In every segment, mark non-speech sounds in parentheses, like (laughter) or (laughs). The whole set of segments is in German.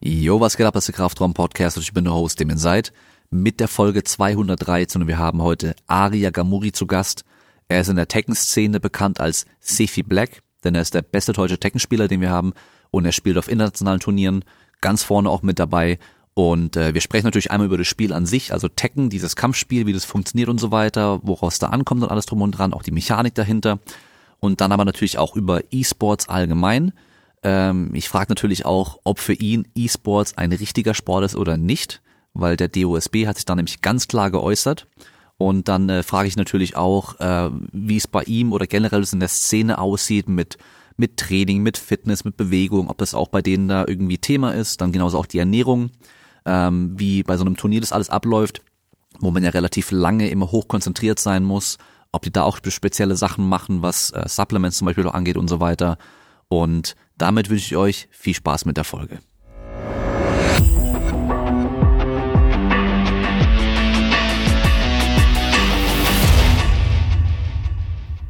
Jo, was geht ab, das ist der Kraftraum Podcast und ich bin der Host, dem ihr seid, mit der Folge 213 und wir haben heute Aria Gamuri zu Gast. Er ist in der Tekken-Szene bekannt als Sefi Black, denn er ist der beste deutsche Tekken-Spieler, den wir haben. Und er spielt auf internationalen Turnieren, ganz vorne auch mit dabei. Und äh, wir sprechen natürlich einmal über das Spiel an sich, also Tekken, dieses Kampfspiel, wie das funktioniert und so weiter, woraus da ankommt und alles drum und dran, auch die Mechanik dahinter. Und dann aber natürlich auch über E-Sports allgemein ähm, ich frage natürlich auch, ob für ihn E-Sports ein richtiger Sport ist oder nicht, weil der DOSB hat sich da nämlich ganz klar geäußert. Und dann äh, frage ich natürlich auch, äh, wie es bei ihm oder generell in der Szene aussieht mit mit Training, mit Fitness, mit Bewegung, ob das auch bei denen da irgendwie Thema ist. Dann genauso auch die Ernährung, ähm, wie bei so einem Turnier das alles abläuft, wo man ja relativ lange immer hoch konzentriert sein muss, ob die da auch spezielle Sachen machen, was äh, Supplements zum Beispiel auch angeht und so weiter. Und damit wünsche ich euch viel Spaß mit der Folge.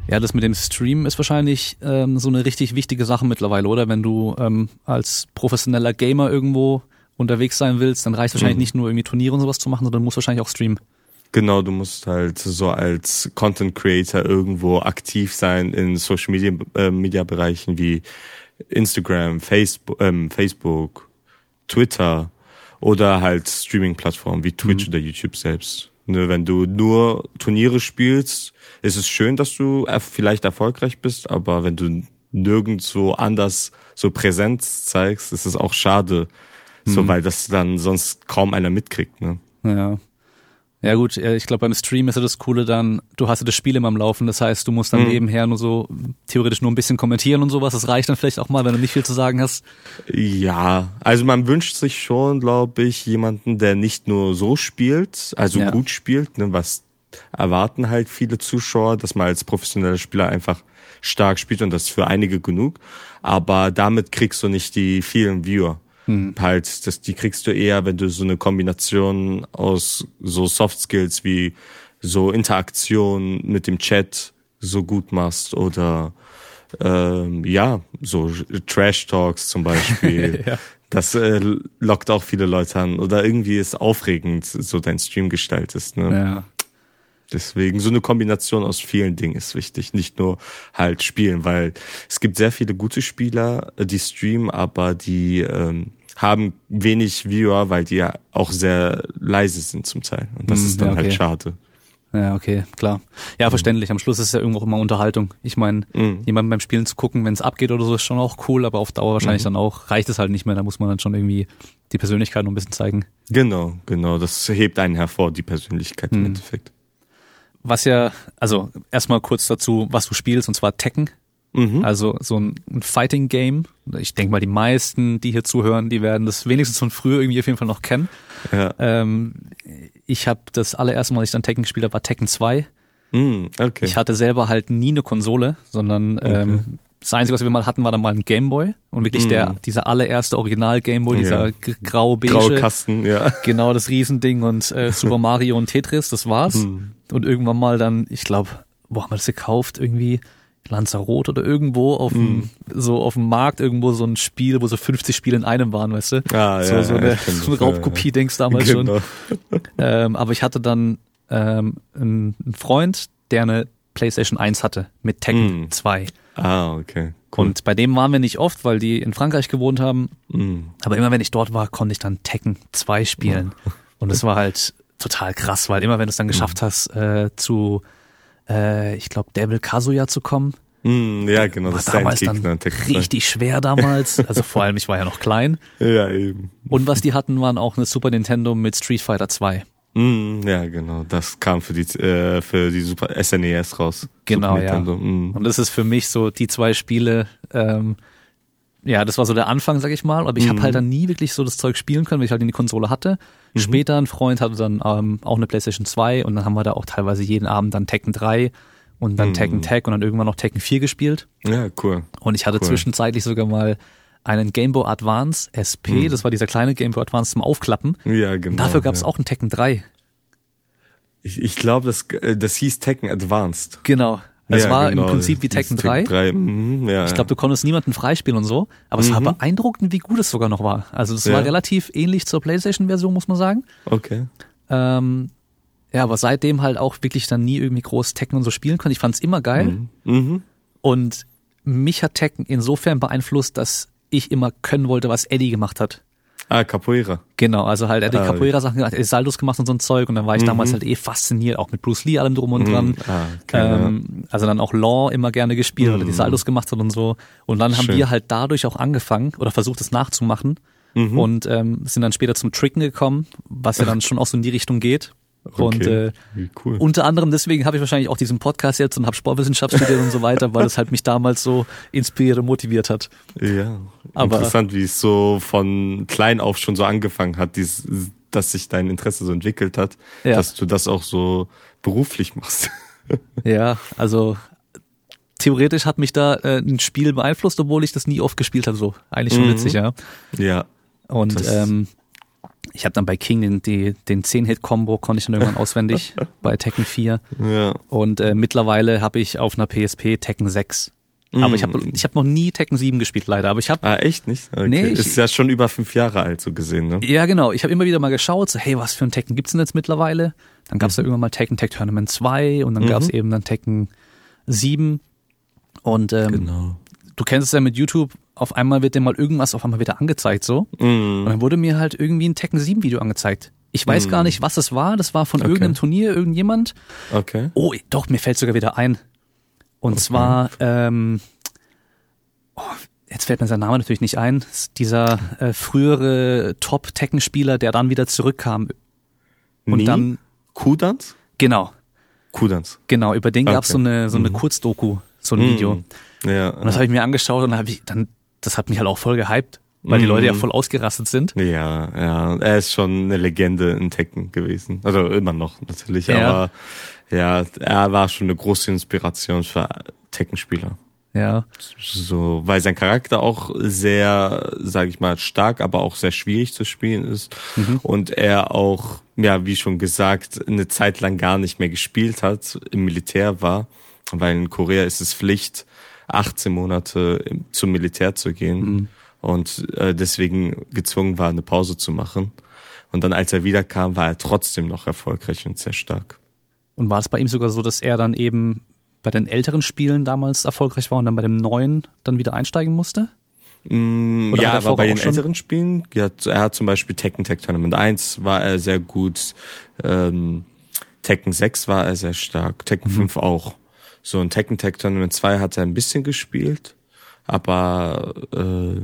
Ja, das mit dem Stream ist wahrscheinlich ähm, so eine richtig wichtige Sache mittlerweile, oder? Wenn du ähm, als professioneller Gamer irgendwo unterwegs sein willst, dann reicht wahrscheinlich mhm. nicht nur irgendwie Turniere und sowas zu machen, sondern du musst wahrscheinlich auch streamen. Genau, du musst halt so als Content Creator irgendwo aktiv sein in Social Media, äh, Media Bereichen wie Instagram, Facebook, ähm, Facebook, Twitter oder halt Streaming-Plattformen wie Twitch mhm. oder YouTube selbst. Ne, wenn du nur Turniere spielst, ist es schön, dass du vielleicht erfolgreich bist, aber wenn du nirgendwo anders so Präsenz zeigst, ist es auch schade, mhm. so weil das dann sonst kaum einer mitkriegt. Ne? Ja. Ja gut, ich glaube beim Stream ist ja das Coole dann, du hast ja das Spiel immer am Laufen, das heißt, du musst dann mhm. nebenher nur so theoretisch nur ein bisschen kommentieren und sowas, das reicht dann vielleicht auch mal, wenn du nicht viel zu sagen hast. Ja, also man wünscht sich schon, glaube ich, jemanden, der nicht nur so spielt, also ja. gut spielt, ne, was erwarten halt viele Zuschauer, dass man als professioneller Spieler einfach stark spielt und das ist für einige genug, aber damit kriegst du nicht die vielen Viewer. Mhm. Halt, das, die kriegst du eher, wenn du so eine Kombination aus so Soft Skills wie so Interaktion mit dem Chat so gut machst oder ähm, ja, so Trash Talks zum Beispiel. (laughs) ja. Das äh, lockt auch viele Leute an. Oder irgendwie ist aufregend, so dein Stream gestaltest. Ne? Ja. Deswegen so eine Kombination aus vielen Dingen ist wichtig, nicht nur halt spielen, weil es gibt sehr viele gute Spieler, die streamen, aber die ähm, haben wenig Viewer, weil die ja auch sehr leise sind zum Teil. Und das mm, ist dann ja, halt okay. halt schade. Ja, okay, klar. Ja, verständlich. Am Schluss ist ja irgendwo immer Unterhaltung. Ich meine, mhm. jemanden beim Spielen zu gucken, wenn es abgeht oder so, ist schon auch cool, aber auf Dauer wahrscheinlich mhm. dann auch reicht es halt nicht mehr. Da muss man dann schon irgendwie die Persönlichkeit noch ein bisschen zeigen. Genau, genau. Das hebt einen hervor, die Persönlichkeit mhm. im Endeffekt. Was ja, also erstmal kurz dazu, was du spielst, und zwar Tekken. Mhm. Also so ein, ein Fighting Game. Ich denke mal, die meisten, die hier zuhören, die werden das wenigstens von früher irgendwie auf jeden Fall noch kennen. Ja. Ähm, ich habe das allererste Mal, als ich dann Tekken gespielt habe, war Tekken 2. Mhm, okay. Ich hatte selber halt nie eine Konsole, sondern okay. ähm, das Einzige, was wir mal hatten, war dann mal ein Gameboy und wirklich mm. der dieser allererste Original Gameboy, dieser ja. grau-beige, graue Kasten, ja. (laughs) Genau, das Riesending und äh, Super Mario und Tetris, das war's. Mm. Und irgendwann mal dann, ich glaube, wo haben wir das gekauft? Irgendwie Lanzarote oder irgendwo auf dem, mm. so auf dem Markt irgendwo so ein Spiel, wo so 50 Spiele in einem waren, weißt du? Ah, so, ja, so eine, so eine Raubkopie, denkst du damals genau. schon. (laughs) Ähm, aber ich hatte dann ähm, einen Freund, der eine PlayStation 1 hatte mit Tekken mm. 2. Ah, okay. Cool. Und bei dem waren wir nicht oft, weil die in Frankreich gewohnt haben. Mm. Aber immer wenn ich dort war, konnte ich dann Tekken 2 spielen. Oh. Und es war halt total krass, weil immer wenn du es dann geschafft hast, äh, zu äh, ich glaube, Devil Kazuya zu kommen. Mm, ja, genau, das war damals dann richtig schwer damals. Also vor allem, ich war ja noch klein. (laughs) Ja, eben. Und was die hatten, waren auch eine Super Nintendo mit Street Fighter 2. Mm, ja, genau. Das kam für die äh, für die Super SNES raus. Genau, ja. Mm. Und das ist für mich so die zwei Spiele. Ähm, ja, das war so der Anfang, sag ich mal. Aber ich mhm. habe halt dann nie wirklich so das Zeug spielen können, weil ich halt die Konsole hatte. Mhm. Später ein Freund hatte dann ähm, auch eine PlayStation 2 und dann haben wir da auch teilweise jeden Abend dann Tekken 3 und dann mhm. Tekken Tag und dann irgendwann noch Tekken 4 gespielt. Ja, cool. Und ich hatte cool. zwischenzeitlich sogar mal einen Game Boy Advance SP, mhm. das war dieser kleine Game Boy Advance zum Aufklappen. Ja, genau. Und dafür gab es ja. auch einen Tekken 3. Ich, ich glaube, das, äh, das hieß Tekken Advanced. Genau. Es ja, war genau. im Prinzip wie Tekken 3. 3. Mhm, ja, ich glaube, du konntest niemanden freispielen und so, aber mhm. es war mhm. beeindruckend, wie gut es sogar noch war. Also es ja. war relativ ähnlich zur PlayStation-Version, muss man sagen. Okay. Ähm, ja, aber seitdem halt auch wirklich dann nie irgendwie groß Tekken und so spielen konnte. Ich fand es immer geil. Mhm. Mhm. Und mich hat Tekken insofern beeinflusst, dass ich immer können wollte, was Eddie gemacht hat. Ah, Capoeira. Genau, also halt, er hat die ah, Capoeira-Sachen gemacht, er hat Saldos gemacht und so ein Zeug und dann war ich mhm. damals halt eh fasziniert, auch mit Bruce Lee allem drum und mhm. dran. Ah, ähm, also dann auch Law immer gerne gespielt, mhm. weil er die Saldos gemacht hat und so. Und dann Schön. haben wir halt dadurch auch angefangen oder versucht es nachzumachen mhm. und ähm, sind dann später zum Tricken gekommen, was ja dann schon auch so in die Richtung geht. Okay. Und äh, cool. unter anderem deswegen habe ich wahrscheinlich auch diesen Podcast jetzt und habe Sportwissenschaft studiert und so weiter, weil es halt mich damals so inspiriert und motiviert hat. Ja, Aber, interessant, wie es so von klein auf schon so angefangen hat, dies, dass sich dein Interesse so entwickelt hat, ja. dass du das auch so beruflich machst. (laughs) Ja, also theoretisch hat mich da äh, ein Spiel beeinflusst, obwohl ich das nie oft gespielt habe. So eigentlich schon mhm. witzig, ja. Ja. Und ähm, ich habe dann bei King den, die, den 10-Hit-Combo konnte ich dann irgendwann auswendig (laughs) bei Tekken 4. Ja. Und äh, mittlerweile habe ich auf einer PSP Tekken 6. Mm. Aber ich habe ich hab noch nie Tekken 7 gespielt, leider. Aber ich habe. Ah, echt nicht? Okay. Nee, ich, ist ja schon über fünf Jahre alt, so gesehen, ne? Ja, genau. Ich habe immer wieder mal geschaut, so, hey, was für ein Tekken gibt's denn jetzt mittlerweile? Dann gab's mhm. da irgendwann mal Tekken Tech Tournament 2 und dann mhm. gab's eben dann Tekken 7. Und ähm, genau. Du kennst es ja mit YouTube, auf einmal wird dir mal irgendwas auf einmal wieder angezeigt so. Mm. Und dann wurde mir halt irgendwie ein Tekken 7 Video angezeigt. Ich weiß mm. gar nicht, was es war. Das war von okay. irgendeinem Turnier, irgendjemand. Okay. Oh, doch, mir fällt sogar wieder ein. Und okay. zwar, ähm, oh, jetzt fällt mir sein Name natürlich nicht ein. Dieser äh, frühere Top-Tekken-Spieler, der dann wieder zurückkam. Und Nie? dann. Kudans? Genau. Kudans. Genau, über den okay. gab's so eine, so eine mhm. Kurzdoku, so ein mhm. Video. Ja. Und das habe ich mir angeschaut und habe ich, dann das hat mich halt auch voll gehypt, weil die Leute ja mhm. voll ausgerastet sind. Ja, ja, er ist schon eine Legende in Tekken gewesen. Also immer noch natürlich, ja. aber ja, er war schon eine große Inspiration für Tekken-Spieler. Ja. So, weil sein Charakter auch sehr, sage ich mal, stark, aber auch sehr schwierig zu spielen ist mhm. und er auch, ja, wie schon gesagt, eine Zeit lang gar nicht mehr gespielt hat, im Militär war, weil in Korea ist es Pflicht, 18 Monate zum Militär zu gehen mhm. und äh, deswegen gezwungen war, eine Pause zu machen. Und dann, als er wiederkam, war er trotzdem noch erfolgreich und sehr stark. Und war es bei ihm sogar so, dass er dann eben bei den älteren Spielen damals erfolgreich war und dann bei dem neuen dann wieder einsteigen musste? Mm, ja, aber bei den älteren Spielen, ja, er hat zum Beispiel Tekken Tech Tournament 1 war er sehr gut, ähm, Tekken 6 war er sehr stark, Tekken mhm. 5 auch. So ein Tekken Tag Tournament 2 hat er ein bisschen gespielt, aber äh,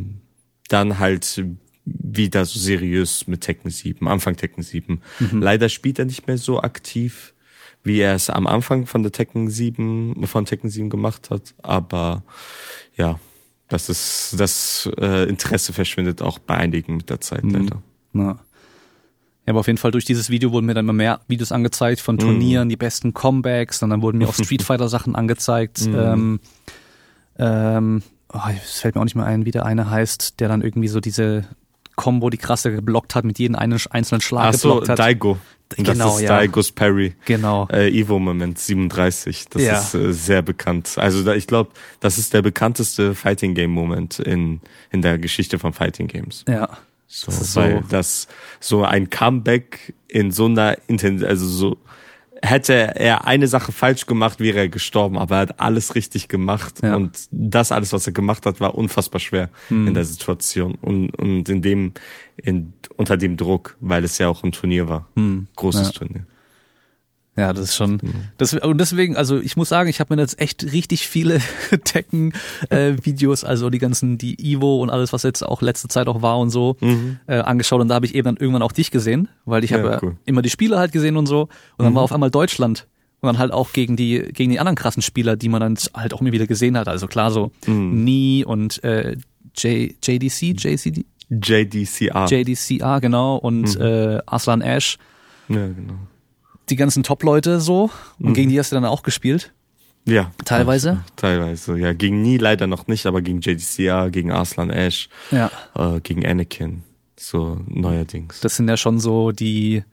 dann halt wieder so seriös mit Tekken 7, Anfang Tekken 7. Mhm. Leider spielt er nicht mehr so aktiv, wie er es am Anfang von der Tekken 7, von Tekken 7 gemacht hat, aber ja, das ist, das äh, Interesse verschwindet auch bei einigen mit der Zeit mhm. leider. Na. Ja, aber auf jeden Fall durch dieses Video wurden mir dann immer mehr Videos angezeigt von Turnieren, mm. die besten Comebacks, und dann wurden mir auch (laughs) Street Fighter Sachen angezeigt. Mm. Ähm, ähm, oh, es fällt mir auch nicht mehr ein, wie der eine heißt, der dann irgendwie so diese Combo, die krasse geblockt hat, mit jedem einen einzelnen Schlag Ach so, geblockt hat. Daigo. Das genau, ist ja. Daigos Parry. Genau. Äh, Evo Moment 37. Das ja. ist äh, sehr bekannt. Also da, ich glaube, das ist der bekannteste Fighting Game Moment in, in der Geschichte von Fighting Games. Ja. So, das weil so. das so ein Comeback in so einer Intention, also so hätte er eine Sache falsch gemacht, wäre er gestorben, aber er hat alles richtig gemacht ja. und das alles, was er gemacht hat, war unfassbar schwer hm. in der Situation und, und in dem, in, unter dem Druck, weil es ja auch ein Turnier war. Hm. Großes ja. Turnier. Ja, das ist schon. Das, und deswegen, also ich muss sagen, ich habe mir jetzt echt richtig viele (laughs) Tekken-Videos, äh, also die ganzen, die Ivo und alles, was jetzt auch letzte Zeit auch war und so, mhm. äh, angeschaut. Und da habe ich eben dann irgendwann auch dich gesehen, weil ich ja, habe cool. immer die Spiele halt gesehen und so. Und dann mhm. war auf einmal Deutschland. Und dann halt auch gegen die, gegen die anderen krassen Spieler, die man dann halt auch immer wieder gesehen hat. Also klar, so mhm. Nie und äh, J, JDC, JCD? JDCA. JDCA, genau. Und mhm. äh, Aslan Ash. Ja, genau die ganzen Top-Leute so. Und mhm. gegen die hast du dann auch gespielt. Ja. Teilweise? Ja, teilweise, ja. Gegen Nie leider noch nicht, aber gegen JDCA, gegen Arslan Ash, ja. Äh, gegen Anakin. So neuerdings. Das sind ja schon so die,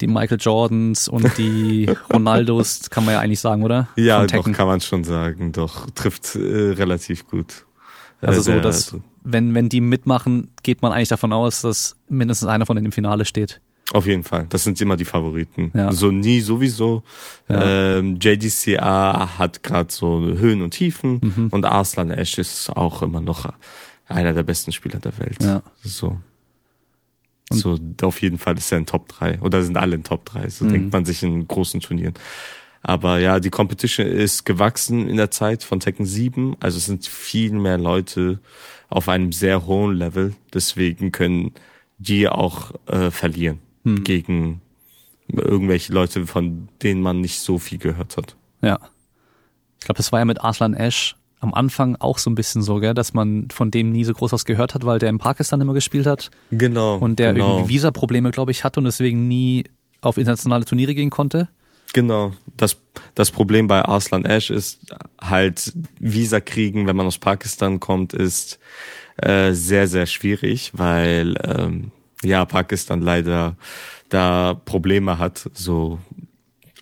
die Michael Jordans und die (laughs) Ronaldos, kann man ja eigentlich sagen, oder? Ja, doch, kann man schon sagen. Doch, trifft äh, relativ gut. Also so, dass wenn, wenn die mitmachen, geht man eigentlich davon aus, dass mindestens einer von denen im Finale steht. Auf jeden Fall. Das sind immer die Favoriten. Ja. So nie sowieso. Ja. Ähm, JDCA hat gerade so Höhen und Tiefen mhm. und Arslan Ash ist auch immer noch einer der besten Spieler der Welt. Ja. So. Und so, auf jeden Fall ist er in Top 3 oder sind alle in Top 3. So mhm. denkt man sich in großen Turnieren. Aber ja, die Competition ist gewachsen in der Zeit von Tekken 7. Also es sind viel mehr Leute auf einem sehr hohen Level. Deswegen können die auch äh, verlieren hm. gegen irgendwelche Leute, von denen man nicht so viel gehört hat. Ja. Ich glaube, das war ja mit Arslan Ash am Anfang auch so ein bisschen so, gell, dass man von dem nie so groß was gehört hat, weil der in Pakistan immer gespielt hat. Genau. Und der genau. irgendwie Visa-Probleme, glaube ich, hatte und deswegen nie auf internationale Turniere gehen konnte. Genau. Das, das Problem bei Arslan Ash ist halt, Visa kriegen, wenn man aus Pakistan kommt, ist äh, sehr, sehr schwierig, weil ähm, ja, Pakistan leider da Probleme hat, so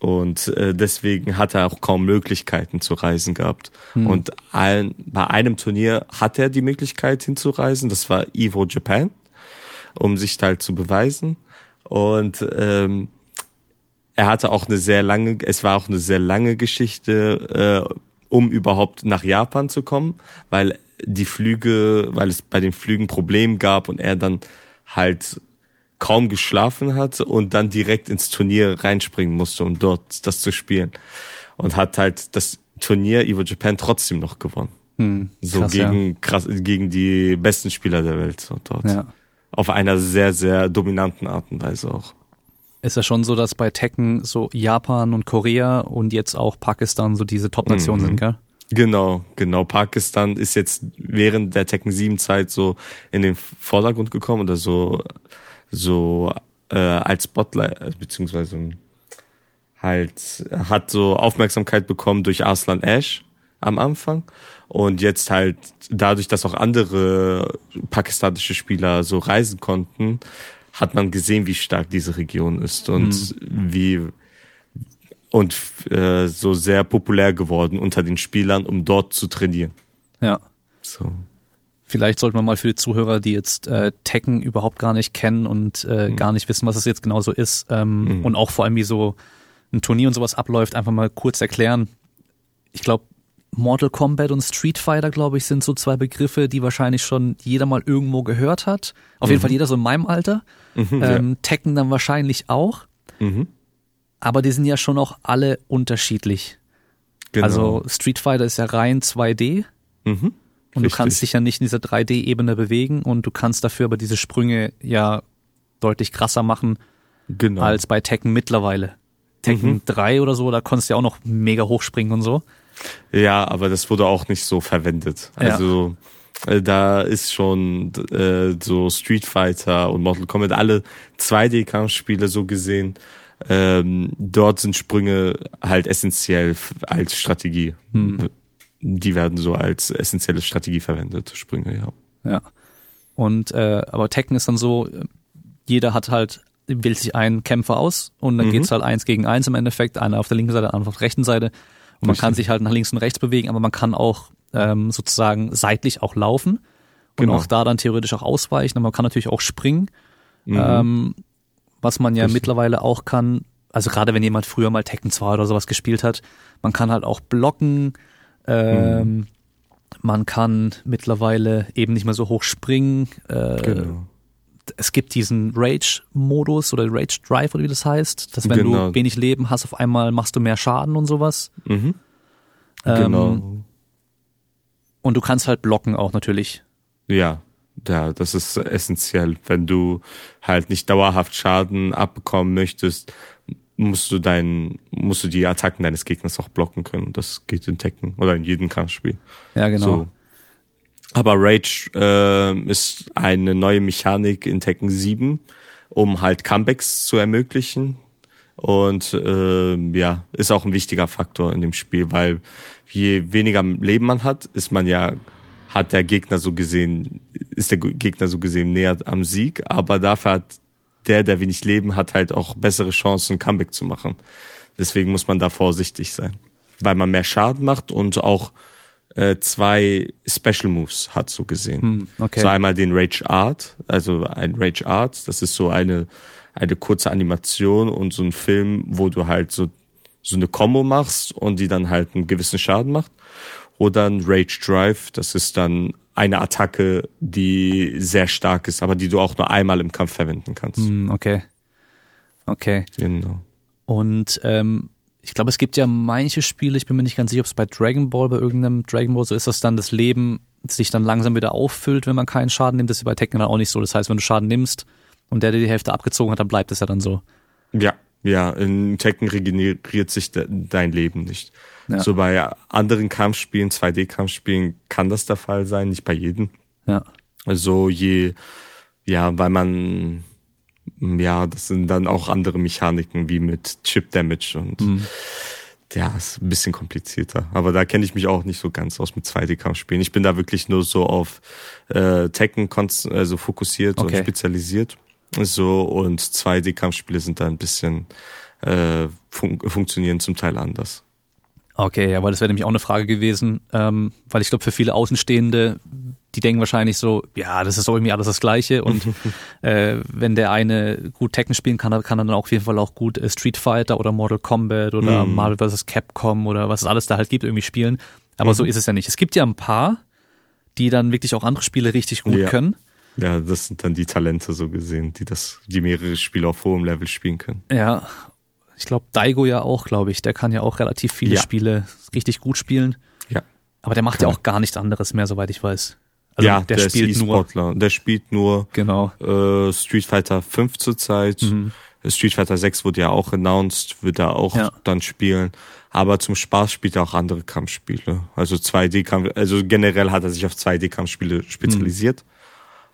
und äh, deswegen hat er auch kaum Möglichkeiten zu reisen gehabt. Hm. Und ein, bei einem Turnier hat er die Möglichkeit hinzureisen, das war Evo Japan, um sich halt zu beweisen. Und ähm, er hatte auch eine sehr lange, es war auch eine sehr lange Geschichte, äh, um überhaupt nach Japan zu kommen, weil die Flüge, weil es bei den Flügen Probleme gab und er dann halt kaum geschlafen hat und dann direkt ins Turnier reinspringen musste, um dort das zu spielen. Und hat halt das Turnier Evo Japan trotzdem noch gewonnen. Hm, so krass, gegen, ja. krass, gegen die besten Spieler der Welt dort. Ja. Auf einer sehr, sehr dominanten Art und Weise auch. Ist ja schon so, dass bei Tekken so Japan und Korea und jetzt auch Pakistan so diese Top-Nationen mhm. sind, gell? Genau, genau. Pakistan ist jetzt während der Tekken 7 Zeit so in den Vordergrund gekommen oder so so äh, als Spotlight, beziehungsweise halt hat so Aufmerksamkeit bekommen durch Arslan Ash am Anfang und jetzt halt dadurch, dass auch andere pakistanische Spieler so reisen konnten, hat man gesehen, wie stark diese Region ist und mhm. wie und äh, so sehr populär geworden unter den Spielern, um dort zu trainieren. Ja. So. Vielleicht sollte man mal für die Zuhörer, die jetzt äh, Tekken überhaupt gar nicht kennen und äh, mhm. gar nicht wissen, was es jetzt genau so ist ähm, mhm. und auch vor allem wie so ein Turnier und sowas abläuft, einfach mal kurz erklären. Ich glaube, Mortal Kombat und Street Fighter, glaube ich, sind so zwei Begriffe, die wahrscheinlich schon jeder mal irgendwo gehört hat. Auf mhm. jeden Fall jeder so in meinem Alter. Mhm, ähm, ja. Tekken dann wahrscheinlich auch. Aber die sind ja schon auch alle unterschiedlich. Genau. Also Street Fighter ist ja rein 2D. Mhm. Und Richtig. du kannst dich ja nicht in dieser 3D-Ebene bewegen und du kannst dafür aber diese Sprünge ja deutlich krasser machen genau. als bei Tekken mittlerweile. Tekken mhm. 3 oder so, da konntest du ja auch noch mega hochspringen und so. Ja, aber das wurde auch nicht so verwendet. Also ja. äh, da ist schon äh, so Street Fighter und Mortal Kombat alle 2D-Kampfspiele so gesehen. Ähm, dort sind Sprünge halt essentiell als Strategie. Hm die werden so als essentielle Strategie verwendet, Sprünge, ja. Ja. Und äh, aber Tekken ist dann so, jeder hat halt, wählt sich einen Kämpfer aus und dann mhm. geht's halt eins gegen eins im Endeffekt, einer auf der linken Seite, einer auf der rechten Seite. Und man kann sich halt nach links und rechts bewegen, aber man kann auch ähm, sozusagen seitlich auch laufen und genau. auch da dann theoretisch auch ausweichen. Und man kann natürlich auch springen, mhm. ähm, was man ja Richtig. mittlerweile auch kann. Also gerade wenn jemand früher mal Tekken 2 oder sowas gespielt hat, man kann halt auch blocken, ähm, mhm. Man kann mittlerweile eben nicht mehr so hoch springen. Äh, genau. Es gibt diesen Rage-Modus oder Rage-Drive oder wie das heißt, dass wenn genau. du wenig Leben hast, auf einmal machst du mehr Schaden und sowas. Mhm. Ähm, genau. Und du kannst halt blocken auch natürlich. Ja, ja, das ist essentiell. Wenn du halt nicht dauerhaft Schaden abbekommen möchtest, musst du deinen, musst du die Attacken deines Gegners auch blocken können. Das geht in Tekken oder in jedem Kampfspiel. Ja, genau. So. Aber Rage äh, ist eine neue Mechanik in Tekken 7, um halt Comebacks zu ermöglichen. Und äh, ja, ist auch ein wichtiger Faktor in dem Spiel, weil je weniger Leben man hat, ist man ja, hat der Gegner so gesehen, ist der Gegner so gesehen näher am Sieg, aber dafür hat der, der wenig Leben hat, halt auch bessere Chancen, Comeback zu machen. Deswegen muss man da vorsichtig sein. Weil man mehr Schaden macht und auch äh, zwei Special Moves hat, so gesehen. Hm, okay. So einmal den Rage Art, also ein Rage Art, das ist so eine, eine kurze Animation und so ein Film, wo du halt so, so eine Combo machst und die dann halt einen gewissen Schaden macht. Oder ein Rage Drive, das ist dann eine Attacke, die sehr stark ist, aber die du auch nur einmal im Kampf verwenden kannst. Hm, okay. Okay. Genau. Und ähm, ich glaube, es gibt ja manche Spiele, ich bin mir nicht ganz sicher, ob es bei Dragon Ball, bei irgendeinem Dragon Ball so ist, dass dann das Leben sich dann langsam wieder auffüllt, wenn man keinen Schaden nimmt. Das ist bei Tekken dann auch nicht so. Das heißt, wenn du Schaden nimmst und der dir die Hälfte abgezogen hat, dann bleibt es ja dann so. Ja, ja, in Tekken regeneriert sich de dein Leben nicht. Ja. So bei anderen Kampfspielen, 2D-Kampfspielen kann das der Fall sein, nicht bei jedem. Ja. Also je, ja, weil man ja, das sind dann auch andere Mechaniken wie mit Chip Damage und mhm. ja, ist ein bisschen komplizierter. Aber da kenne ich mich auch nicht so ganz aus mit 2D-Kampfspielen. Ich bin da wirklich nur so auf äh, Tekken also fokussiert okay. und spezialisiert. So und 2D-Kampfspiele sind da ein bisschen äh, fun funktionieren zum Teil anders. Okay, ja, weil das wäre nämlich auch eine Frage gewesen, ähm, weil ich glaube, für viele Außenstehende die denken wahrscheinlich so, ja, das ist irgendwie alles das Gleiche. Und (laughs) äh, wenn der eine gut Tekken spielen kann, kann er dann auf jeden Fall auch gut äh, Street Fighter oder Mortal Kombat oder mm. Marvel vs. Capcom oder was es alles da halt gibt, irgendwie spielen. Aber mhm. so ist es ja nicht. Es gibt ja ein paar, die dann wirklich auch andere Spiele richtig gut ja. können. Ja, das sind dann die Talente so gesehen, die das, die mehrere Spiele auf hohem Level spielen können. Ja. Ich glaube, Daigo ja auch, glaube ich. Der kann ja auch relativ viele ja. Spiele richtig gut spielen. Ja. Aber der macht ja auch gar nichts anderes mehr, soweit ich weiß. Also ja, der, der spielt nur. Der spielt nur genau. äh, Street Fighter 5 zurzeit. Mhm. Street Fighter 6 wurde ja auch announced, wird er auch ja. dann spielen. Aber zum Spaß spielt er auch andere Kampfspiele. Also 2D-Kampf, also generell hat er sich auf 2D-Kampfspiele spezialisiert. Mhm.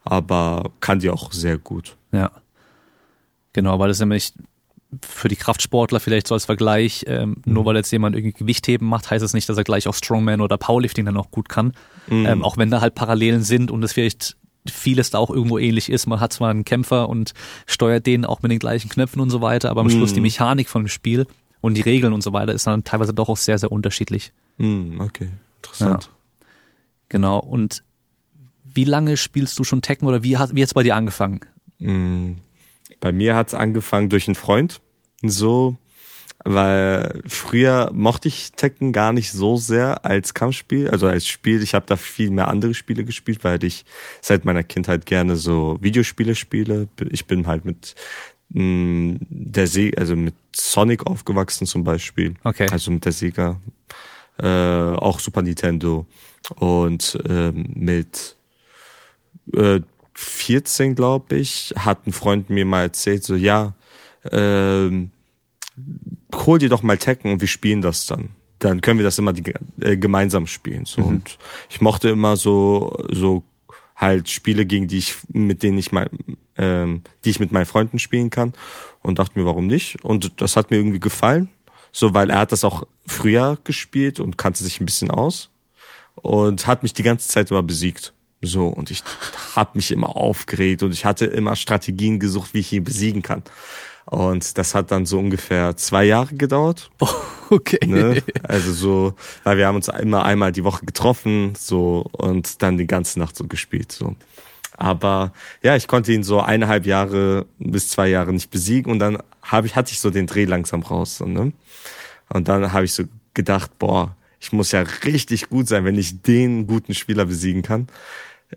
Aber kann die auch sehr gut. Ja. Genau, weil das nämlich für die Kraftsportler vielleicht so als Vergleich, ähm, mhm. nur weil jetzt jemand irgendwie Gewichtheben macht, heißt es das nicht, dass er gleich auch Strongman oder Powerlifting dann auch gut kann. Mhm. Ähm, auch wenn da halt Parallelen sind und es vielleicht vieles da auch irgendwo ähnlich ist. Man hat zwar einen Kämpfer und steuert den auch mit den gleichen Knöpfen und so weiter, aber am mhm. Schluss die Mechanik von dem Spiel und die Regeln und so weiter ist dann teilweise doch auch sehr, sehr unterschiedlich. Mhm, okay, interessant. Ja. Genau. Und wie lange spielst du schon Tekken oder wie hat wie hat's bei dir angefangen? Bei mir hat's angefangen durch einen Freund. So, weil früher mochte ich Tekken gar nicht so sehr als Kampfspiel, also als Spiel. Ich habe da viel mehr andere Spiele gespielt, weil ich seit meiner Kindheit gerne so Videospiele spiele. Ich bin halt mit mh, mm, der Se also mit Sonic aufgewachsen zum Beispiel. Okay. Also mit der Sega. Äh, auch Super Nintendo. Und äh, mit äh, 14, glaube ich, hat ein Freund mir mal erzählt, so ja, ähm, hol dir doch mal Tekken und wir spielen das dann. Dann können wir das immer die, äh, gemeinsam spielen. So. Mhm. Und ich mochte immer so, so halt Spiele, gegen die ich, mit denen ich mal, ähm, die ich mit meinen Freunden spielen kann. Und dachte mir, warum nicht? Und das hat mir irgendwie gefallen. So, weil er hat das auch früher gespielt und kannte sich ein bisschen aus. Und hat mich die ganze Zeit immer besiegt. So, und ich habe mich immer aufgeregt und ich hatte immer Strategien gesucht, wie ich ihn besiegen kann. Und das hat dann so ungefähr zwei Jahre gedauert. Oh, (laughs) okay. Ne? Also so, weil wir haben uns immer einmal die Woche getroffen, so und dann die ganze Nacht so gespielt. So. Aber ja, ich konnte ihn so eineinhalb Jahre bis zwei Jahre nicht besiegen und dann habe ich, hatte ich so den Dreh langsam raus. So, ne? Und dann habe ich so gedacht, boah, ich muss ja richtig gut sein, wenn ich den guten Spieler besiegen kann.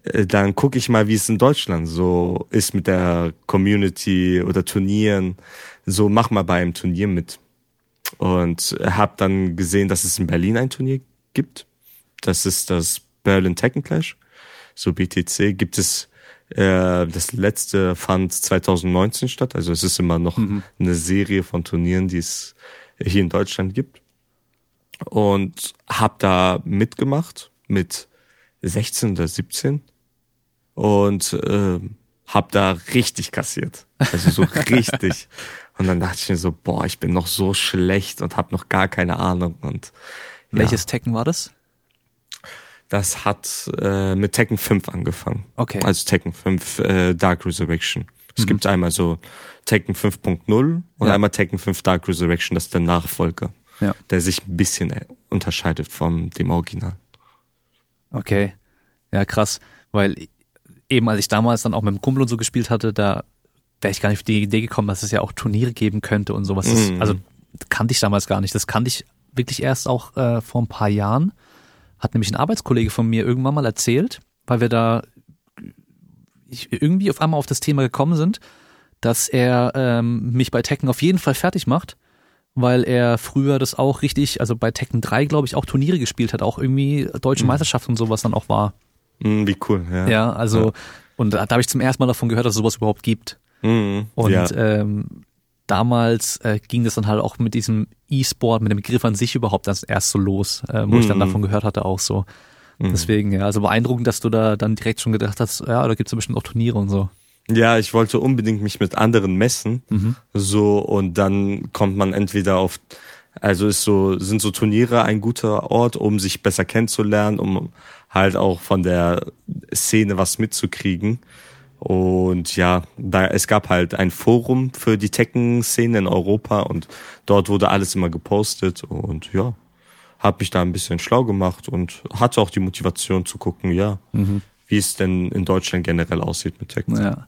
Äh, dann gucke ich mal, wie es in Deutschland so ist mit der Community oder Turnieren. So mach mal bei einem Turnier mit. Und habe dann gesehen, dass es in Berlin ein Turnier gibt. Das ist das Berlin Tekken Clash. So BTC gibt es äh, das letzte fand 2019 statt. Also es ist immer noch mhm. eine Serie von Turnieren, die es hier in Deutschland gibt. Und habe da mitgemacht mit 16 oder 17 und äh, hab da richtig kassiert. Also so (laughs) richtig. Und dann dachte ich mir so, boah, ich bin noch so schlecht und hab noch gar keine Ahnung. Und ja. welches Tekken war das? Das hat äh, mit Tekken 5 angefangen. Okay. Also Tekken 5 äh, Dark Resurrection. Es mhm. gibt einmal so Tekken 5.0 und ja. einmal Tekken 5 Dark Resurrection, das ist der Nachfolger, ja. der sich ein bisschen äh, unterscheidet von dem Original. Okay, ja krass, weil eben als ich damals dann auch mit dem Kumpel und so gespielt hatte, da wäre ich gar nicht auf die Idee gekommen, dass es ja auch Turniere geben könnte und sowas. Mhm. also kannte ich damals gar nicht. Das kannte ich wirklich erst auch äh, vor ein paar Jahren. Hat nämlich ein Arbeitskollege von mir irgendwann mal erzählt, weil wir da ich irgendwie auf einmal auf das Thema gekommen sind, dass er ähm, mich bei Tekken auf jeden Fall fertig macht, weil er früher das auch richtig, also bei Tekken 3, glaube ich, auch Turniere gespielt hat, auch irgendwie deutsche mhm. Meisterschaft und sowas dann auch war. Mhm, wie cool, ja. Ja, also, ja. und da, da habe ich zum ersten Mal davon gehört, dass es sowas überhaupt gibt. Mhm, und ja. ähm, damals äh, ging das dann halt auch mit diesem E-Sport, mit dem Begriff an sich überhaupt erst so los, äh, wo ich dann mhm. davon gehört hatte auch so. Mhm. Deswegen, ja, also beeindruckend, dass du da dann direkt schon gedacht hast, ja, da gibt es bestimmt auch Turniere und so. Ja, ich wollte unbedingt mich mit anderen messen, mhm. so und dann kommt man entweder auf, also ist so sind so Turniere ein guter Ort, um sich besser kennenzulernen, um halt auch von der Szene was mitzukriegen. Und ja, da es gab halt ein Forum für die Tekken-Szene in Europa und dort wurde alles immer gepostet und ja, habe mich da ein bisschen schlau gemacht und hatte auch die Motivation zu gucken, ja, mhm. wie es denn in Deutschland generell aussieht mit Tekken. Ja.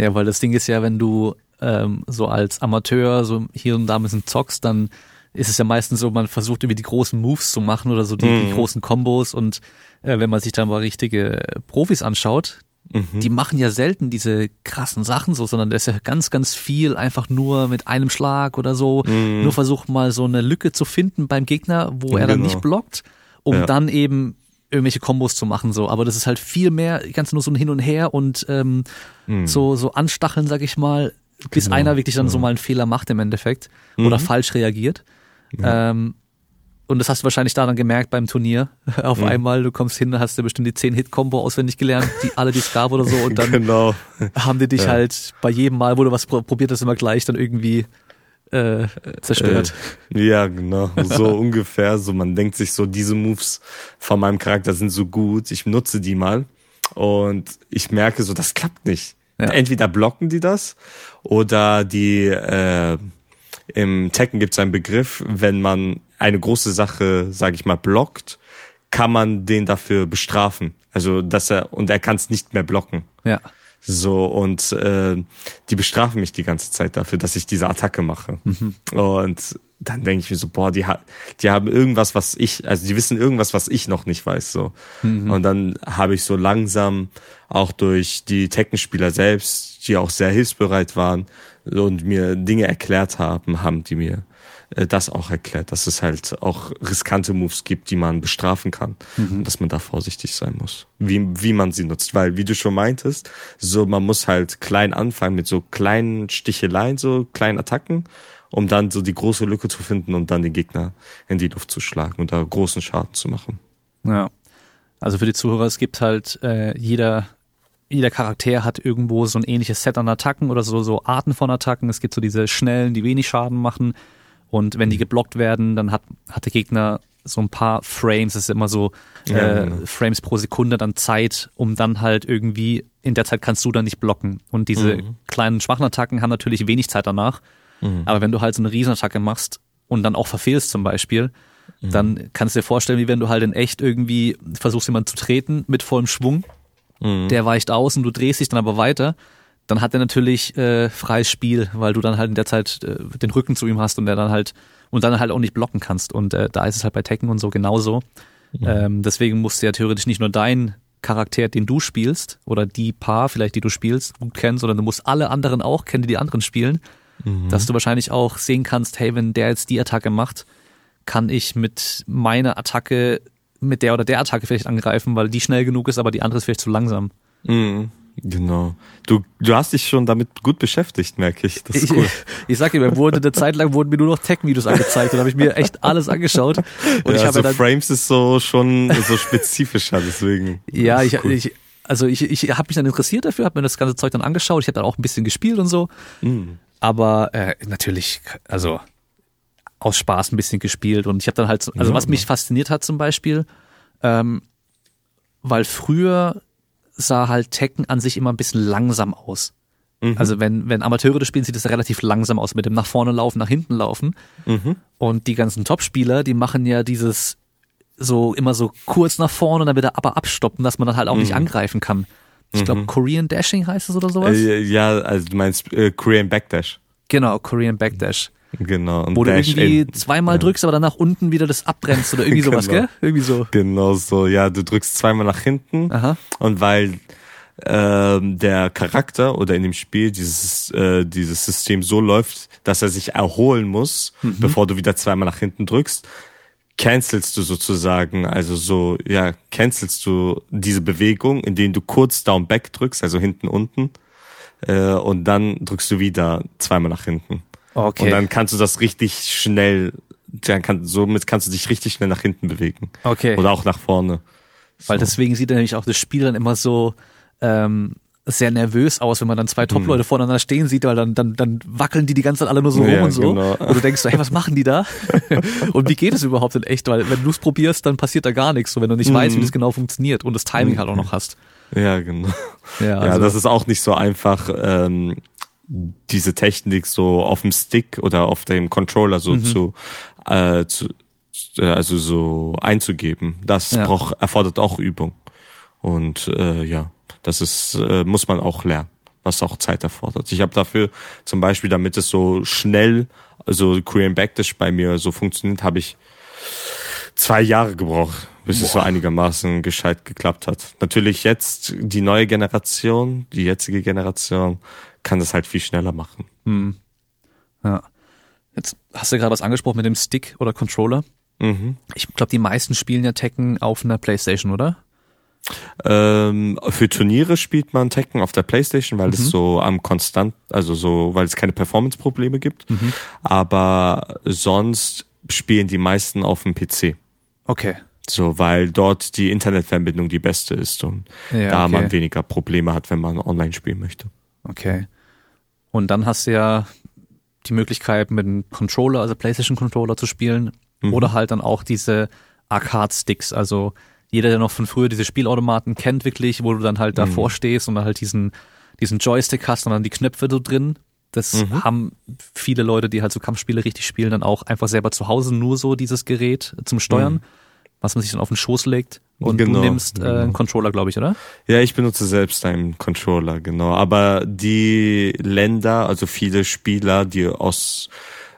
Ja, weil das Ding ist ja, wenn du ähm, so als Amateur so hier und da ein bisschen zockst, dann ist es ja meistens so, man versucht irgendwie die großen Moves zu machen oder so die, mhm. die großen Kombos und äh, wenn man sich dann mal richtige Profis anschaut, Mhm. Die machen ja selten diese krassen Sachen so, sondern das ist ja ganz, ganz viel einfach nur mit einem Schlag oder so. Mhm. Nur versucht mal so eine Lücke zu finden beim Gegner, wo er dann nicht genau. blockt, um ja. dann eben irgendwelche Kombos zu machen so. Aber das ist halt viel mehr, ganz nur so ein Hin und Her und ähm, mhm. so so anstacheln, sag ich mal, bis genau. einer wirklich dann ja. so mal einen Fehler macht im Endeffekt oder mhm. falsch reagiert. Ja. Ähm, und das hast du wahrscheinlich daran gemerkt beim Turnier. (laughs) Auf mhm. einmal, du kommst hin, hast du bestimmt die 10-Hit-Kombo auswendig gelernt, die alle, die es gab oder so. Und (laughs) dann genau. haben die dich ja. halt bei jedem Mal, wo du was probiert hast, immer gleich dann irgendwie äh, zerstört. Äh, ja, genau. So (laughs) ungefähr. So, man denkt sich so, diese Moves von meinem Charakter sind so gut, ich nutze die mal. Und ich merke so, das klappt nicht. Ja. Entweder blocken die das oder die äh, im Tekken gibt es einen Begriff, wenn man eine große Sache, sage ich mal, blockt, kann man den dafür bestrafen. Also dass er und er kann es nicht mehr blocken. Ja. So und äh, die bestrafen mich die ganze Zeit dafür, dass ich diese Attacke mache. Mhm. Und dann denke ich mir so, boah, die, ha die haben irgendwas, was ich, also die wissen irgendwas, was ich noch nicht weiß. So. Mhm. Und dann habe ich so langsam auch durch die Teckenspieler selbst, die auch sehr hilfsbereit waren und mir Dinge erklärt haben, haben die mir das auch erklärt, dass es halt auch riskante Moves gibt, die man bestrafen kann mhm. und dass man da vorsichtig sein muss, wie, wie man sie nutzt. Weil, wie du schon meintest, so man muss halt klein anfangen mit so kleinen Sticheleien, so kleinen Attacken, um dann so die große Lücke zu finden und dann den Gegner in die Luft zu schlagen und da großen Schaden zu machen. Ja. Also für die Zuhörer, es gibt halt äh, jeder jeder Charakter hat irgendwo so ein ähnliches Set an Attacken oder so, so Arten von Attacken. Es gibt so diese schnellen, die wenig Schaden machen. Und wenn die mhm. geblockt werden, dann hat, hat der Gegner so ein paar Frames, das ist immer so ja, äh, genau. Frames pro Sekunde dann Zeit, um dann halt irgendwie, in der Zeit kannst du dann nicht blocken. Und diese mhm. kleinen schwachen Attacken haben natürlich wenig Zeit danach. Mhm. Aber wenn du halt so eine Riesenattacke machst und dann auch verfehlst zum Beispiel, mhm. dann kannst du dir vorstellen, wie wenn du halt in echt irgendwie versuchst, jemanden zu treten mit vollem Schwung. Mhm. Der weicht aus und du drehst dich dann aber weiter dann hat er natürlich äh, freies Spiel, weil du dann halt in der Zeit äh, den Rücken zu ihm hast und der dann halt und dann halt auch nicht blocken kannst. Und äh, da ist es halt bei Tekken und so genauso. Ja. Ähm, deswegen musst du ja theoretisch nicht nur deinen Charakter, den du spielst, oder die Paar vielleicht, die du spielst, gut kennen, sondern du musst alle anderen auch kennen, die die anderen spielen. Mhm. Dass du wahrscheinlich auch sehen kannst, hey, wenn der jetzt die Attacke macht, kann ich mit meiner Attacke, mit der oder der Attacke vielleicht angreifen, weil die schnell genug ist, aber die andere ist vielleicht zu langsam. Mhm. Genau. Du, du hast dich schon damit gut beschäftigt, merke ich. Das ist cool. Ich, ich sag dir, mir wurde eine Zeit lang wurden mir nur noch Tech-Videos angezeigt und habe ich mir echt alles angeschaut. Und ja, ich habe also dann, Frames ist so schon so spezifischer, deswegen. Ja, ich, cool. ich, also ich, ich habe mich dann interessiert dafür, habe mir das ganze Zeug dann angeschaut. Ich habe dann auch ein bisschen gespielt und so. Mhm. Aber äh, natürlich, also aus Spaß ein bisschen gespielt und ich habe dann halt, also ja, was mich fasziniert hat zum Beispiel, ähm, weil früher sah halt Tekken an sich immer ein bisschen langsam aus. Mhm. Also wenn, wenn Amateure das spielen, sieht es relativ langsam aus mit dem nach vorne laufen, nach hinten laufen. Mhm. Und die ganzen Top-Spieler, die machen ja dieses so immer so kurz nach vorne und dann wieder aber abstoppen, dass man dann halt auch mhm. nicht angreifen kann. Ich glaube, mhm. Korean Dashing heißt es oder sowas? Äh, ja, also du meinst äh, Korean Backdash. Genau, Korean Backdash. Genau. Und Wo du irgendwie zweimal ja. drückst, aber dann nach unten wieder das abbrennst oder irgendwie (laughs) sowas, genau. gell? Irgendwie so. Genau so, ja, du drückst zweimal nach hinten Aha. und weil ähm, der Charakter oder in dem Spiel dieses, äh, dieses System so läuft, dass er sich erholen muss, mhm. bevor du wieder zweimal nach hinten drückst, cancelst du sozusagen, also so, ja, cancelst du diese Bewegung, indem du kurz down back drückst, also hinten unten, äh, und dann drückst du wieder zweimal nach hinten. Okay. Und dann kannst du das richtig schnell, dann kann, somit kannst du dich richtig schnell nach hinten bewegen. Okay. Oder auch nach vorne. Weil so. deswegen sieht nämlich auch das Spiel dann immer so, ähm, sehr nervös aus, wenn man dann zwei Top-Leute mhm. voneinander stehen sieht, weil dann, dann, dann wackeln die die ganze Zeit alle nur so ja, rum und so. Genau. Und du denkst so, hey, was machen die da? (laughs) und wie geht es überhaupt in echt? Weil wenn du es probierst, dann passiert da gar nichts, so wenn du nicht mhm. weißt, wie das genau funktioniert und das Timing mhm. halt auch noch hast. Ja, genau. Ja, also. ja, das ist auch nicht so einfach, ähm, diese Technik so auf dem Stick oder auf dem Controller so mhm. zu, äh, zu äh, also so einzugeben. Das ja. braucht, erfordert auch Übung. Und äh, ja. Das ist, äh, muss man auch lernen, was auch Zeit erfordert. Ich habe dafür zum Beispiel, damit es so schnell, also Korean Backdash bei mir so funktioniert, habe ich zwei Jahre gebraucht, bis Boah. es so einigermaßen gescheit geklappt hat. Natürlich jetzt die neue Generation, die jetzige Generation kann das halt viel schneller machen. Hm. Ja. Jetzt hast du gerade was angesprochen mit dem Stick oder Controller. Mhm. Ich glaube, die meisten spielen ja Tekken auf einer Playstation, oder? Ähm, für Turniere spielt man Tekken auf der Playstation, weil mhm. es so am konstant, also so, weil es keine Performance-Probleme gibt. Mhm. Aber sonst spielen die meisten auf dem PC. Okay. So, weil dort die Internetverbindung die beste ist und ja, da okay. man weniger Probleme hat, wenn man online spielen möchte. Okay. Und dann hast du ja die Möglichkeit, mit einem Controller, also PlayStation Controller zu spielen. Mhm. Oder halt dann auch diese Arcade-Sticks, also jeder, der noch von früher diese Spielautomaten kennt, wirklich, wo du dann halt davor mhm. stehst und dann halt diesen, diesen Joystick hast und dann die Knöpfe so drin. Das mhm. haben viele Leute, die halt so Kampfspiele richtig spielen, dann auch einfach selber zu Hause nur so dieses Gerät zum Steuern, mhm. was man sich dann auf den Schoß legt. Und genau, du nimmst äh, genau. einen Controller, glaube ich, oder? Ja, ich benutze selbst einen Controller, genau. Aber die Länder, also viele Spieler, die aus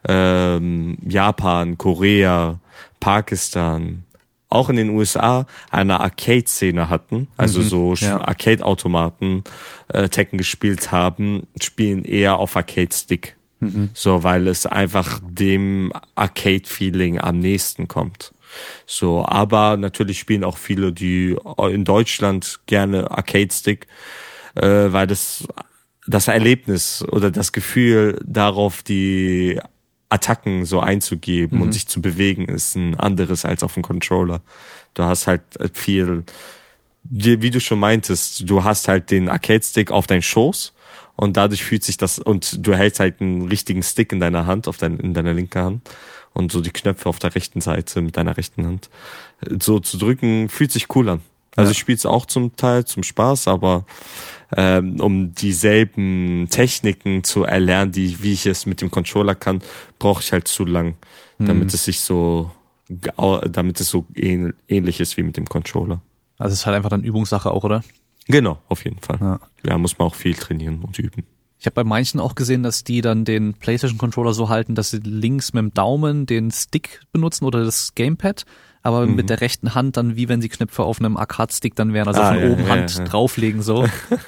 ähm, Japan, Korea, Pakistan, auch in den USA eine Arcade-Szene hatten, also mhm, so ja. Arcade-Automaten äh, Tekken gespielt haben, spielen eher auf Arcade-Stick. Mhm. So, weil es einfach dem Arcade-Feeling am nächsten kommt. So, aber natürlich spielen auch viele, die in Deutschland gerne Arcade-Stick, äh, weil das das Erlebnis oder das Gefühl darauf, die Attacken so einzugeben mhm. und sich zu bewegen, ist ein anderes als auf dem Controller. Du hast halt viel, wie du schon meintest, du hast halt den Arcade-Stick auf deinen Schoß und dadurch fühlt sich das, und du hältst halt einen richtigen Stick in deiner Hand, auf dein, in deiner linken Hand und so die Knöpfe auf der rechten Seite mit deiner rechten Hand. So zu drücken, fühlt sich cool an. Also ja. ich spiele es auch zum Teil zum Spaß, aber ähm, um dieselben Techniken zu erlernen, die wie ich es mit dem Controller kann, brauche ich halt zu lang, mhm. damit es sich so, damit es so ähnlich ist wie mit dem Controller. Also es ist halt einfach dann Übungssache auch, oder? Genau, auf jeden Fall. Ja, ja muss man auch viel trainieren und üben. Ich habe bei manchen auch gesehen, dass die dann den PlayStation Controller so halten, dass sie links mit dem Daumen den Stick benutzen oder das Gamepad aber mhm. mit der rechten Hand dann, wie wenn die Knöpfe auf einem Arcade-Stick dann wären, also ah, von ja, oben ja, Hand ja. drauflegen so.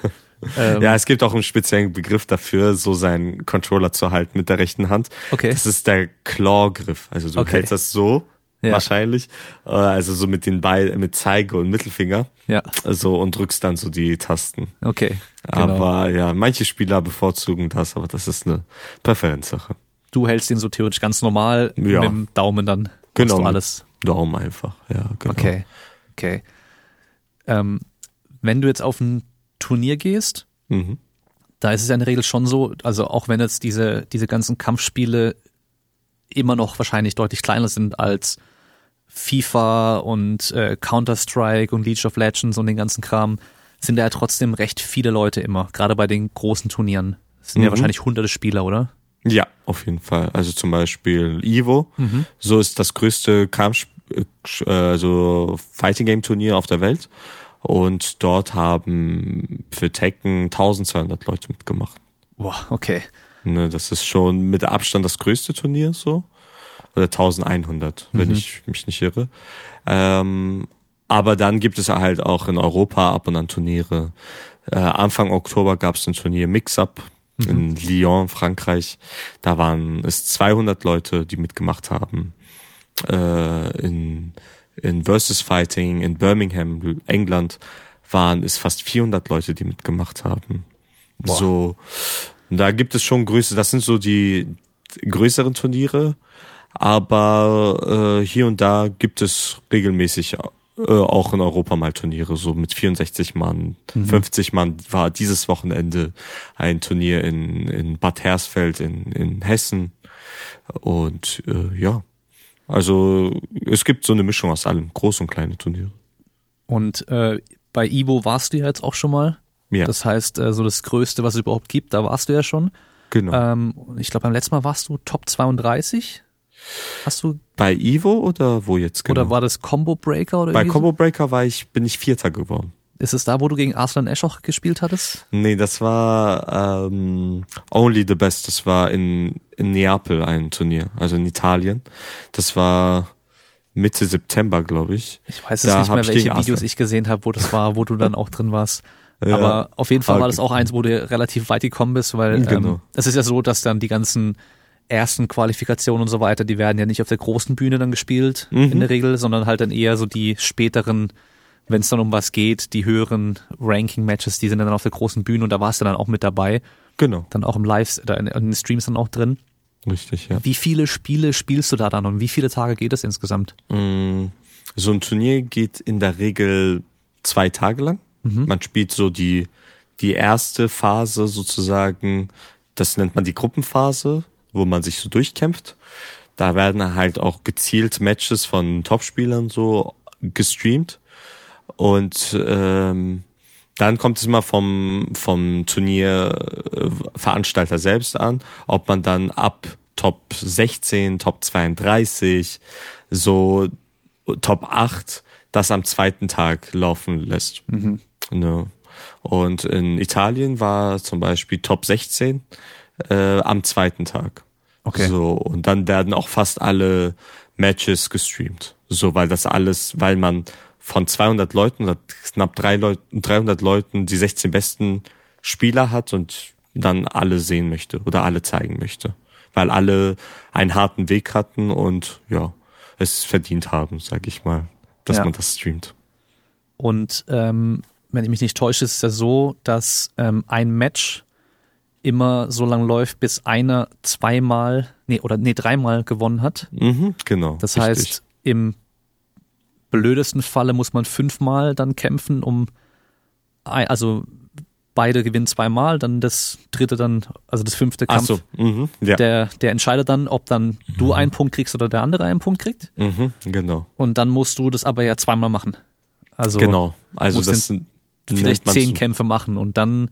(laughs) ähm, ja, es gibt auch einen speziellen Begriff dafür, so seinen Controller zu halten mit der rechten Hand. Okay. Das ist der Claw-Griff. Also du okay. hältst das so ja. wahrscheinlich, äh, also so mit den Beinen, mit Zeige und Mittelfinger. Ja. So und drückst dann so die Tasten. Okay. Genau. Aber ja, manche Spieler bevorzugen das, aber das ist eine Präferenzsache. Du hältst den so theoretisch ganz normal ja. mit dem Daumen dann. Genau. Du alles. Daumen einfach, ja, genau. Okay, okay. Ähm, wenn du jetzt auf ein Turnier gehst, mhm. da ist es ja in der Regel schon so, also auch wenn jetzt diese, diese ganzen Kampfspiele immer noch wahrscheinlich deutlich kleiner sind als FIFA und äh, Counter-Strike und League of Legends und den ganzen Kram, sind da ja trotzdem recht viele Leute immer, gerade bei den großen Turnieren. Das sind mhm. ja wahrscheinlich hunderte Spieler, oder? Ja, auf jeden Fall. Also zum Beispiel Evo, mhm. so ist das größte Kampf, also Fighting Game Turnier auf der Welt. Und dort haben für Tekken 1200 Leute mitgemacht. Boah, okay. Ne, das ist schon mit Abstand das größte Turnier so. Oder 1100, mhm. wenn ich mich nicht irre. Ähm, aber dann gibt es halt auch in Europa ab und an Turniere. Äh, Anfang Oktober gab es ein Turnier Mix-Up mhm. in Lyon, Frankreich. Da waren es 200 Leute, die mitgemacht haben. Äh, in, in Versus Fighting in Birmingham, England, waren es fast 400 Leute, die mitgemacht haben. Boah. So, da gibt es schon Größe. Das sind so die größeren Turniere. Aber äh, hier und da gibt es regelmäßig äh, auch in Europa mal Turniere, so mit 64 Mann, mhm. 50 Mann war dieses Wochenende ein Turnier in, in Bad Hersfeld in, in Hessen. Und äh, ja, also es gibt so eine Mischung aus allem, große und kleine Turniere. Und äh, bei Ivo warst du ja jetzt auch schon mal. Ja. Das heißt, äh, so das Größte, was es überhaupt gibt, da warst du ja schon. Genau. Ähm, ich glaube, beim letzten Mal warst du Top 32. Hast du bei Evo oder wo jetzt genau? Oder war das Combo Breaker oder Bei Combo Breaker war ich bin ich Vierter geworden. Ist es da, wo du gegen Arslan Eschoch gespielt hattest? Nee, das war ähm, Only the Best. Das war in, in Neapel ein Turnier, also in Italien. Das war Mitte September, glaube ich. Ich weiß jetzt nicht mehr, welche Videos Arslan. ich gesehen habe, wo das war, wo du dann auch drin warst. (laughs) Ja, Aber auf jeden Fall war das auch eins, wo du relativ weit gekommen bist, weil genau. ähm, es ist ja so, dass dann die ganzen ersten Qualifikationen und so weiter, die werden ja nicht auf der großen Bühne dann gespielt mhm. in der Regel, sondern halt dann eher so die späteren, wenn es dann um was geht, die höheren Ranking-Matches, die sind dann auf der großen Bühne und da warst du dann auch mit dabei. Genau. Dann auch im Live, oder in, in den Streams dann auch drin. Richtig, ja. Wie viele Spiele spielst du da dann und wie viele Tage geht es insgesamt? Mm, so ein Turnier geht in der Regel zwei Tage lang. Mhm. Man spielt so die, die erste Phase sozusagen, das nennt man die Gruppenphase wo man sich so durchkämpft. Da werden halt auch gezielt Matches von Topspielern so gestreamt. Und ähm, dann kommt es immer vom, vom Turnierveranstalter selbst an, ob man dann ab Top 16, Top 32, so Top 8 das am zweiten Tag laufen lässt. Mhm. Ne? Und in Italien war zum Beispiel Top 16 äh, am zweiten Tag. Okay. So, und dann werden auch fast alle Matches gestreamt. So, weil das alles, weil man von 200 Leuten oder knapp 300 Leuten die 16 besten Spieler hat und dann alle sehen möchte oder alle zeigen möchte. Weil alle einen harten Weg hatten und ja, es verdient haben, sag ich mal, dass ja. man das streamt. Und ähm, wenn ich mich nicht täusche, ist es ja so, dass ähm, ein Match immer so lang läuft, bis einer zweimal, nee, oder nee, dreimal gewonnen hat. Mhm, genau. Das richtig. heißt, im blödesten Falle muss man fünfmal dann kämpfen, um also beide gewinnen zweimal, dann das dritte dann, also das fünfte Kampf. Ach so, mhm, ja. der, der entscheidet dann, ob dann mhm. du einen Punkt kriegst oder der andere einen Punkt kriegt. Mhm, genau. Und dann musst du das aber ja zweimal machen. Also genau. Also das vielleicht zehn Kämpfe machen und dann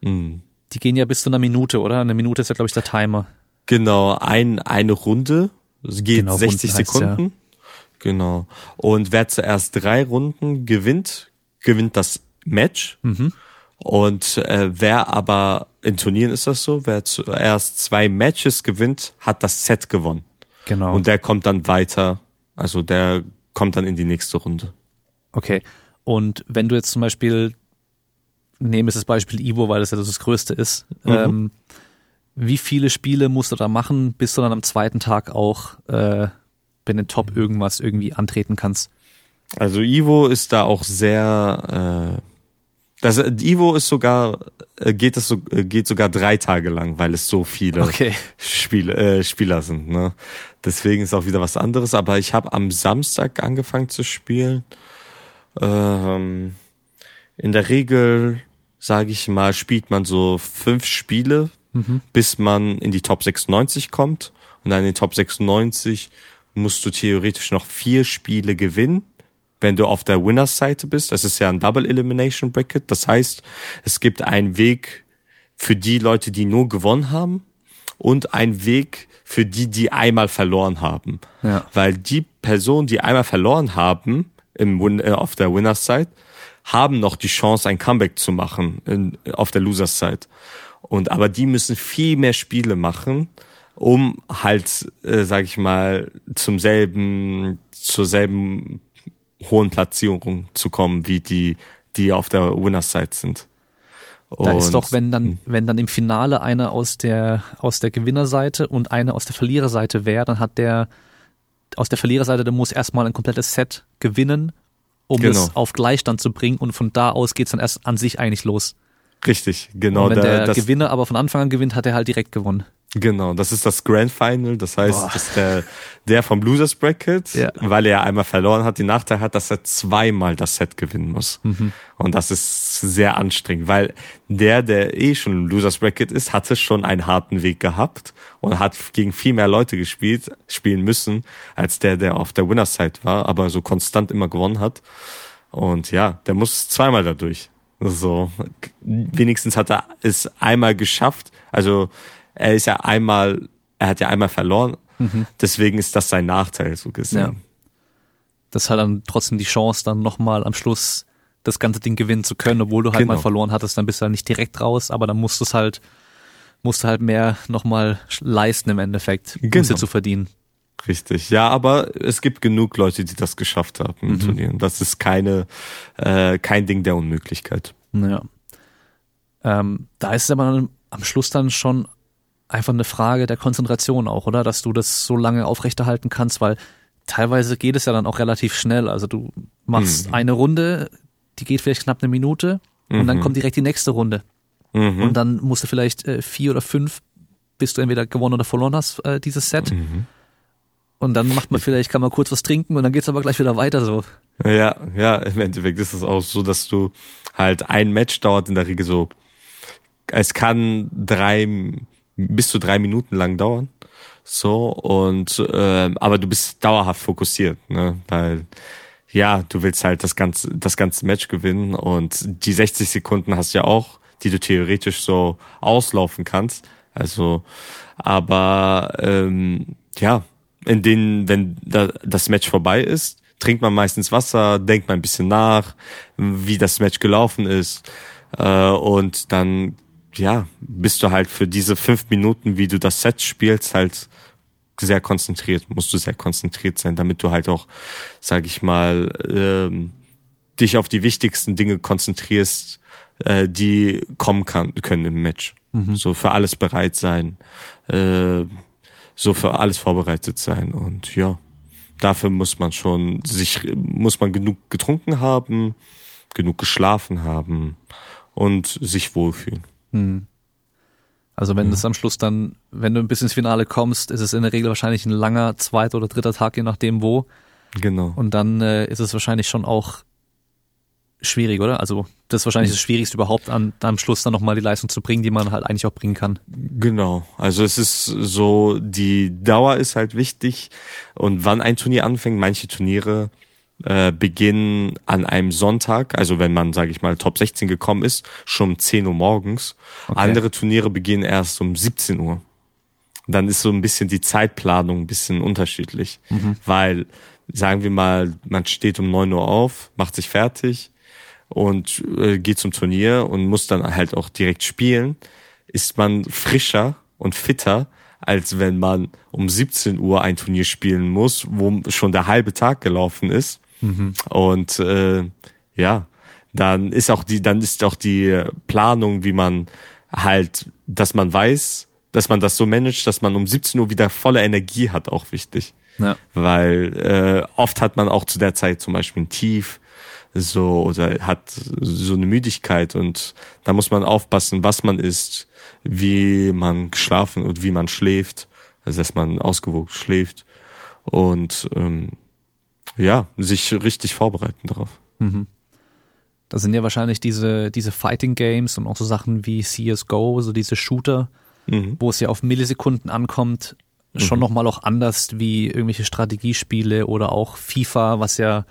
mhm. Die gehen ja bis zu einer Minute, oder? Eine Minute ist ja, glaube ich, der Timer. Genau, ein, eine Runde. Es geht genau, 60 Sekunden. Ja. Genau. Und wer zuerst drei Runden gewinnt, gewinnt das Match. Mhm. Und äh, wer aber in Turnieren ist das so, wer zuerst zwei Matches gewinnt, hat das Set gewonnen. Genau. Und der kommt dann weiter, also der kommt dann in die nächste Runde. Okay. Und wenn du jetzt zum Beispiel nehme es das Beispiel Ivo, weil das ja das Größte ist. Mhm. Ähm, wie viele Spiele musst du da machen, bis du dann am zweiten Tag auch äh, bei den Top irgendwas irgendwie antreten kannst? Also Ivo ist da auch sehr äh, das Ivo ist sogar äh, geht es so äh, geht sogar drei Tage lang, weil es so viele okay. Spiele, äh, Spieler sind. Ne? Deswegen ist auch wieder was anderes. Aber ich habe am Samstag angefangen zu spielen. Ähm, in der Regel sage ich mal, spielt man so fünf Spiele, mhm. bis man in die Top 96 kommt. Und dann in die Top 96 musst du theoretisch noch vier Spiele gewinnen, wenn du auf der Winners-Seite bist. Das ist ja ein Double Elimination Bracket. Das heißt, es gibt einen Weg für die Leute, die nur gewonnen haben und ein Weg für die, die einmal verloren haben. Ja. Weil die Personen, die einmal verloren haben im Win äh, auf der Winners Side, haben noch die Chance, ein Comeback zu machen in, auf der Losers Side. Und aber die müssen viel mehr Spiele machen, um halt, äh, sag ich mal, zum selben, zur selben hohen Platzierung zu kommen, wie die, die auf der Winners Side sind. Da ist doch, wenn dann, wenn dann im Finale einer aus der, aus der Gewinnerseite und einer aus der Verliererseite wäre, dann hat der aus der Verliererseite, der muss erstmal ein komplettes Set gewinnen, um genau. es auf Gleichstand zu bringen und von da aus geht's dann erst an sich eigentlich los. Richtig, genau. Und wenn der, der Gewinner aber von Anfang an gewinnt, hat er halt direkt gewonnen. Genau, das ist das Grand Final. Das heißt, Boah. dass der, der vom Losers Bracket, ja. weil er einmal verloren hat, die Nachteil hat, dass er zweimal das Set gewinnen muss. Mhm. Und das ist sehr anstrengend, weil der, der eh schon im Losers Bracket ist, hatte schon einen harten Weg gehabt und hat gegen viel mehr Leute gespielt, spielen müssen, als der, der auf der Winners Side war, aber so konstant immer gewonnen hat. Und ja, der muss zweimal dadurch. So, wenigstens hat er es einmal geschafft. Also er ist ja einmal, er hat ja einmal verloren. Mhm. Deswegen ist das sein Nachteil, so gesehen. Ja. Das hat dann trotzdem die Chance, dann nochmal am Schluss das ganze Ding gewinnen zu können, obwohl du halt genau. mal verloren hattest, dann bist du halt nicht direkt raus, aber dann musst du es halt, musst du halt mehr nochmal leisten im Endeffekt, um genau. sie zu verdienen. Richtig, ja, aber es gibt genug Leute, die das geschafft haben im mhm. Turnier. Das ist keine, äh, kein Ding der Unmöglichkeit. Naja. Ähm, da ist es aber am Schluss dann schon einfach eine Frage der Konzentration auch, oder? Dass du das so lange aufrechterhalten kannst, weil teilweise geht es ja dann auch relativ schnell. Also du machst mhm. eine Runde, die geht vielleicht knapp eine Minute mhm. und dann mhm. kommt direkt die nächste Runde. Mhm. Und dann musst du vielleicht äh, vier oder fünf, bis du entweder gewonnen oder verloren hast, äh, dieses Set. Mhm. Und dann macht man vielleicht, kann man kurz was trinken und dann geht's aber gleich wieder weiter so. Ja, ja, im Endeffekt ist es auch so, dass du halt ein Match dauert in der Regel so. Es kann drei bis zu drei Minuten lang dauern. So, und äh, aber du bist dauerhaft fokussiert, ne? Weil ja, du willst halt das ganze, das ganze Match gewinnen und die 60 Sekunden hast du ja auch, die du theoretisch so auslaufen kannst. Also, aber ähm, ja, in denen, wenn da, das Match vorbei ist, trinkt man meistens Wasser, denkt man ein bisschen nach, wie das Match gelaufen ist. Äh, und dann ja, bist du halt für diese fünf Minuten, wie du das Set spielst, halt sehr konzentriert, musst du sehr konzentriert sein, damit du halt auch, sag ich mal, ähm, dich auf die wichtigsten Dinge konzentrierst, äh, die kommen kann, können im Match. Mhm. So für alles bereit sein, äh, so für alles vorbereitet sein und ja, dafür muss man schon sich, muss man genug getrunken haben, genug geschlafen haben und sich wohlfühlen. Hm. Also wenn es am Schluss dann, wenn du ein bisschen ins Finale kommst, ist es in der Regel wahrscheinlich ein langer zweiter oder dritter Tag, je nachdem wo. Genau. Und dann äh, ist es wahrscheinlich schon auch schwierig, oder? Also das ist wahrscheinlich das Schwierigste überhaupt, an, am Schluss dann nochmal die Leistung zu bringen, die man halt eigentlich auch bringen kann. Genau. Also es ist so, die Dauer ist halt wichtig und wann ein Turnier anfängt. Manche Turniere äh, beginnen an einem Sonntag, also wenn man, sage ich mal, Top 16 gekommen ist, schon um 10 Uhr morgens. Okay. Andere Turniere beginnen erst um 17 Uhr. Dann ist so ein bisschen die Zeitplanung ein bisschen unterschiedlich, mhm. weil, sagen wir mal, man steht um 9 Uhr auf, macht sich fertig und äh, geht zum Turnier und muss dann halt auch direkt spielen, ist man frischer und fitter, als wenn man um 17 Uhr ein Turnier spielen muss, wo schon der halbe Tag gelaufen ist Mhm. Und äh, ja, dann ist auch die, dann ist auch die Planung, wie man halt, dass man weiß, dass man das so managt, dass man um 17 Uhr wieder volle Energie hat, auch wichtig. Ja. Weil äh, oft hat man auch zu der Zeit zum Beispiel ein Tief so oder hat so eine Müdigkeit und da muss man aufpassen, was man isst, wie man geschlafen und wie man schläft, also dass man ausgewogen schläft und ähm, ja, sich richtig vorbereiten darauf. Mhm. Da sind ja wahrscheinlich diese, diese Fighting Games und auch so Sachen wie CSGO, so diese Shooter, mhm. wo es ja auf Millisekunden ankommt, schon mhm. nochmal auch anders wie irgendwelche Strategiespiele oder auch FIFA, was ja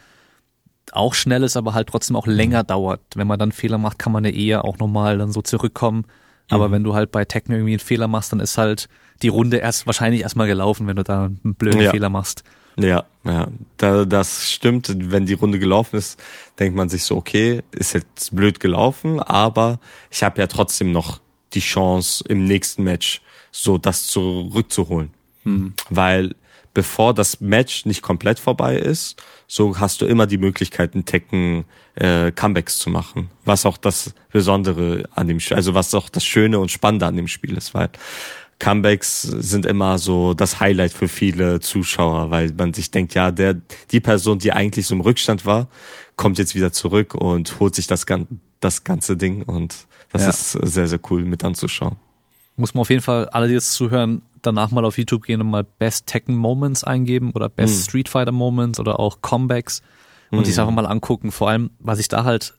auch schnell ist, aber halt trotzdem auch länger dauert. Wenn man dann Fehler macht, kann man ja eher auch nochmal dann so zurückkommen Aber mhm. wenn du halt bei Tekken irgendwie einen Fehler machst, dann ist halt die Runde erst wahrscheinlich erstmal gelaufen, wenn du da einen blöden ja. Fehler machst. Ja, ja, da, das stimmt. Wenn die Runde gelaufen ist, denkt man sich so, okay, ist jetzt blöd gelaufen, aber ich habe ja trotzdem noch die Chance im nächsten Match so das zurückzuholen. Mhm. Weil bevor das Match nicht komplett vorbei ist, so hast du immer die Möglichkeit, einen Tekken äh, Comebacks zu machen. Was auch das Besondere an dem Spiel, also was auch das Schöne und Spannende an dem Spiel ist, weil Comebacks sind immer so das Highlight für viele Zuschauer, weil man sich denkt, ja, der, die Person, die eigentlich so im Rückstand war, kommt jetzt wieder zurück und holt sich das, das ganze Ding und das ja. ist sehr, sehr cool mit anzuschauen. Muss man auf jeden Fall, alle, die jetzt zuhören, danach mal auf YouTube gehen und mal Best Tekken Moments eingeben oder Best mhm. Street Fighter Moments oder auch Comebacks und mhm. sich einfach mal angucken. Vor allem, was ich da halt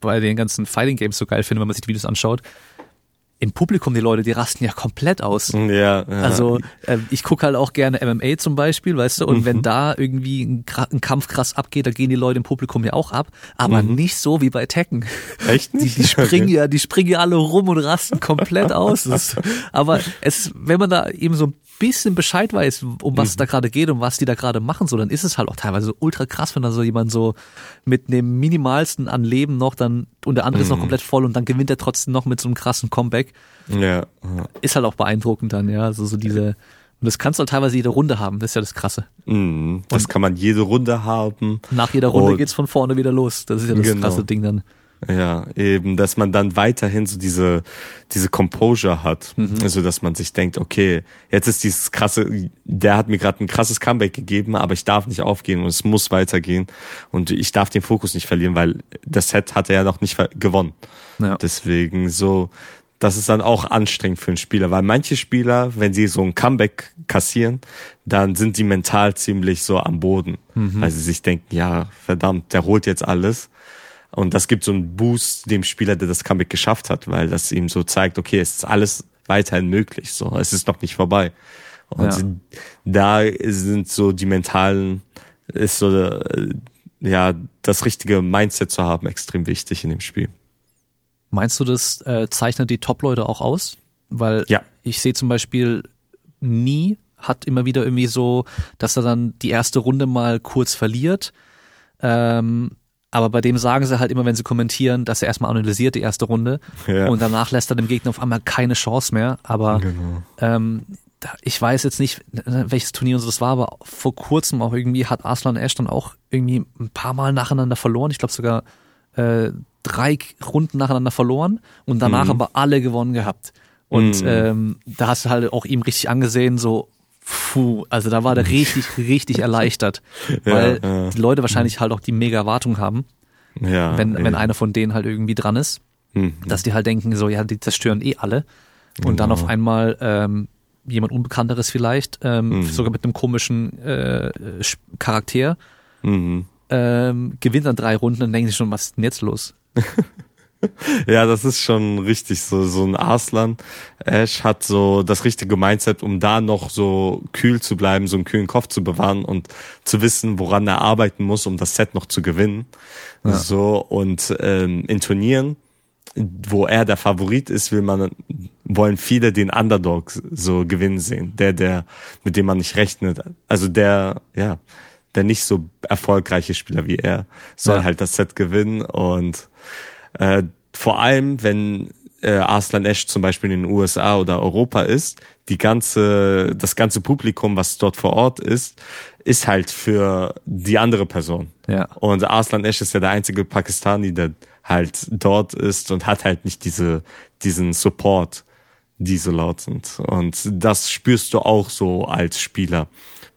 bei den ganzen Fighting Games so geil finde, wenn man sich die Videos anschaut, im Publikum die Leute, die rasten ja komplett aus. Ja. ja. Also äh, ich gucke halt auch gerne MMA zum Beispiel, weißt du, und mhm. wenn da irgendwie ein, ein, Kampf krass abgeht, da gehen die Leute im Publikum ja auch ab, aber mhm. nicht so wie bei Tekken. Echt nicht? Die, die springen okay. ja, die springen ja alle rum und rasten komplett aus. Ist, aber es, wenn man da eben so ein bisschen Bescheid weiß, um was mhm. es da gerade geht und was die da gerade machen, so, dann ist es halt auch teilweise so ultra krass, wenn da so jemand so mit dem minimalsten an Leben noch dann und der andere mhm. ist noch mhm. komplett voll und dann gewinnt er trotzdem noch mit so einem krassen Comeback. Ja. Ist halt auch beeindruckend dann, ja, also so diese und das kannst du halt teilweise jede Runde haben, das ist ja das Krasse. Mhm, das und kann man jede Runde haben. Nach jeder Runde geht's von vorne wieder los. Das ist ja das genau. krasse Ding dann. Ja, eben, dass man dann weiterhin so diese, diese Composure hat. Mhm. Also, dass man sich denkt, okay, jetzt ist dieses krasse, der hat mir gerade ein krasses Comeback gegeben, aber ich darf nicht aufgehen und es muss weitergehen. Und ich darf den Fokus nicht verlieren, weil das Set hat er ja noch nicht gewonnen. Ja. Deswegen so, das ist dann auch anstrengend für einen Spieler, weil manche Spieler, wenn sie so ein Comeback kassieren, dann sind sie mental ziemlich so am Boden, mhm. weil sie sich denken, ja, verdammt, der holt jetzt alles und das gibt so einen Boost dem Spieler, der das Comeback geschafft hat, weil das ihm so zeigt, okay, es ist alles weiterhin möglich, so, es ist noch nicht vorbei. Und ja. da sind so die mentalen, ist so, äh, ja, das richtige Mindset zu haben, extrem wichtig in dem Spiel. Meinst du, das äh, zeichnet die Top-Leute auch aus? Weil ja. ich sehe zum Beispiel nie hat immer wieder irgendwie so, dass er dann die erste Runde mal kurz verliert, ähm, aber bei dem sagen sie halt immer, wenn sie kommentieren, dass er erstmal analysiert die erste Runde ja. und danach lässt er dem Gegner auf einmal keine Chance mehr. Aber genau. ähm, ich weiß jetzt nicht, welches Turnier und so das war, aber vor kurzem auch irgendwie hat Arslan Ash dann auch irgendwie ein paar Mal nacheinander verloren. Ich glaube sogar äh, drei Runden nacheinander verloren und danach mhm. aber alle gewonnen gehabt. Und mhm. ähm, da hast du halt auch ihm richtig angesehen, so Puh, also da war der richtig, richtig (laughs) erleichtert, weil ja, ja. die Leute wahrscheinlich halt auch die mega Erwartung haben, ja, wenn, wenn einer von denen halt irgendwie dran ist, mhm. dass die halt denken, so, ja, die zerstören eh alle. Und genau. dann auf einmal ähm, jemand Unbekannteres vielleicht, ähm, mhm. sogar mit einem komischen äh, Charakter, mhm. ähm, gewinnt dann drei Runden und denken sich schon, was ist denn jetzt los? (laughs) (laughs) ja, das ist schon richtig so. So ein Arslan Ash hat so das richtige Mindset, um da noch so kühl zu bleiben, so einen kühlen Kopf zu bewahren und zu wissen, woran er arbeiten muss, um das Set noch zu gewinnen. Ja. So und ähm, in Turnieren, wo er der Favorit ist, will man wollen viele den Underdog so gewinnen sehen, der der mit dem man nicht rechnet. Also der ja der nicht so erfolgreiche Spieler wie er soll ja. halt das Set gewinnen und äh, vor allem, wenn äh, Arslan Esch zum Beispiel in den USA oder Europa ist, die ganze, das ganze Publikum, was dort vor Ort ist, ist halt für die andere Person. Ja. Und Arslan Esch ist ja der einzige Pakistani, der halt dort ist und hat halt nicht diese, diesen Support, die so laut sind. Und das spürst du auch so als Spieler.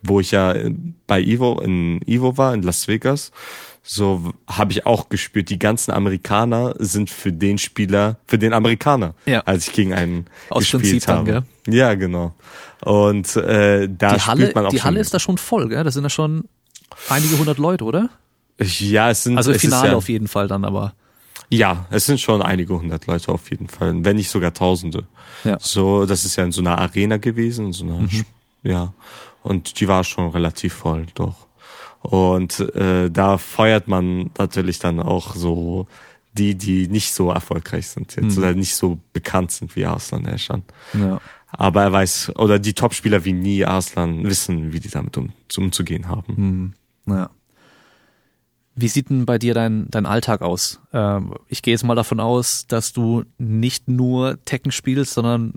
Wo ich ja bei Ivo, in Ivo war, in Las Vegas, so habe ich auch gespürt, die ganzen Amerikaner sind für den Spieler, für den Amerikaner, ja. als ich gegen einen Aus gespielt Prinzip habe. Dann? Ja, genau. Und äh, da die Halle, man auch Die Halle ist da schon voll, gell? Da sind da schon einige hundert Leute, oder? Ja, es sind also es Finale ja, auf jeden Fall dann, aber ja, es sind schon einige hundert Leute auf jeden Fall, wenn nicht sogar Tausende. Ja. So, das ist ja in so einer Arena gewesen, so einer, mhm. ja, und die war schon relativ voll, doch. Und äh, da feuert man natürlich dann auch so die, die nicht so erfolgreich sind jetzt mhm. oder nicht so bekannt sind wie Arslan Eschan. Ja. Aber er weiß, oder die Topspieler wie Nie Arslan wissen, wie die damit um, umzugehen haben. Mhm. Ja. Wie sieht denn bei dir dein, dein Alltag aus? Ähm, ich gehe jetzt mal davon aus, dass du nicht nur Tekken spielst, sondern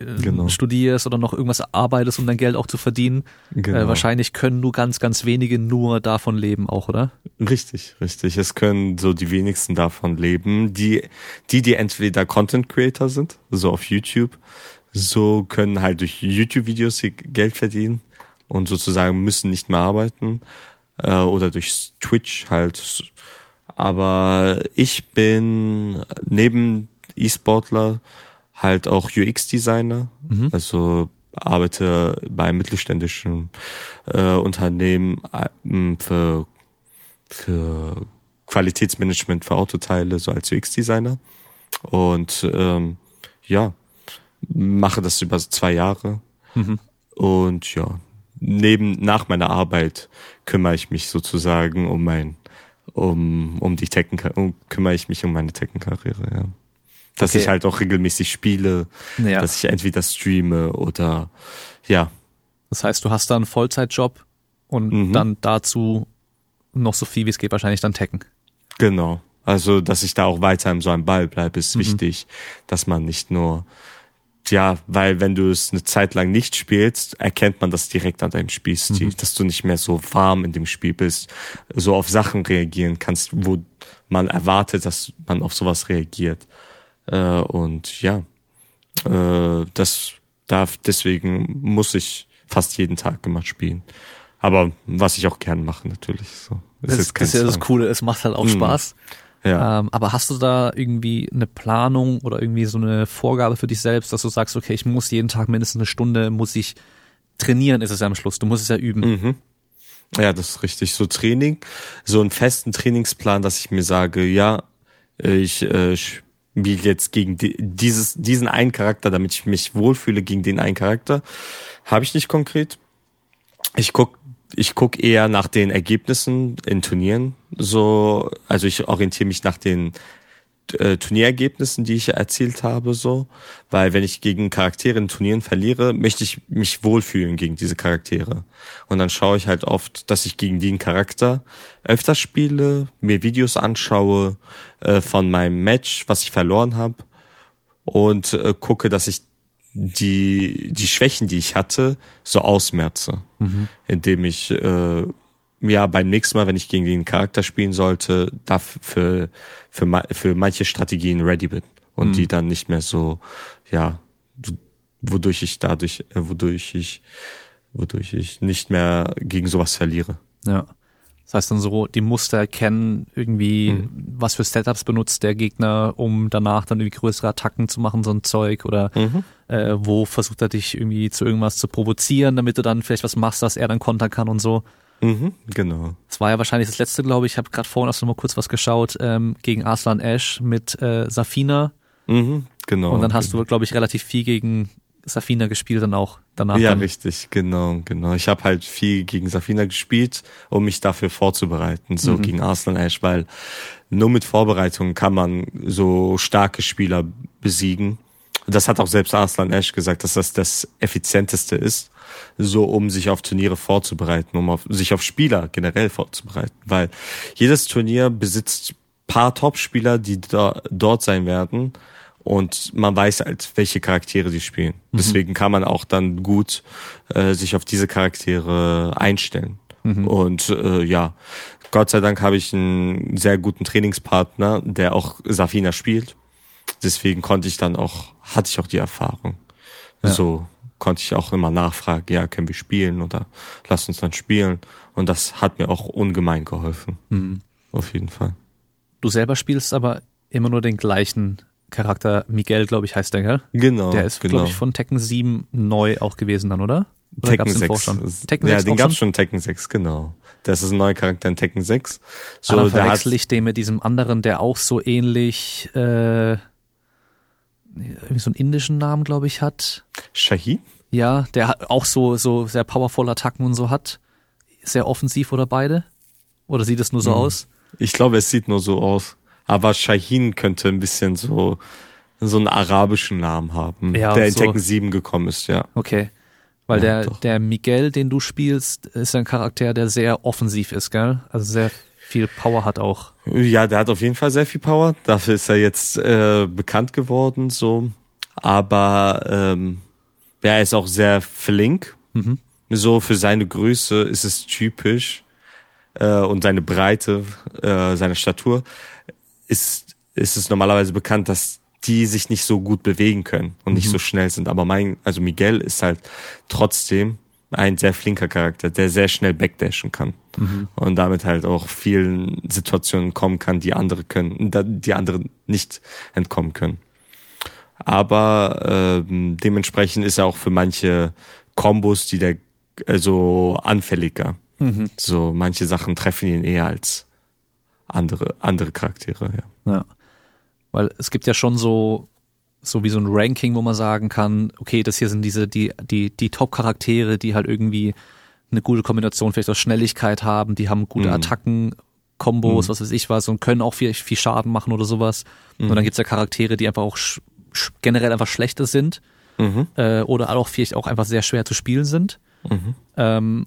genau. studierst oder noch irgendwas arbeitest, um dein Geld auch zu verdienen. Äh, genau. Äh, wahrscheinlich können nur ganz, ganz wenige nur davon leben auch, oder? Richtig, richtig. Es können so die wenigsten davon leben. Die, die, die entweder Content Creator sind, so auf YouTube, so können halt durch YouTube-Videos Geld verdienen und sozusagen müssen nicht mehr arbeiten äh, oder durch Twitch halt. Aber ich bin neben E-Sportler halt auch UX-Designer, mhm. also arbeite bei mittelständischen äh, Unternehmen äh, für, für Qualitätsmanagement für Autoteile, so als UX-Designer. Und ähm, ja, mache das über zwei Jahre. Mhm. Und ja, neben, nach meiner Arbeit kümmere ich mich sozusagen um mein, um, um die Tekken, um, kümmere ich mich um meine Tekken-Karriere, ja. Dass okay. ich halt auch regelmäßig spiele, ja. dass ich entweder streame oder, ja. Das heißt, du hast da einen Vollzeitjob und mhm. dann dazu noch so viel wie es geht wahrscheinlich dann Tekken. Genau. Also, dass ich da auch weiter im so einem Ball bleibe, ist mhm. wichtig, dass man nicht nur ja, weil wenn du es eine Zeit lang nicht spielst, erkennt man das direkt an deinem Spielstil, mhm. dass du nicht mehr so warm in dem Spiel bist, so auf Sachen reagieren kannst, wo man erwartet, dass man auf sowas reagiert. Äh, und ja, äh, das darf, deswegen muss ich fast jeden Tag immer spielen. Aber was ich auch gern mache, natürlich. So. Das, das, ist ja das Coole, es macht halt auch mhm. Spaß. Ja. Ähm, aber hast du da irgendwie eine Planung oder irgendwie so eine Vorgabe für dich selbst, dass du sagst, okay, ich muss jeden Tag mindestens eine Stunde, muss ich trainieren, ist es ja am Schluss. Du musst es ja üben. Mhm. Ja, das ist richtig. So Training, so einen festen Trainingsplan, dass ich mir sage, ja, ich äh, spiele jetzt gegen die, dieses, diesen einen Charakter, damit ich mich wohlfühle gegen den einen Charakter, habe ich nicht konkret. Ich guck ich guck eher nach den Ergebnissen in Turnieren. So, also ich orientiere mich nach den äh, Turnierergebnissen, die ich erzielt habe, so, weil wenn ich gegen Charaktere in Turnieren verliere, möchte ich mich wohlfühlen gegen diese Charaktere. Und dann schaue ich halt oft, dass ich gegen den Charakter öfter spiele, mir Videos anschaue äh, von meinem Match, was ich verloren habe und äh, gucke, dass ich die, die Schwächen, die ich hatte, so ausmerze. Mhm. Indem ich äh, ja beim nächsten Mal, wenn ich gegen den Charakter spielen sollte, dafür für, für, für manche Strategien ready bin. Und mhm. die dann nicht mehr so, ja, wodurch ich dadurch, äh, wodurch ich, wodurch ich nicht mehr gegen sowas verliere. Ja. Das heißt dann so, die Muster erkennen, irgendwie, mhm. was für Setups benutzt der Gegner, um danach dann irgendwie größere Attacken zu machen, so ein Zeug oder mhm. äh, wo versucht er dich irgendwie zu irgendwas zu provozieren, damit du dann vielleicht was machst, dass er dann kontern kann und so. Mhm, genau. Das war ja wahrscheinlich das letzte, glaube ich. Ich habe gerade vorhin auch noch mal kurz was geschaut ähm, gegen Arslan Ash mit äh, Safina. Mhm, genau. Und dann hast du, glaube ich, relativ viel gegen Safina gespielt dann auch danach. Ja, dann. richtig, genau, genau. Ich habe halt viel gegen Safina gespielt, um mich dafür vorzubereiten, so mhm. gegen Arsenal Ash, weil nur mit Vorbereitung kann man so starke Spieler besiegen. Das hat auch selbst Arslan Ash gesagt, dass das das effizienteste ist, so um sich auf Turniere vorzubereiten, um auf, sich auf Spieler generell vorzubereiten, weil jedes Turnier besitzt paar Top-Spieler, die da, dort sein werden und man weiß halt, welche Charaktere die spielen. Mhm. Deswegen kann man auch dann gut äh, sich auf diese Charaktere einstellen. Mhm. Und äh, ja, Gott sei Dank habe ich einen sehr guten Trainingspartner, der auch Safina spielt. Deswegen konnte ich dann auch, hatte ich auch die Erfahrung. Ja. So konnte ich auch immer nachfragen, ja, können wir spielen oder lass uns dann spielen. Und das hat mir auch ungemein geholfen. Mhm. Auf jeden Fall. Du selber spielst aber immer nur den gleichen Charakter Miguel, glaube ich, heißt der, gell? Genau. Der ist, genau. glaube ich, von Tekken 7 neu auch gewesen dann, oder? oder Tekken 6. Tekken ja, 6 den gab's schon in Tekken 6, genau. Das ist ein neuer Charakter in Tekken 6. So, Aber verwechsel ich den mit diesem anderen, der auch so ähnlich, äh, irgendwie so einen indischen Namen, glaube ich, hat. Shahid? Ja, der auch so, so sehr powerful Attacken und so hat. Sehr offensiv oder beide? Oder sieht es nur so hm. aus? Ich glaube, es sieht nur so aus. Aber Shahin könnte ein bisschen so so einen arabischen Namen haben, ja, der in so. Tekken 7 gekommen ist, ja. Okay. Weil ja, der, der Miguel, den du spielst, ist ein Charakter, der sehr offensiv ist, gell? Also sehr viel Power hat auch. Ja, der hat auf jeden Fall sehr viel Power. Dafür ist er jetzt äh, bekannt geworden, so. Aber ähm, er ist auch sehr flink. Mhm. So für seine Größe ist es typisch äh, und seine Breite, äh, seine Statur ist ist es normalerweise bekannt, dass die sich nicht so gut bewegen können und nicht mhm. so schnell sind. Aber mein, also Miguel ist halt trotzdem ein sehr flinker Charakter, der sehr schnell backdashen kann mhm. und damit halt auch vielen Situationen kommen kann, die andere können, die andere nicht entkommen können. Aber ähm, dementsprechend ist er auch für manche Kombos, die der also anfälliger. Mhm. So manche Sachen treffen ihn eher als andere andere Charaktere. Ja. ja. Weil es gibt ja schon so so wie so ein Ranking, wo man sagen kann, okay, das hier sind diese die die die Top Charaktere, die halt irgendwie eine gute Kombination vielleicht aus Schnelligkeit haben, die haben gute mhm. Attacken, Kombos, mhm. was weiß ich was und können auch viel, viel Schaden machen oder sowas. Mhm. Und dann gibt's ja Charaktere, die einfach auch generell einfach schlechter sind mhm. äh, oder auch vielleicht auch einfach sehr schwer zu spielen sind. Mhm. Ähm,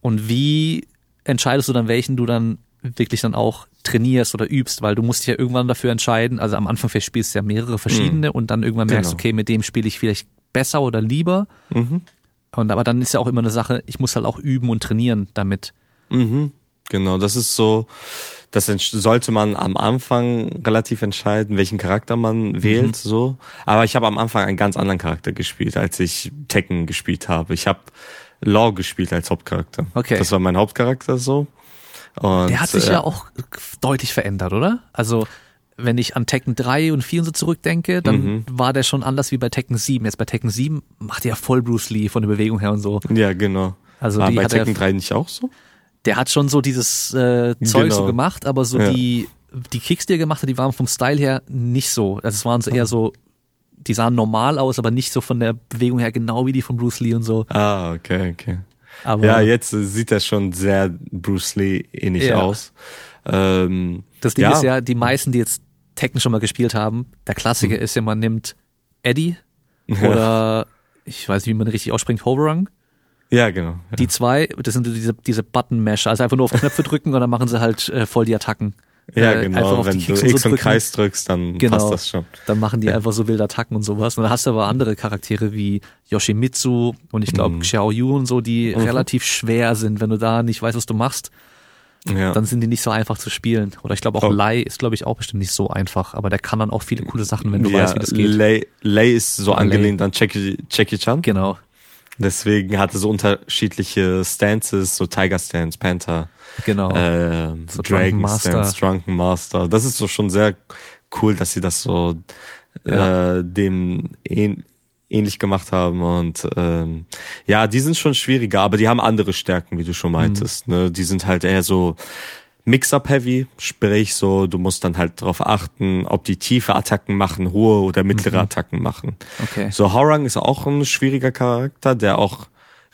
und wie entscheidest du dann, welchen du dann wirklich dann auch trainierst oder übst, weil du musst dich ja irgendwann dafür entscheiden. Also am Anfang vielleicht spielst du ja mehrere verschiedene mhm. und dann irgendwann merkst genau. okay, mit dem spiele ich vielleicht besser oder lieber. Mhm. Und aber dann ist ja auch immer eine Sache, ich muss halt auch üben und trainieren damit. Mhm. Genau, das ist so, das sollte man am Anfang relativ entscheiden, welchen Charakter man mhm. wählt, so. Aber ich habe am Anfang einen ganz anderen Charakter gespielt, als ich Tekken gespielt habe. Ich habe Law gespielt als Hauptcharakter. Okay. Das war mein Hauptcharakter so. Und, Der hat sich äh, ja auch deutlich verändert, oder? Also wenn ich an Tekken 3 und 4 und so zurückdenke, dann mhm. war der schon anders wie bei Tekken 7. Jetzt bei Tekken 7 macht er ja voll Bruce Lee von der Bewegung her und so. Ja, genau. Also war bei Tekken 3 nicht auch so? der hat schon so dieses äh, Zeug genau. so gemacht, aber so ja. die, die Kicks, die er gemacht hat, die waren vom Style her nicht so. Also es waren so eher so, die sahen normal aus, aber nicht so von der Bewegung her genau wie die von Bruce Lee und so. Ah, okay, okay. Aber, ja, jetzt sieht er schon sehr Bruce Lee ähnlich ja. aus. Ähm, das Ding ja. ist ja, die meisten, die jetzt Tekken schon mal gespielt haben, der Klassiker hm. ist ja, man nimmt Eddie oder ich weiß nicht, wie man richtig ausspricht, Hoverung ja, genau. Ja. Die zwei, das sind diese, diese Button-Masher, also einfach nur auf Knöpfe (laughs) drücken und dann machen sie halt äh, voll die Attacken. Ja, äh, genau. Wenn du X und, so Kreis drückst, dann genau, passt das schon. Dann machen die ja. einfach so wilde Attacken und sowas. Und dann hast du aber andere Charaktere wie Yoshimitsu und ich glaube mhm. Xiao Yu und so, die mhm. relativ schwer sind. Wenn du da nicht weißt, was du machst, ja. dann sind die nicht so einfach zu spielen. Oder ich glaube auch oh. Lei ist, glaube ich, auch bestimmt nicht so einfach. Aber der kann dann auch viele coole Sachen, wenn du ja, weißt, wie das geht. Lei, Lei ist so Lei. angelehnt an Jackie, Jackie Chan. Genau. Deswegen hatte so unterschiedliche Stances, so Tiger Stance, Panther, genau. äh, so Dragon Master. Stance, Drunken Master. Das ist so schon sehr cool, dass sie das so ja. äh, dem ähn ähnlich gemacht haben und ähm, ja, die sind schon schwieriger, aber die haben andere Stärken, wie du schon meintest. Mhm. Ne? Die sind halt eher so Mix-up-heavy, sprich so, du musst dann halt darauf achten, ob die tiefe Attacken machen, hohe oder mittlere mhm. Attacken machen. Okay. So Horang ist auch ein schwieriger Charakter, der auch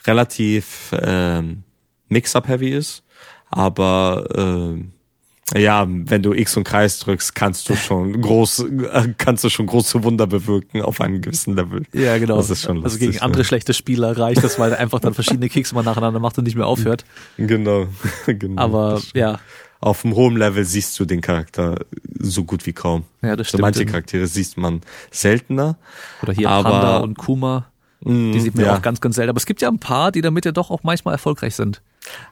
relativ ähm, Mix-up-heavy ist, aber ähm, ja, wenn du X und Kreis drückst, kannst du (laughs) schon groß, äh, kannst du schon große Wunder bewirken auf einem gewissen Level. Ja, genau. Das ist schon lustig, also gegen andere ja. schlechte Spieler reicht das, weil er einfach dann (laughs) verschiedene Kicks mal nacheinander macht und nicht mehr aufhört. Genau, (laughs) genau. Aber ja. Auf einem hohen Level siehst du den Charakter so gut wie kaum. Ja, das stimmt. So manche Charaktere siehst man seltener. Oder hier aber, Panda und Kuma. Mm, die sieht man ja. auch ganz, ganz selten. Aber es gibt ja ein paar, die damit ja doch auch manchmal erfolgreich sind.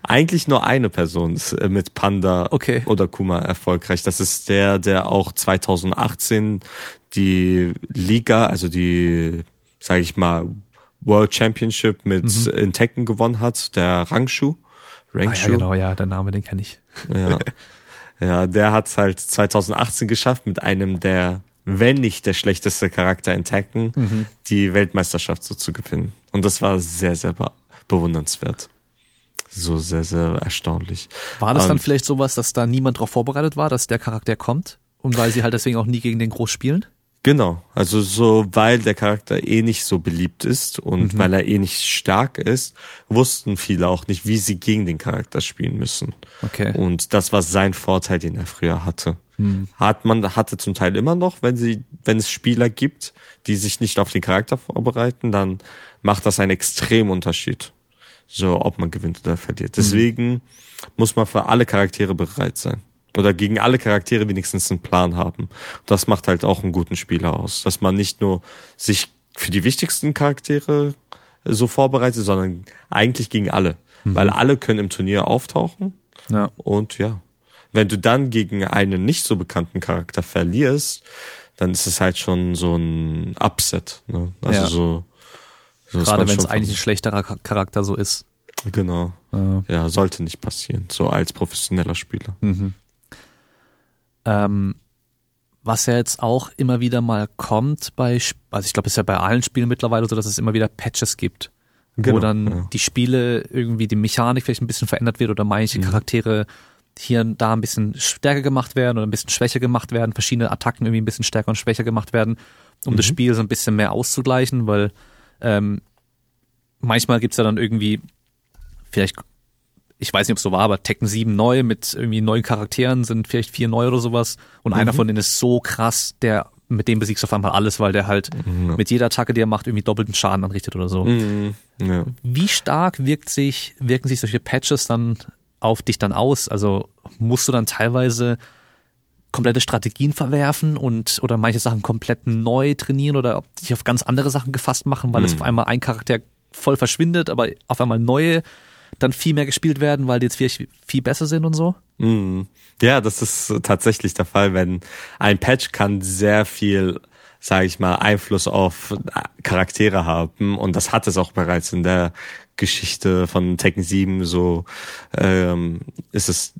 Eigentlich nur eine Person ist äh, mit Panda okay. oder Kuma erfolgreich. Das ist der, der auch 2018 die Liga, also die, sage ich mal, World Championship mit mhm. in Tekken gewonnen hat, der Rangshu. Rangshu. Ah, ja, genau, ja, der Name, den kenne ich. Ja. (laughs) ja, der hat halt 2018 geschafft mit einem der, wenn nicht der schlechteste Charakter in Tekken, mhm. die Weltmeisterschaft so zu gewinnen. Und das war sehr, sehr bewundernswert so sehr, sehr erstaunlich. War das dann vielleicht sowas, dass da niemand darauf vorbereitet war, dass der Charakter kommt? Und weil sie halt deswegen auch nie gegen den Groß spielen? Genau, also so, weil der Charakter eh nicht so beliebt ist und mhm. weil er eh nicht stark ist, wussten viele auch nicht, wie sie gegen den Charakter spielen müssen. Okay. Und das war sein Vorteil, den er früher hatte. Hm. Hat man, hatte zum Teil immer noch, wenn sie, wenn es Spieler gibt, die sich nicht auf den Charakter vorbereiten, dann macht das einen extremen Unterschied. So, ob man gewinnt oder verliert. Hm. Deswegen hm. muss man für alle Charaktere bereit sein. Oder gegen alle Charaktere wenigstens einen Plan haben. Das macht halt auch einen guten Spieler aus. Dass man nicht nur sich für die wichtigsten Charaktere so vorbereitet, sondern eigentlich gegen alle. Mhm. Weil alle können im Turnier auftauchen. Ja. Und ja, wenn du dann gegen einen nicht so bekannten Charakter verlierst, dann ist es halt schon so ein Upset. Ne? Also ja. so, so Gerade wenn es eigentlich ein schlechterer Charakter so ist. Genau. Ja. ja. sollte nicht passieren, so als professioneller Spieler. Mhm. Ähm, was ja jetzt auch immer wieder mal kommt bei, also ich glaube, es ist ja bei allen Spielen mittlerweile so, dass es immer wieder Patches gibt. Genau, wo dann ja. die Spiele irgendwie die Mechanik vielleicht ein bisschen verändert wird oder manche mhm. Charaktere hier und da ein bisschen stärker gemacht werden oder ein bisschen schwächer gemacht werden, verschiedene Attacken irgendwie ein bisschen stärker und schwächer gemacht werden, um mhm. das Spiel so ein bisschen mehr auszugleichen, weil ähm, manchmal gibt's ja dann irgendwie, vielleicht, ich weiß nicht, ob es so war, aber Tekken 7 neu mit irgendwie neuen Charakteren sind vielleicht vier neu oder sowas und mhm. einer von denen ist so krass, der mit dem besiegst du auf einmal alles, weil der halt mhm. mit jeder Attacke, die er macht, irgendwie doppelten Schaden anrichtet oder so. Mhm. Ja. Wie stark wirkt sich, wirken sich solche Patches dann auf dich dann aus? Also musst du dann teilweise komplette Strategien verwerfen und oder manche Sachen komplett neu trainieren oder dich auf ganz andere Sachen gefasst machen, weil mhm. es auf einmal ein Charakter voll verschwindet, aber auf einmal neue dann viel mehr gespielt werden, weil die jetzt viel, viel besser sind und so? Mhm. Ja, das ist tatsächlich der Fall, wenn ein Patch kann sehr viel sage ich mal, Einfluss auf Charaktere haben. Und das hat es auch bereits in der Geschichte von Tekken 7 so ähm, ist es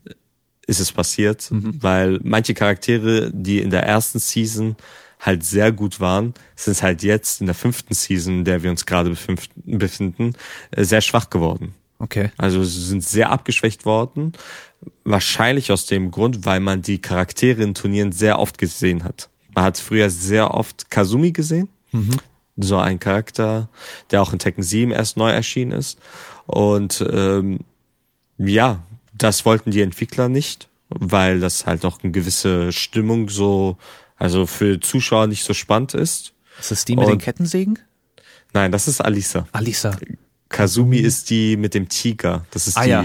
ist es passiert, mhm. weil manche Charaktere, die in der ersten Season halt sehr gut waren, sind halt jetzt in der fünften Season, in der wir uns gerade befinden, äh, sehr schwach geworden. Okay. Also sie sind sehr abgeschwächt worden. Wahrscheinlich aus dem Grund, weil man die Charaktere in Turnieren sehr oft gesehen hat. Man hat früher sehr oft Kazumi gesehen. Mhm. So ein Charakter, der auch in Tekken 7 erst neu erschienen ist. Und ähm, ja, das wollten die Entwickler nicht, weil das halt auch eine gewisse Stimmung so, also für Zuschauer nicht so spannend ist. Ist das die mit Und, den Kettensägen? Nein, das ist Alisa. Alisa. Kazumi ist die mit dem Tiger. Das ist ah, die, ja.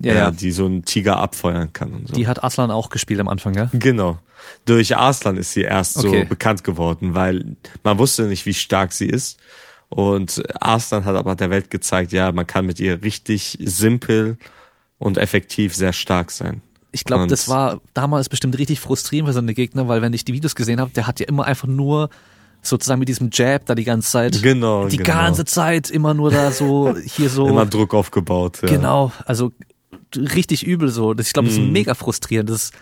Ja, ja, ja. die so einen Tiger abfeuern kann und so. Die hat Aslan auch gespielt am Anfang, ja? Genau. Durch Aslan ist sie erst okay. so bekannt geworden, weil man wusste nicht, wie stark sie ist. Und Aslan hat aber der Welt gezeigt, ja, man kann mit ihr richtig simpel und effektiv sehr stark sein. Ich glaube, das war damals bestimmt richtig frustrierend für seine Gegner, weil wenn ich die Videos gesehen habe, der hat ja immer einfach nur sozusagen mit diesem Jab da die ganze Zeit. Genau. Die genau. ganze Zeit immer nur da so, hier so. Immer Druck aufgebaut, ja. Genau. Also richtig übel so. Ich glaube, das ist mm. mega frustrierend. Das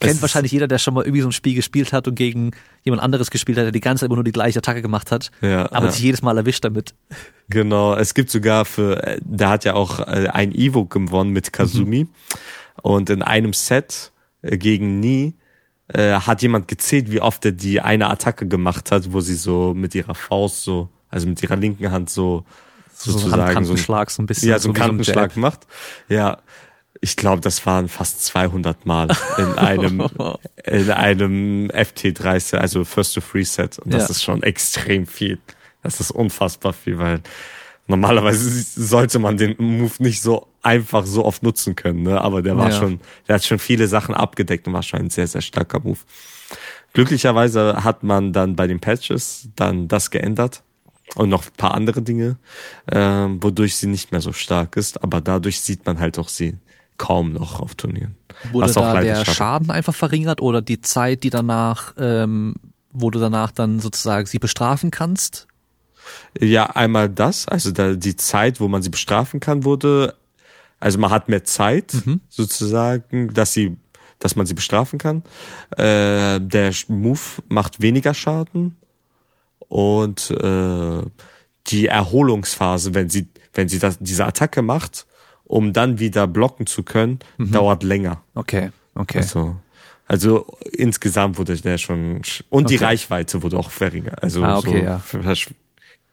kennt wahrscheinlich jeder, der schon mal irgendwie so ein Spiel gespielt hat und gegen jemand anderes gespielt hat, der die ganze Zeit immer nur die gleiche Attacke gemacht hat. Ja, aber ja. sich jedes Mal erwischt damit. Genau. Es gibt sogar für, der hat ja auch äh, ein Evo gewonnen mit Kazumi. Mhm. Und in einem Set äh, gegen Nie äh, hat jemand gezählt, wie oft er die eine Attacke gemacht hat, wo sie so mit ihrer Faust so, also mit ihrer linken Hand so, so sozusagen so ein Kantenschlag so ein bisschen. Ja, so, so einen Kantenschlag so macht. Ja, ich glaube, das waren fast 200 Mal in (laughs) einem in einem FT30, also First to Free Set. Und das ja. ist schon extrem viel. Das ist unfassbar viel, weil normalerweise sollte man den Move nicht so einfach so oft nutzen können, ne? Aber der war ja. schon, der hat schon viele Sachen abgedeckt und war schon ein sehr, sehr starker Move. Glücklicherweise hat man dann bei den Patches dann das geändert und noch ein paar andere Dinge, äh, wodurch sie nicht mehr so stark ist, aber dadurch sieht man halt auch sie kaum noch auf Turnieren. Wurde da der schade. Schaden einfach verringert oder die Zeit, die danach, ähm, wo du danach dann sozusagen sie bestrafen kannst? Ja, einmal das, also da die Zeit, wo man sie bestrafen kann, wurde, also man hat mehr Zeit mhm. sozusagen, dass sie, dass man sie bestrafen kann. Äh, der Move macht weniger Schaden und äh, die Erholungsphase, wenn sie, wenn sie das, diese Attacke macht, um dann wieder blocken zu können, mhm. dauert länger. Okay, okay. Also, also insgesamt wurde der schon und okay. die Reichweite wurde auch verringert, also ah, okay, so ja.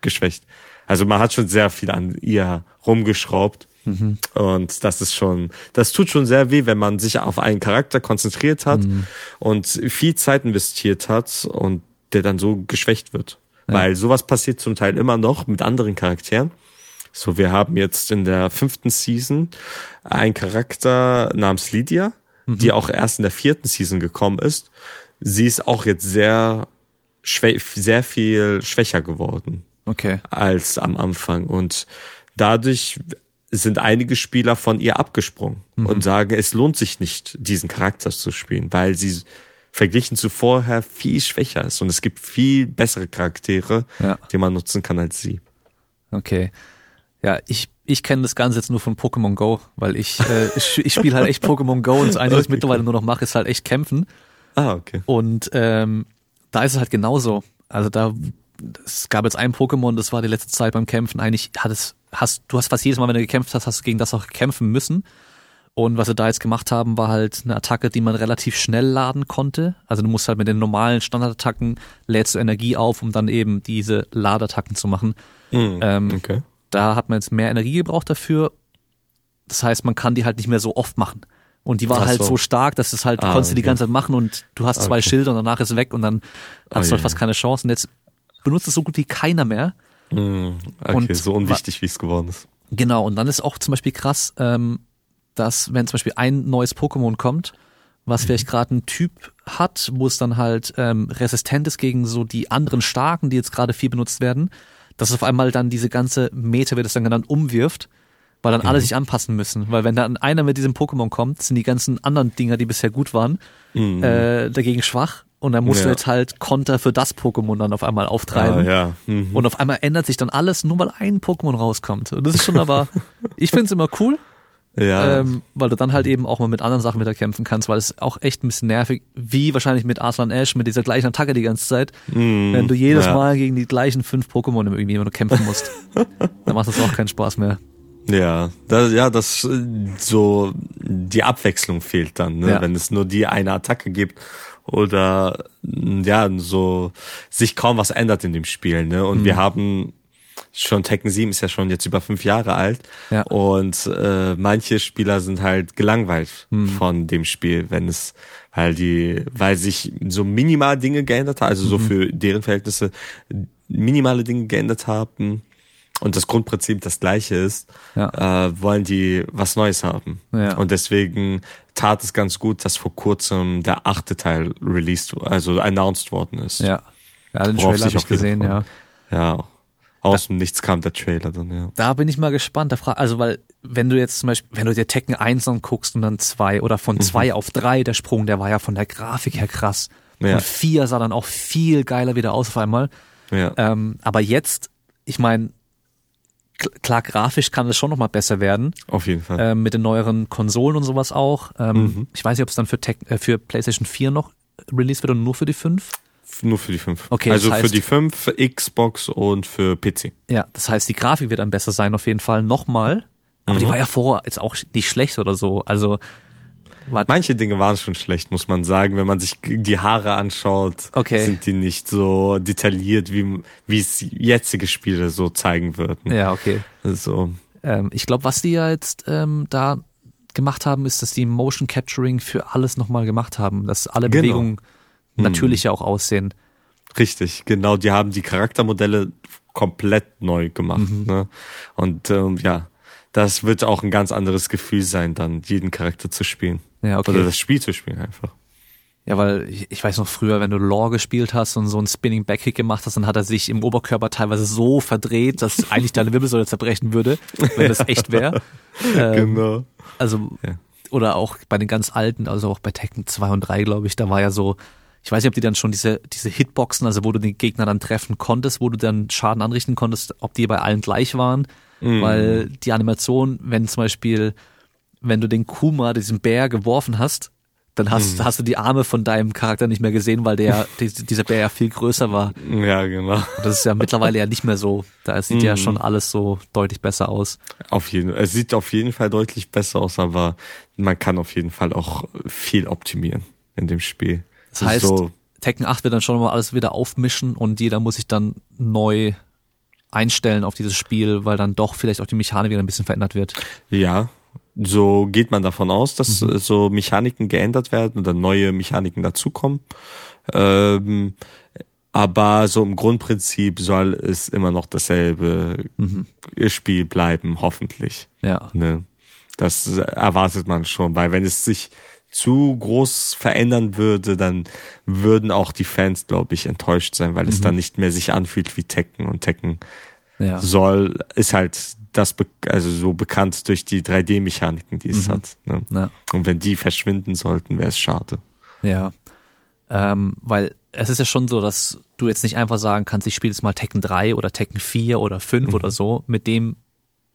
geschwächt. Also man hat schon sehr viel an ihr rumgeschraubt Mhm. Und das ist schon, das tut schon sehr weh, wenn man sich auf einen Charakter konzentriert hat mhm. und viel Zeit investiert hat und der dann so geschwächt wird. Ja. Weil sowas passiert zum Teil immer noch mit anderen Charakteren. So, wir haben jetzt in der fünften Season einen Charakter namens Lydia, mhm. die auch erst in der vierten Season gekommen ist. Sie ist auch jetzt sehr, sehr viel schwächer geworden. Okay. Als am Anfang. Und dadurch sind einige Spieler von ihr abgesprungen mhm. und sagen, es lohnt sich nicht, diesen Charakter zu spielen, weil sie verglichen zu vorher viel schwächer ist und es gibt viel bessere Charaktere, ja. die man nutzen kann als sie. Okay. Ja, ich, ich kenne das Ganze jetzt nur von Pokémon Go, weil ich, äh, ich, ich spiele halt echt Pokémon Go und das Einzige, was ich mittlerweile nur noch mache, ist halt echt kämpfen. Ah, okay. Und ähm, da ist es halt genauso. Also da, es gab jetzt ein Pokémon, das war die letzte Zeit beim Kämpfen, eigentlich hat es hast, du hast fast jedes Mal, wenn du gekämpft hast, hast du gegen das auch kämpfen müssen. Und was sie da jetzt gemacht haben, war halt eine Attacke, die man relativ schnell laden konnte. Also du musst halt mit den normalen Standardattacken lädst du Energie auf, um dann eben diese Ladattacken zu machen. Mm, ähm, okay. Da hat man jetzt mehr Energie gebraucht dafür. Das heißt, man kann die halt nicht mehr so oft machen. Und die war halt so. so stark, dass es halt, ah, konntest du okay. die ganze Zeit machen und du hast zwei okay. Schilder und danach ist es weg und dann hast oh, du halt fast keine Chance. Und jetzt benutzt es so gut wie keiner mehr. Mm, okay, und, so unwichtig, wie es geworden ist. Genau, und dann ist auch zum Beispiel krass, ähm, dass wenn zum Beispiel ein neues Pokémon kommt, was mhm. vielleicht gerade ein Typ hat, wo es dann halt ähm, resistent ist gegen so die anderen Starken, die jetzt gerade viel benutzt werden, dass auf einmal dann diese ganze Meta, wird es dann genannt, umwirft, weil dann mhm. alle sich anpassen müssen. Weil wenn dann einer mit diesem Pokémon kommt, sind die ganzen anderen Dinger, die bisher gut waren, mhm. äh, dagegen schwach und dann musst ja. du jetzt halt Konter für das Pokémon dann auf einmal auftreiben. Ah, ja. Mhm. Und auf einmal ändert sich dann alles, nur weil ein Pokémon rauskommt. Und das ist schon aber, (laughs) ich finde es immer cool. Ja. Ähm, weil du dann halt eben auch mal mit anderen Sachen wieder kämpfen kannst, weil es auch echt ein bisschen nervig, wie wahrscheinlich mit Arslan Ash, mit dieser gleichen Attacke die ganze Zeit. Mm, wenn du jedes ja. Mal gegen die gleichen fünf Pokémon irgendwie immer kämpfen musst, (laughs) dann macht das auch keinen Spaß mehr. Ja, das, ja, das so die Abwechslung fehlt dann, ne? Ja. wenn es nur die eine Attacke gibt oder ja, so sich kaum was ändert in dem Spiel. Ne? Und mhm. wir haben schon Tekken 7 ist ja schon jetzt über fünf Jahre alt ja. und äh, manche Spieler sind halt gelangweilt mhm. von dem Spiel, wenn es weil die, weil sich so minimal Dinge geändert haben, also so mhm. für deren Verhältnisse minimale Dinge geändert haben und das Grundprinzip das gleiche ist, ja. äh, wollen die was Neues haben. Ja. Und deswegen tat es ganz gut, dass vor kurzem der achte Teil released, also announced worden ist. Ja, ja den Trailer habe ich gesehen, ja. Ja, aus dem Nichts kam der Trailer dann, ja. Da bin ich mal gespannt. Also, weil, wenn du jetzt zum Beispiel, wenn du dir Tekken 1 anguckst und dann 2 oder von 2 mhm. auf 3 der Sprung, der war ja von der Grafik her krass. Ja. Und 4 sah dann auch viel geiler wieder aus auf einmal. Ja. Ähm, aber jetzt, ich meine, klar, grafisch kann es schon nochmal besser werden. Auf jeden Fall. Ähm, mit den neueren Konsolen und sowas auch. Ähm, mhm. Ich weiß nicht, ob es dann für, Tech, äh, für PlayStation 4 noch released wird oder nur für die 5. Nur für die 5. Okay, also das heißt, für die 5, Xbox und für PC. Ja, das heißt, die Grafik wird dann besser sein, auf jeden Fall nochmal. Aber mhm. die war ja vorher jetzt auch nicht schlecht oder so. Also Manche Dinge waren schon schlecht, muss man sagen. Wenn man sich die Haare anschaut, okay. sind die nicht so detailliert, wie, wie es jetzige Spiele so zeigen würden. Ja, okay. So. Ähm, ich glaube, was die ja jetzt ähm, da gemacht haben, ist, dass die Motion Capturing für alles nochmal gemacht haben, dass alle genau. Bewegungen hm. natürlicher auch aussehen. Richtig, genau. Die haben die Charaktermodelle komplett neu gemacht. Mhm. Ne? Und ähm, ja, das wird auch ein ganz anderes Gefühl sein, dann jeden Charakter zu spielen. Ja, okay. Oder das Spiel zu spielen einfach. Ja, weil ich, ich weiß noch früher, wenn du Lore gespielt hast und so einen Spinning Backkick gemacht hast, dann hat er sich im Oberkörper teilweise so verdreht, dass (laughs) eigentlich deine Wirbelsäule zerbrechen würde, wenn das echt wäre. (laughs) Ähm, genau. Also, ja. oder auch bei den ganz alten, also auch bei Tekken 2 und 3, glaube ich, da war ja so, ich weiß nicht, ob die dann schon diese, diese Hitboxen, also wo du den Gegner dann treffen konntest, wo du dann Schaden anrichten konntest, ob die bei allen gleich waren. Mhm. Weil die Animation, wenn zum Beispiel, wenn du den Kuma, diesen Bär geworfen hast, dann hast, mhm. hast du die Arme von deinem Charakter nicht mehr gesehen, weil der, (laughs) dieser Bär ja viel größer war. Ja, genau. das ist ja mittlerweile ja nicht mehr so. Da sieht mhm. ja schon alles so deutlich besser aus. Auf jeden Fall. Es sieht auf jeden Fall deutlich besser aus, aber man kann auf jeden Fall auch viel optimieren in dem Spiel. Das heißt, so Tekken 8 wird dann schon mal alles wieder aufmischen und jeder muss sich dann neu einstellen auf dieses Spiel, weil dann doch vielleicht auch die Mechanik wieder ein bisschen verändert wird. Ja, so geht man davon aus, dass mhm. so Mechaniken geändert werden oder neue Mechaniken dazukommen. Ähm, aber so im Grundprinzip soll es immer noch dasselbe mhm. Spiel bleiben, hoffentlich. Ja. Ne? Das erwartet man schon, weil wenn es sich zu groß verändern würde, dann würden auch die Fans, glaube ich, enttäuscht sein, weil mhm. es dann nicht mehr sich anfühlt wie Tekken und Tekken ja. soll, ist halt das, also so bekannt durch die 3D-Mechaniken, die es mhm. hat. Ne? Ja. Und wenn die verschwinden sollten, wäre es schade. Ja. Ähm, weil es ist ja schon so, dass du jetzt nicht einfach sagen kannst, ich spiele jetzt mal Tekken 3 oder Tekken 4 oder 5 mhm. oder so, mit dem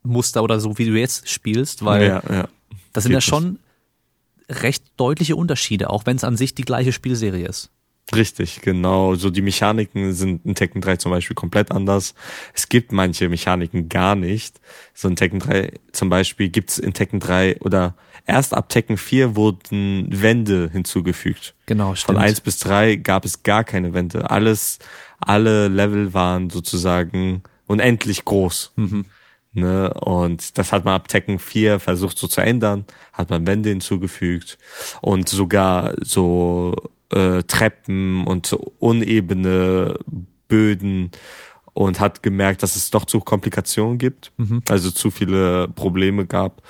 Muster oder so, wie du jetzt spielst, weil ja, das sind Geht ja schon recht deutliche Unterschiede, auch wenn es an sich die gleiche Spielserie ist. Richtig, genau. So die Mechaniken sind in Tekken 3 zum Beispiel komplett anders. Es gibt manche Mechaniken gar nicht. So in Tekken 3 zum Beispiel gibt's in Tekken 3 oder erst ab Tekken 4 wurden Wände hinzugefügt. Genau, stimmt. Von 1 bis 3 gab es gar keine Wände. Alles, alle Level waren sozusagen unendlich groß. Mhm. Ne? Und das hat man ab Tekken 4 versucht so zu ändern, hat man Wände hinzugefügt und sogar so äh, Treppen und unebene Böden und hat gemerkt, dass es doch zu Komplikationen gibt, mhm. also zu viele Probleme gab.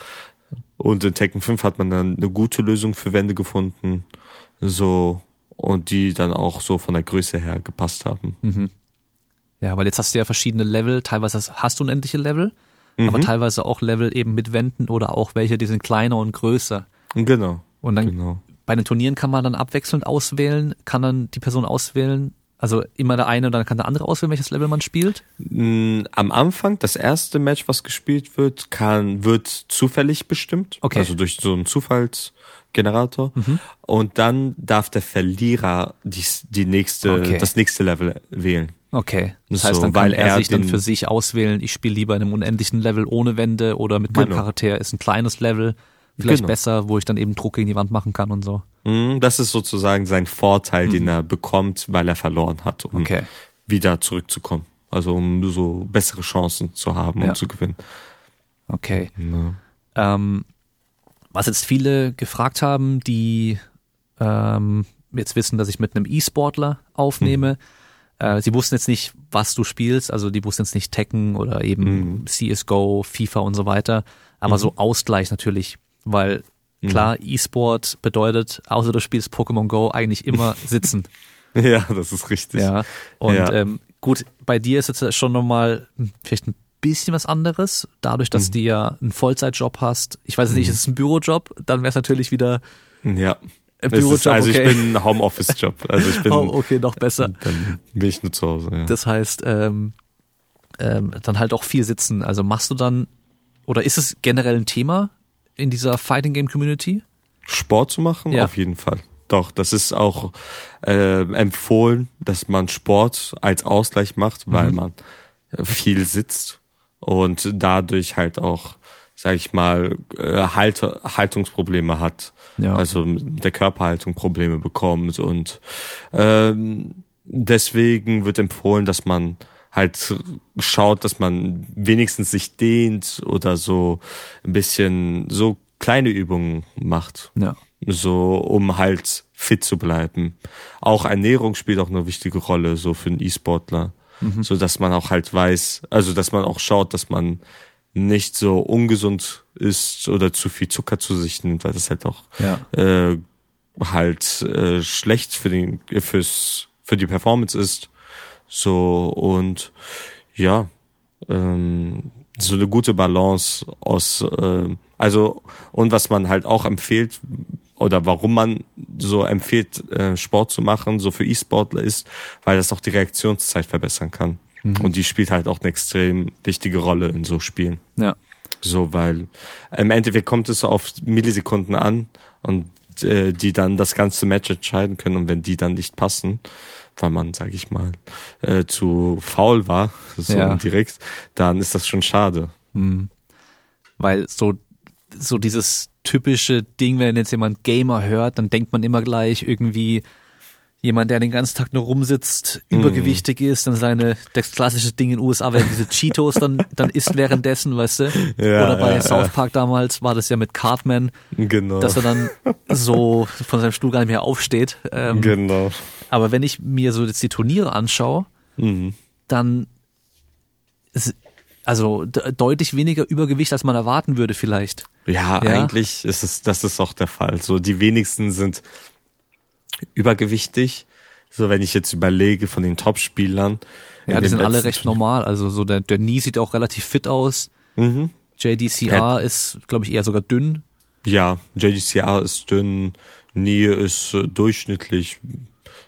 Und in Tekken 5 hat man dann eine gute Lösung für Wände gefunden, so und die dann auch so von der Größe her gepasst haben. Mhm. Ja, weil jetzt hast du ja verschiedene Level, teilweise hast du unendliche Level, mhm. aber teilweise auch Level eben mit Wänden oder auch welche, die sind kleiner und größer. Genau. Und dann genau bei den Turnieren kann man dann abwechselnd auswählen, kann dann die Person auswählen, also immer der eine und dann kann der andere auswählen, welches Level man spielt? Am Anfang, das erste Match, was gespielt wird, kann, wird zufällig bestimmt. Okay. Also durch so einen Zufallsgenerator. Mhm. Und dann darf der Verlierer die, die nächste, okay. das nächste Level wählen. Okay. Das so, heißt, dann kann er, sich dann für sich auswählen, ich spiele lieber in einem unendlichen Level ohne Wände oder mit meinem genau. Charakter ist ein kleines Level vielleicht genau. besser, wo ich dann eben Druck gegen die Wand machen kann und so. Mhm, das ist sozusagen sein Vorteil, mhm. den er bekommt, weil er verloren hat, um okay. wieder zurückzukommen. Also um so bessere Chancen zu haben ja. und zu gewinnen. Okay. Ja. Ähm, was jetzt viele gefragt haben, die ähm, jetzt wissen, dass ich mit einem E-Sportler aufnehme. Mhm. Äh, sie wussten jetzt nicht, was du spielst, also die wussten jetzt nicht Tekken oder eben mhm. CSGO, FIFA und so weiter. Aber mhm. so Ausgleich natürlich weil mhm. klar. E-Sport bedeutet, außer du spielst Pokémon Go, eigentlich immer (laughs) sitzen. ja, das ist richtig. Ja. Und ja. Ähm, gut, bei dir ist jetzt schon nochmal vielleicht ein bisschen was anderes, dadurch, dass mhm. du ja einen Vollzeitjob hast. Ich weiß nicht, mhm. ist es ein Bürojob? Dann wäre es natürlich wieder. Ja. Bürojob, ist, also okay. ich bin ein Homeoffice-Job. Also ich bin. (laughs) Oh, okay, noch besser. (laughs) Dann bin ich nur zu Hause. Ja. Das heißt, ähm, ähm, dann halt auch viel sitzen. Also machst du dann oder ist es generell ein Thema in dieser Fighting Game Community? Sport zu machen? Ja. Auf jeden Fall. Doch, das ist auch äh, empfohlen, dass man Sport als Ausgleich macht, weil mhm. man viel sitzt und dadurch halt auch, sag ich mal, halt, Haltungsprobleme hat. Ja. Also mit der Körperhaltung Probleme bekommt und ähm, deswegen wird empfohlen, dass man halt schaut, dass man wenigstens sich dehnt oder so ein bisschen so kleine Übungen macht. Ja. So, um halt fit zu bleiben. Auch Ernährung spielt auch eine wichtige Rolle, so für einen E-Sportler. Mhm. So dass man auch halt weiß, also dass man auch schaut, dass man nicht so ungesund ist oder zu viel Zucker zu sich nimmt, weil das halt auch ja. äh, halt äh, schlecht für den fürs für die Performance ist. So und ja, ähm, so eine gute Balance aus, äh, also und was man halt auch empfiehlt oder warum man so empfiehlt, äh, Sport zu machen, so für E-Sportler ist, weil das auch die Reaktionszeit verbessern kann. Mhm. Und die spielt halt auch eine extrem wichtige Rolle in so Spielen. Ja. So, weil im Endeffekt kommt es auf Millisekunden an und äh, die dann das ganze Match entscheiden können und wenn die dann nicht passen, weil man, sag ich mal, äh, zu faul war, (laughs) so ja. direkt, dann ist das schon schade. Mhm. Weil so, so dieses typische Ding, wenn jetzt jemand Gamer hört, dann denkt man immer gleich irgendwie, jemand, der den ganzen Tag nur rumsitzt, mm. übergewichtig ist, dann seine, das klassische Ding in den USA wären diese Cheetos dann, dann isst währenddessen, weißt du? Ja, Oder bei ja, South Park ja. damals war das ja mit Cartman, genau. dass er dann (laughs) so von seinem Stuhl gar nicht mehr aufsteht. Ähm, genau. Aber wenn ich mir so jetzt die Turniere anschaue, mhm. dann ist, also deutlich weniger Übergewicht, als man erwarten würde vielleicht. Ja, ja, eigentlich ist es, das ist auch der Fall. So die wenigsten sind übergewichtig. So, wenn ich jetzt überlege von den Top-Spielern. Ja, die sind alle recht normal. Also so der, der Nie sieht auch relativ fit aus. Mhm. JDCR ja. ist, glaube ich, eher sogar dünn. Ja, JDCR ist dünn. Nie ist äh, durchschnittlich.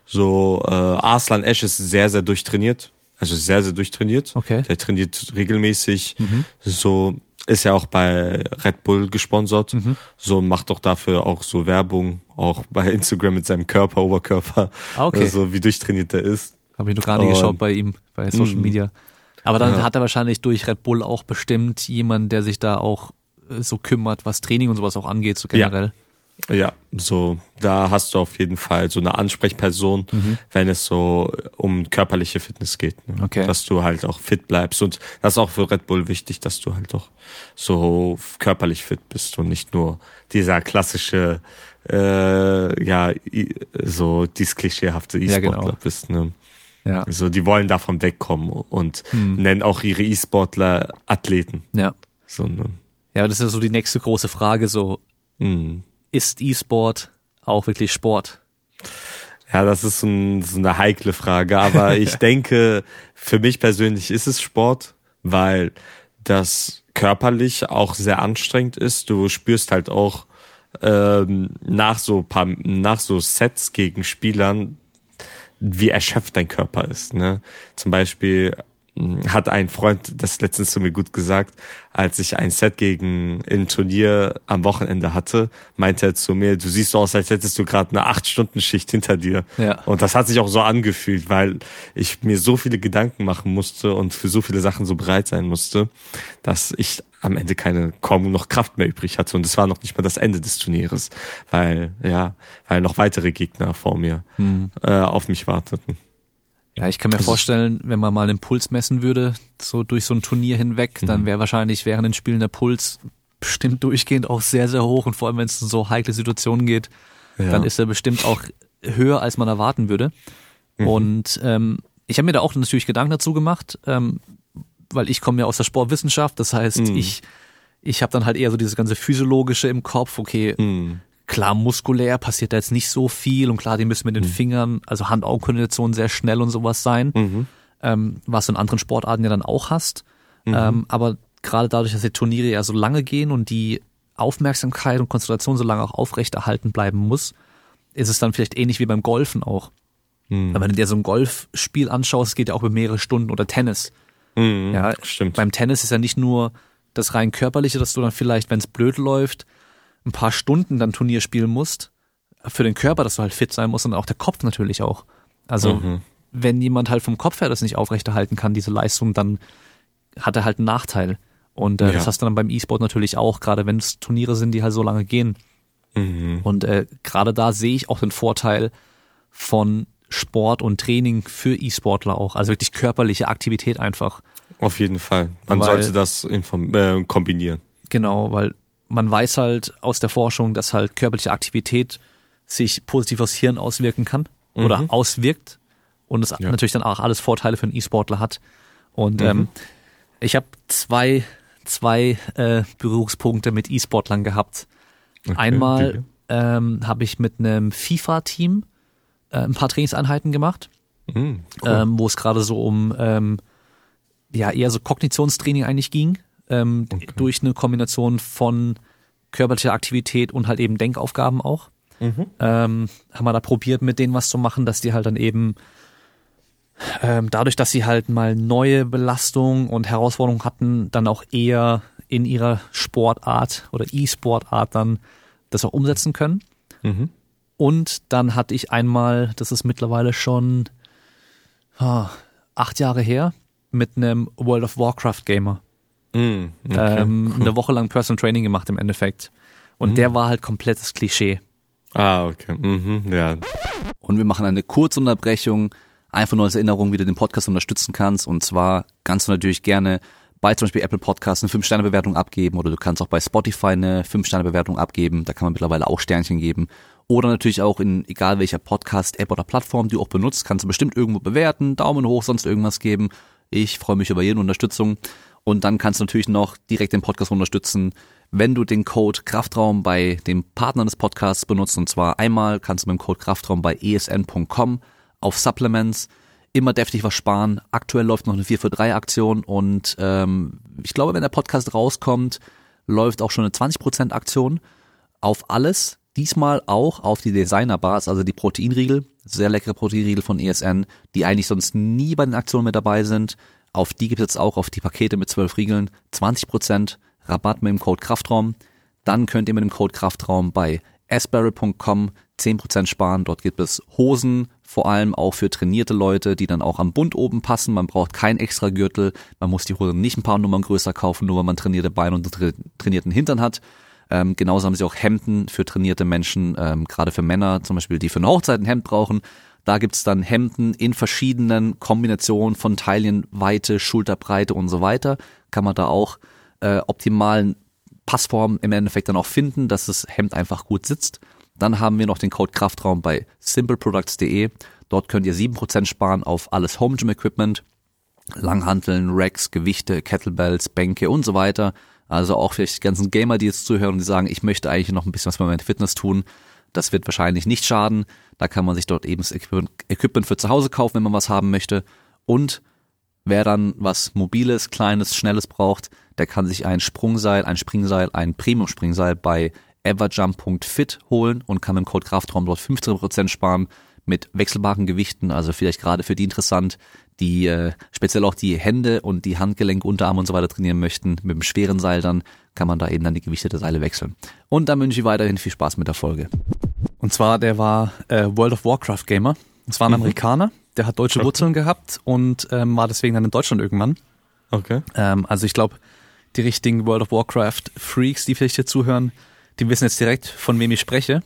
So, äh, Arslan Esch ist sehr, sehr durchtrainiert. Also sehr, sehr durchtrainiert. Okay. Der trainiert regelmäßig. Mhm. So, ist ja auch bei Red Bull gesponsert. Mhm. So macht doch dafür auch so Werbung, auch bei Instagram mit seinem Körper, Oberkörper. Ah, okay. Also wie durchtrainiert er ist. Habe ich noch gar nicht Und, geschaut bei ihm, bei Social mh. Media. Aber dann ja. hat er wahrscheinlich durch Red Bull auch bestimmt jemanden, der sich da auch äh, so kümmert, was Training und sowas auch angeht, so generell. Ja. Ja, so, da hast du auf jeden Fall so eine Ansprechperson, mhm. wenn es so um körperliche Fitness geht. Ne? Okay. Dass du halt auch fit bleibst. Und das ist auch für Red Bull wichtig, dass du halt auch so körperlich fit bist und nicht nur dieser klassische, äh, ja, so dieses klischeehafte E-Sportler ja, genau. bist. Ne? Ja. Also die wollen davon wegkommen und mhm. nennen auch ihre E-Sportler Athleten. Ja. So, ne? Ja, das ist so die nächste große Frage, so. Mhm ist E-Sport auch wirklich Sport? Ja, das ist so, ein, so eine heikle Frage, aber (laughs) ich denke, für mich persönlich ist es Sport, weil das körperlich auch sehr anstrengend ist. Du spürst halt auch ähm, nach so paar, nach so Sets gegen Spielern, wie erschöpft dein Körper ist. Ne? Zum Beispiel hat ein Freund das letztens zu mir gut gesagt, als ich ein Set gegen ein Turnier am Wochenende hatte, meinte er zu mir, du siehst so aus, als hättest du gerade eine acht Stunden Schicht hinter dir. Ja. Und das hat sich auch so angefühlt, weil ich mir so viele Gedanken machen musste und für so viele Sachen so bereit sein musste, dass ich am Ende keine kaum noch Kraft mehr übrig hatte und es war noch nicht mal das Ende des Turnieres, weil ja, weil noch weitere Gegner vor mir hm. äh, auf mich warteten. Ja, ich kann mir vorstellen, wenn man mal einen Puls messen würde, so durch so ein Turnier hinweg, mhm. dann wäre wahrscheinlich während den Spielen der Puls bestimmt durchgehend auch sehr, sehr hoch und vor allem, wenn es in so heikle Situationen geht, ja. dann ist er bestimmt auch höher, als man erwarten würde. Mhm. Und ähm, ich habe mir da auch natürlich Gedanken dazu gemacht, ähm, weil ich komme ja aus der Sportwissenschaft, das heißt, mhm. ich ich habe dann halt eher so dieses ganze physiologische im Kopf, okay, mhm. Klar, muskulär passiert da jetzt nicht so viel und klar, die müssen mit den mhm. Fingern, also Hand-Augen-Koordination sehr schnell und sowas sein, mhm. ähm, was du in anderen Sportarten ja dann auch hast. Mhm. Ähm, aber gerade dadurch, dass die Turniere ja so lange gehen und die Aufmerksamkeit und Konzentration so lange auch aufrechterhalten bleiben muss, ist es dann vielleicht ähnlich wie beim Golfen auch. Mhm. Wenn du dir so ein Golfspiel anschaust, geht ja auch über mehrere Stunden oder Tennis. Mhm, ja, stimmt. Beim Tennis ist ja nicht nur das rein körperliche, dass du dann vielleicht, wenn es blöd läuft, ein paar Stunden dann Turnier spielen musst, für den Körper, dass du halt fit sein musst und auch der Kopf natürlich auch. Also mhm. wenn jemand halt vom Kopf her das nicht aufrechterhalten kann, diese Leistung, dann hat er halt einen Nachteil. Und äh, ja. das hast du dann beim E-Sport natürlich auch, gerade wenn es Turniere sind, die halt so lange gehen. Mhm. Und äh, gerade da sehe ich auch den Vorteil von Sport und Training für E-Sportler auch. Also wirklich körperliche Aktivität einfach. Auf jeden Fall. Man weil, sollte das äh, kombinieren. Genau, weil man weiß halt aus der Forschung, dass halt körperliche Aktivität sich positiv aufs Hirn auswirken kann mhm. oder auswirkt und es ja. natürlich dann auch alles Vorteile für einen E-Sportler hat. Und mhm. ähm, ich habe zwei, zwei äh, Berührungspunkte mit E-Sportlern gehabt. Okay, Einmal ähm, habe ich mit einem FIFA-Team äh, ein paar Trainingseinheiten gemacht, mhm, cool. ähm, wo es gerade so um ähm, ja eher so Kognitionstraining eigentlich ging ähm, okay. durch eine Kombination von körperlicher Aktivität und halt eben Denkaufgaben auch. Mhm. Ähm, haben wir da probiert, mit denen was zu machen, dass die halt dann eben ähm, dadurch, dass sie halt mal neue Belastungen und Herausforderungen hatten, dann auch eher in ihrer Sportart oder E-Sportart dann das auch umsetzen können. Mhm. Und dann hatte ich einmal, das ist mittlerweile schon ah, acht Jahre her, mit einem World of Warcraft Gamer. Mm, okay, ähm, cool. eine Woche lang Personal Training gemacht im Endeffekt. Und mm. der war halt komplettes Klischee. Ah, okay. Mhm, ja. Und wir machen eine kurze Unterbrechung, einfach nur als Erinnerung, wie du den Podcast unterstützen kannst. Und zwar kannst du natürlich gerne bei zum Beispiel Apple Podcasts eine 5-Sterne-Bewertung abgeben oder du kannst auch bei Spotify eine 5-Sterne-Bewertung abgeben. Da kann man mittlerweile auch Sternchen geben. Oder natürlich auch in egal welcher Podcast-App oder Plattform du auch benutzt, kannst du bestimmt irgendwo bewerten, Daumen hoch, sonst irgendwas geben. Ich freue mich über jede Unterstützung. Und dann kannst du natürlich noch direkt den Podcast unterstützen, wenn du den Code Kraftraum bei dem Partner des Podcasts benutzt. Und zwar einmal kannst du mit dem Code Kraftraum bei esn.com auf Supplements immer deftig was sparen. Aktuell läuft noch eine 4 für 3 Aktion und ähm, ich glaube, wenn der Podcast rauskommt, läuft auch schon eine 20% Aktion auf alles. Diesmal auch auf die Designer Bars, also die Proteinriegel, sehr leckere Proteinriegel von ESN, die eigentlich sonst nie bei den Aktionen mit dabei sind. Auf die gibt es jetzt auch auf die Pakete mit 12 Riegeln 20% Rabatt mit dem Code Kraftraum. Dann könnt ihr mit dem Code Kraftraum bei asbarrel.com 10% sparen. Dort gibt es Hosen, vor allem auch für trainierte Leute, die dann auch am Bund oben passen. Man braucht kein extra Gürtel. Man muss die Hose nicht ein paar Nummern größer kaufen, nur weil man trainierte Beine und trainierten Hintern hat. Ähm, genauso haben sie auch Hemden für trainierte Menschen, ähm, gerade für Männer zum Beispiel, die für eine Hochzeit ein Hemd brauchen. Da gibt's dann Hemden in verschiedenen Kombinationen von Taillenweite, Schulterbreite und so weiter. Kann man da auch äh, optimalen Passform im Endeffekt dann auch finden, dass das Hemd einfach gut sitzt. Dann haben wir noch den Code Kraftraum bei simpleproducts.de. Dort könnt ihr sieben Prozent sparen auf alles Home Gym Equipment. Langhanteln, Racks, Gewichte, Kettlebells, Bänke und so weiter. Also auch vielleicht die ganzen Gamer, die jetzt zuhören und die sagen, ich möchte eigentlich noch ein bisschen was für meine Fitness tun. Das wird wahrscheinlich nicht schaden. Da kann man sich dort eben das Equipment für zu Hause kaufen, wenn man was haben möchte. Und wer dann was Mobiles, Kleines, Schnelles braucht, der kann sich ein Sprungseil, ein Springseil, ein Premium-Springseil bei everjump.fit holen und kann mit dem Code Kraftraum dort 15% sparen mit wechselbaren Gewichten, also vielleicht gerade für die interessant, die äh, speziell auch die Hände und die Handgelenke, Unterarme und so weiter trainieren möchten. Mit dem schweren Seil dann kann man da eben dann die Gewichte der Seile wechseln. Und dann wünsche ich weiterhin viel Spaß mit der Folge. Und zwar, der war äh, World of Warcraft Gamer. Das war ein mhm. Amerikaner, der hat deutsche. Wurzeln gehabt und ähm, war deswegen dann in Deutschland irgendwann. Okay. Ähm, also ich glaube, die richtigen World of Warcraft Freaks, die vielleicht hier zuhören, die wissen jetzt direkt, von wem ich spreche.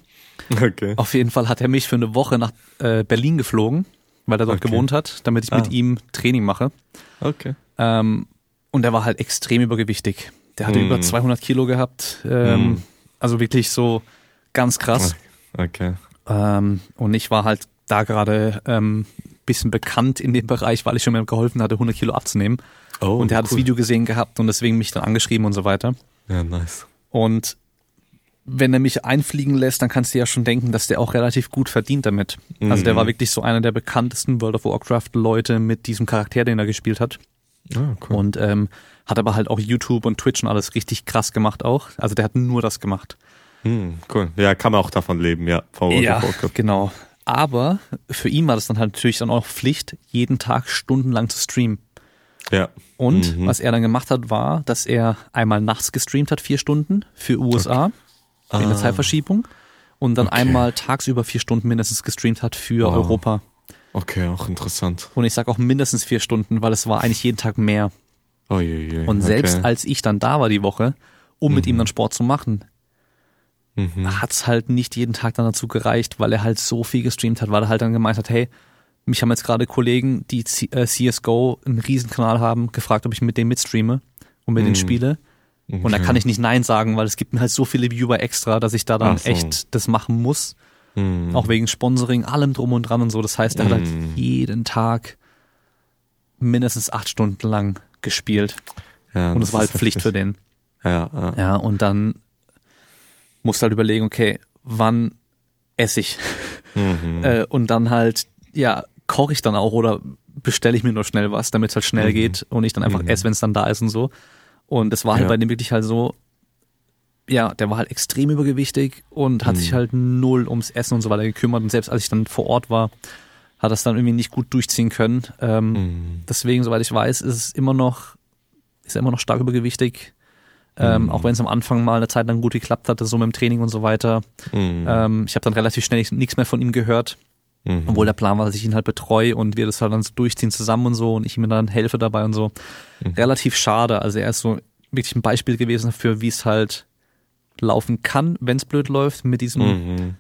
Okay. Auf jeden Fall hat er mich für eine Woche nach äh, Berlin geflogen, weil er dort okay. gewohnt hat, damit ich ah. mit ihm Training mache. Okay. Ähm, und er war halt extrem übergewichtig. Der hatte mm. über 200 Kilo gehabt. Ähm, mm. Also wirklich so ganz krass. Okay. Ähm, und ich war halt da gerade ähm, bisschen bekannt in dem Bereich, weil ich schon mal geholfen hatte, 100 Kilo abzunehmen. Oh, und er hat cool. das Video gesehen gehabt und deswegen mich dann angeschrieben und so weiter. Ja, nice. Und wenn er mich einfliegen lässt, dann kannst du ja schon denken, dass der auch relativ gut verdient damit. Mhm. Also der war mhm. wirklich so einer der bekanntesten World of Warcraft Leute mit diesem Charakter, den er gespielt hat. Ah, cool. Und ähm, hat aber halt auch YouTube und Twitch und alles richtig krass gemacht auch. Also der hat nur das gemacht. Mhm, cool. Ja, kann man auch davon leben, ja. Von World ja, of Warcraft. genau. Aber für ihn war das dann halt natürlich dann auch Pflicht, jeden Tag stundenlang zu streamen. Ja. Und mhm. was er dann gemacht hat, war, dass er einmal nachts gestreamt hat, vier Stunden für USA. Okay ah. in der Zeitverschiebung und dann okay. einmal tagsüber vier Stunden mindestens gestreamt hat für wow. Europa. Okay, auch interessant. Und ich sage auch mindestens vier Stunden, weil es war eigentlich jeden Tag mehr. Oh, je, je. Und selbst okay. als ich dann da war die Woche, um mhm. mit ihm mhm. dann Sport zu machen, mhm. hat's halt nicht jeden Tag dann dazu gereicht, weil er halt so viel gestreamt hat, weil er halt dann gemeint hat, hey, mich haben jetzt gerade Kollegen, die CSGO einen Riesenkanal haben, gefragt, ob ich mit dem mitstreame und mit mhm. denen spiele. Okay. Und da kann ich nicht Nein sagen, weil es gibt mir halt so viele Viewer extra, dass ich da dann so. echt das machen muss. Mhm. Auch wegen Sponsoring, allem drum und dran und so. Das heißt, er mhm. hat halt hm. jeden Tag mindestens acht Stunden lang gespielt. Ja, und es war halt Pflicht für den. Ja, ja. ja, und dann musst du halt überlegen, okay, wann esse ich? Mhm. (laughs) äh, und dann halt, ja, koche ich dann auch oder bestelle ich mir nur schnell was, damit es halt schnell mhm. geht und ich dann einfach mhm. esse, wenn es dann da ist und so. Und es war halt ja. bei dem wirklich halt so, ja, der war halt extrem übergewichtig und hat mhm. sich halt null ums Essen und so weiter gekümmert. Und selbst als ich dann vor Ort war, hat das dann irgendwie nicht gut durchziehen können. Ähm, mhm. Deswegen, soweit ich weiß, ist es immer noch, ist er immer noch stark übergewichtig. Ähm, mhm. Auch wenn es am Anfang mal eine Zeit lang gut geklappt hatte, so mit dem Training und so weiter. Mhm. Ähm, ich habe dann relativ schnell nichts mehr von ihm gehört. Mhm. Obwohl der Plan war, dass ich ihn halt betreue und wir das halt dann so durchziehen zusammen und so und ich ihm dann helfe dabei und so. Mhm. Relativ schade. Also er ist so wirklich ein Beispiel gewesen dafür, wie es halt laufen kann, wenn es blöd läuft, mit diesem mhm.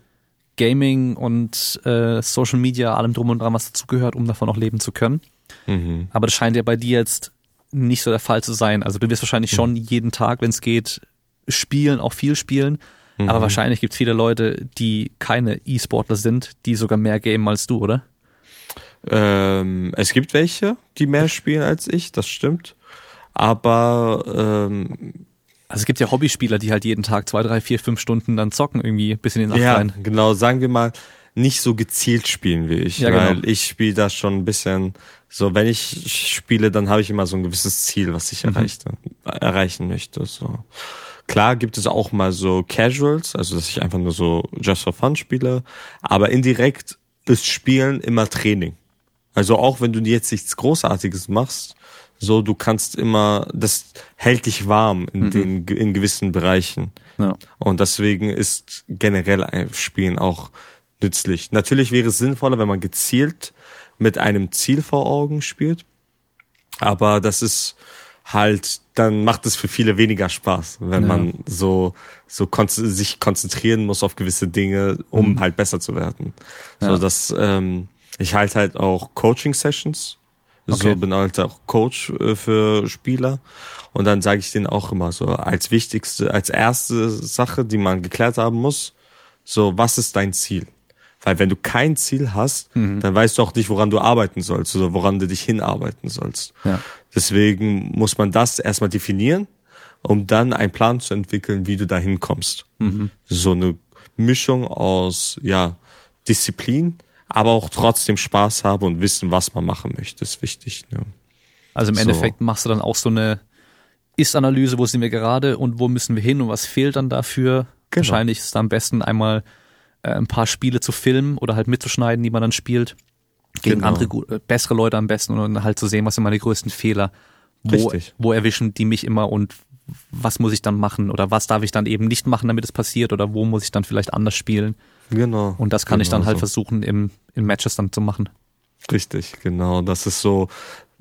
Gaming und äh, Social Media, allem drum und dran, was dazugehört, um davon auch leben zu können. Mhm. Aber das scheint ja bei dir jetzt nicht so der Fall zu sein. Also du wirst wahrscheinlich mhm. schon jeden Tag, wenn es geht, spielen, auch viel spielen. Mhm. Aber wahrscheinlich gibt es viele Leute, die keine E-Sportler sind, die sogar mehr gamen als du, oder? Ähm, es gibt welche, die mehr (laughs) spielen als ich, das stimmt. Aber ähm, also es gibt ja Hobbyspieler, die halt jeden Tag zwei, drei, vier, fünf Stunden dann zocken, irgendwie bis in den Nacht ja, rein. genau, sagen wir mal, nicht so gezielt spielen wie ich. Ja, genau. weil ich spiele da schon ein bisschen so, wenn ich spiele, dann habe ich immer so ein gewisses Ziel, was ich mhm. erreichte, erreichen möchte. So. Klar gibt es auch mal so Casuals, also dass ich einfach nur so just for fun spiele, aber indirekt ist Spielen immer Training. Also auch wenn du jetzt nichts Großartiges machst, so du kannst immer, das hält dich warm in mhm. den in gewissen Bereichen. Ja. Und deswegen ist generell ein Spielen auch nützlich. Natürlich wäre es sinnvoller, wenn man gezielt mit einem Ziel vor Augen spielt. Aber das ist halt, dann macht es für viele weniger Spaß, wenn ja. man so, so kon sich konzentrieren muss auf gewisse Dinge, um mhm. halt besser zu werden. Ja. So dass ähm, ich halt halt auch Coaching-Sessions. Okay. So bin halt auch Coach äh, für Spieler. Und dann sage ich denen auch immer so, als wichtigste, als erste Sache, die man geklärt haben muss, so, was ist dein Ziel? Weil wenn du kein Ziel hast, mhm. dann weißt du auch nicht, woran du arbeiten sollst oder woran du dich hinarbeiten sollst. Ja. Deswegen muss man das erstmal definieren, um dann einen Plan zu entwickeln, wie du da hinkommst. Mhm. So eine Mischung aus, ja, Disziplin, aber auch trotzdem Spaß haben und wissen, was man machen möchte, ist wichtig. Ne? Also im so. Endeffekt machst du dann auch so eine Ist-Analyse, wo sind wir gerade und wo müssen wir hin und was fehlt dann dafür. Genau. Wahrscheinlich ist es am besten einmal ein paar Spiele zu filmen oder halt mitzuschneiden, die man dann spielt. Gegen genau. andere, äh, bessere Leute am besten und halt zu sehen, was sind meine größten Fehler. Wo, Richtig. wo erwischen die mich immer und was muss ich dann machen oder was darf ich dann eben nicht machen, damit es passiert oder wo muss ich dann vielleicht anders spielen. Genau. Und das kann genau ich dann halt so. versuchen, im, in Matches dann zu machen. Richtig, genau. Das ist so,